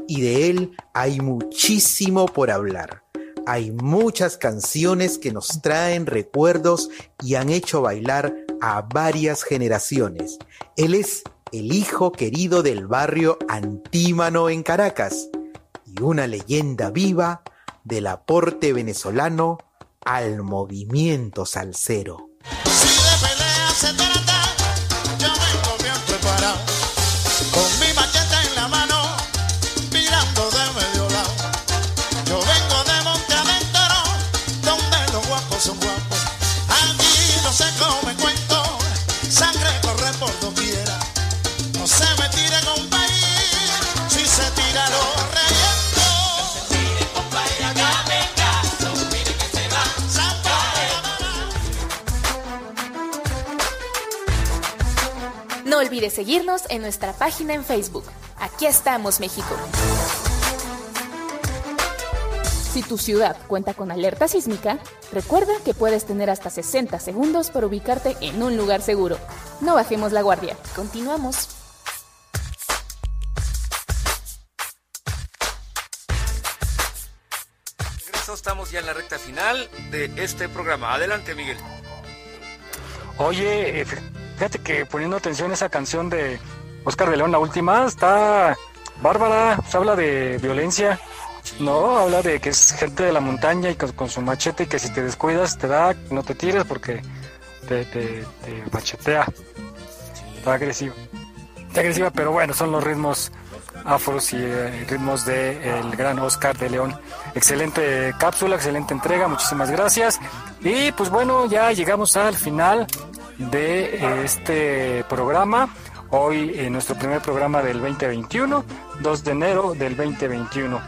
y de él hay muchísimo por hablar. Hay muchas canciones que nos traen recuerdos y han hecho bailar a varias generaciones. Él es el hijo querido del barrio Antímano en Caracas y una leyenda viva del aporte venezolano al movimiento salsero. Se olvides seguirnos en nuestra página en Facebook. Aquí estamos, México. Si tu ciudad cuenta con alerta sísmica, recuerda que puedes tener hasta 60 segundos para ubicarte en un lugar seguro. No bajemos la guardia. Continuamos. Estamos ya en la recta final de este programa. Adelante, Miguel. Oye, fíjate que poniendo atención a esa canción de Oscar de León, la última, está bárbara, se habla de violencia, no, habla de que es gente de la montaña y con, con su machete y que si te descuidas te da, no te tires porque te, te, te machetea. Está agresiva. Está agresiva, pero bueno, son los ritmos afros y eh, ritmos de el gran Oscar de León. Excelente cápsula, excelente entrega, muchísimas gracias. Y pues bueno, ya llegamos al final de este programa. Hoy en nuestro primer programa del 2021, 2 de enero del 2021.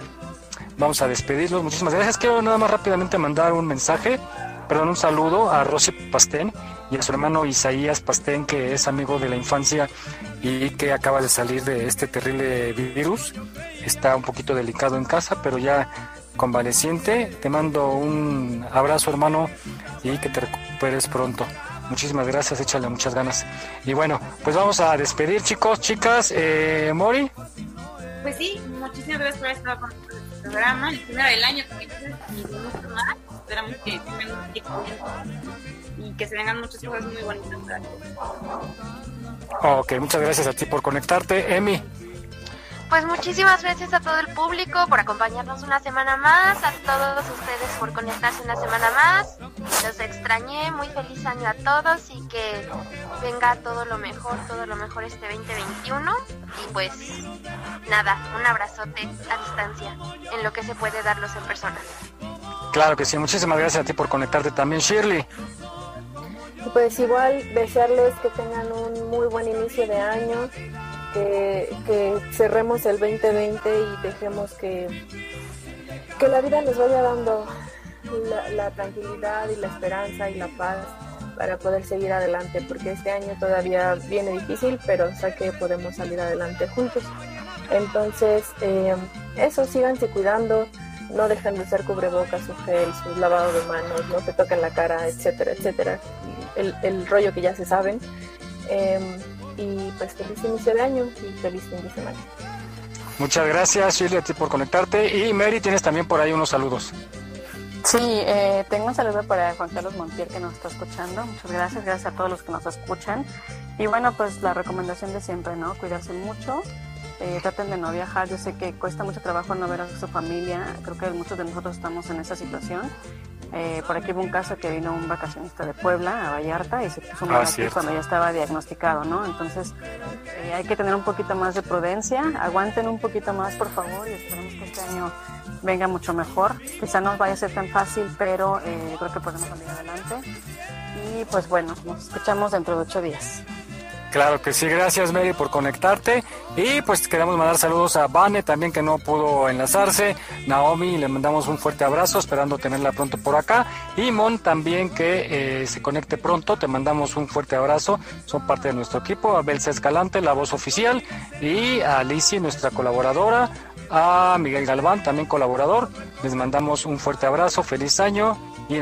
Vamos a despedirlos. Muchísimas gracias. Quiero nada más rápidamente mandar un mensaje, perdón, un saludo a Rosy Pastén y a su hermano Isaías Pastén, que es amigo de la infancia y que acaba de salir de este terrible virus. Está un poquito delicado en casa, pero ya convaleciente. Te mando un abrazo, hermano, y que te recuperes pronto. Muchísimas gracias, échale muchas ganas. Y bueno, pues vamos a despedir, chicos, chicas. Eh, Mori. Pues sí, muchísimas gracias por estado con este programa, el primero del año también. Esperamos que tengan un y que se vengan muchas cosas muy bonitas para todos. Ok, muchas gracias a ti por conectarte. Emi. Pues muchísimas gracias a todo el público por acompañarnos una semana más, a todos ustedes por conectarse una semana más. Los extrañé, muy feliz año a todos y que venga todo lo mejor, todo lo mejor este 2021. Y pues nada, un abrazote a distancia en lo que se puede darlos en persona. Claro que sí, muchísimas gracias a ti por conectarte también, Shirley. Pues igual desearles que tengan un muy buen inicio de año, que, que cerremos el 2020 y dejemos que, que la vida les vaya dando la, tranquilidad y la esperanza y la paz para poder seguir adelante, porque este año todavía viene difícil, pero sé que podemos salir adelante juntos. Entonces, eh, eso, síganse cuidando, no dejen de usar cubrebocas, su gel, su lavado de manos, no se toquen la cara, etcétera, etcétera. El, el rollo que ya se saben. Eh, y pues feliz inicio de año y feliz fin de semana. Muchas gracias, Shirley, a ti por conectarte. Y Mary, tienes también por ahí unos saludos. Sí, eh, tengo un saludo para Juan Carlos Montiel que nos está escuchando. Muchas gracias, gracias a todos los que nos escuchan. Y bueno, pues la recomendación de siempre, ¿no? Cuidarse mucho, eh, traten de no viajar. Yo sé que cuesta mucho trabajo no ver a su familia. Creo que muchos de nosotros estamos en esa situación. Eh, por aquí hubo un caso que vino un vacacionista de Puebla a Vallarta y se puso mal Ah, aquí cierto. cuando ya estaba diagnosticado, ¿no? Entonces eh, hay que tener un poquito más de prudencia, aguanten un poquito más por favor y esperemos que este año venga mucho mejor. Quizá no vaya a ser tan fácil, pero eh, creo que podemos salir adelante. Y pues bueno, nos escuchamos dentro de ocho días. Claro que sí, gracias Mary por conectarte. Y pues queremos mandar saludos a Vane también que no pudo enlazarse, Naomi le mandamos un fuerte abrazo esperando tenerla pronto por acá. Y Mon también que eh, se conecte pronto, te mandamos un fuerte abrazo, son parte de nuestro equipo, a Belsa Escalante, la voz oficial. Y a Alicia, nuestra colaboradora, a Miguel Galván, también colaborador, les mandamos un fuerte abrazo, feliz año. Y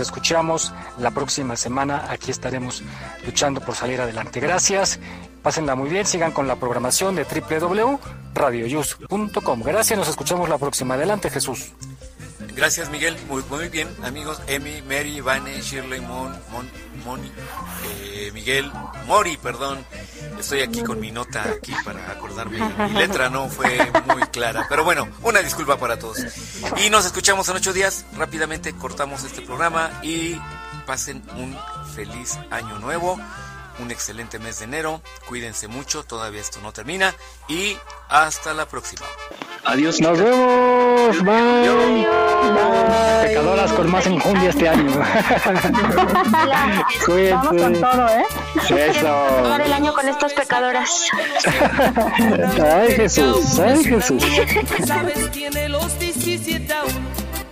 escuchamos la próxima semana. Aquí estaremos luchando por salir adelante. Gracias. Pásenla muy bien. Sigan con la programación de www.radioyus.com. Gracias. Nos escuchamos la próxima. Adelante, Jesús. Gracias, Miguel. Muy, muy bien, amigos. Emi, Mary, Vane, Shirley, Mon, Mon, Moni, eh, Miguel, Mori, perdón. Estoy aquí con mi nota aquí para acordarme. Mi letra no fue muy clara. Pero bueno, una disculpa para todos. Y nos escuchamos en ocho días. Rápidamente cortamos este programa y pasen un feliz año nuevo. Un excelente mes de enero. Cuídense mucho. Todavía esto no termina. Y hasta la próxima. Adiós. Nos vemos. Bye. Pecadoras con más enjundia este año. Cuídense. Vamos con todo, ¿eh? Eso. Acabar el año con estas pecadoras. Ay, Jesús. Ay, Jesús. Sabes, tiene los 17 aún.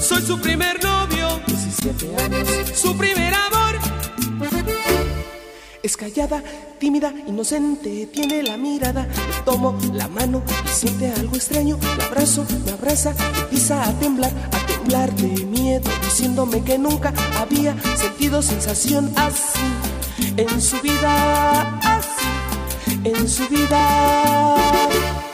Soy su primer novio, 17 años. Su primer amor. Es callada, tímida, inocente, tiene la mirada. Le tomo la mano y siente algo extraño. La abrazo, me abraza, empieza a temblar, a temblar de miedo, diciéndome que nunca había sentido sensación así en su vida, así en su vida.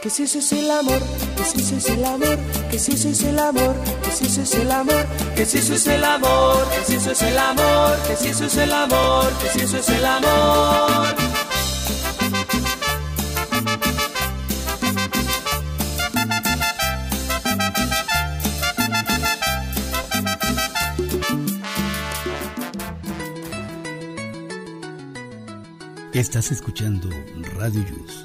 Que si eso es el amor, que si eso es el amor, que si eso es el amor, que si eso es el amor, que si eso es el amor, que si eso es el amor, que si eso es el amor, que si eso es el amor. Estás escuchando Radio Yus,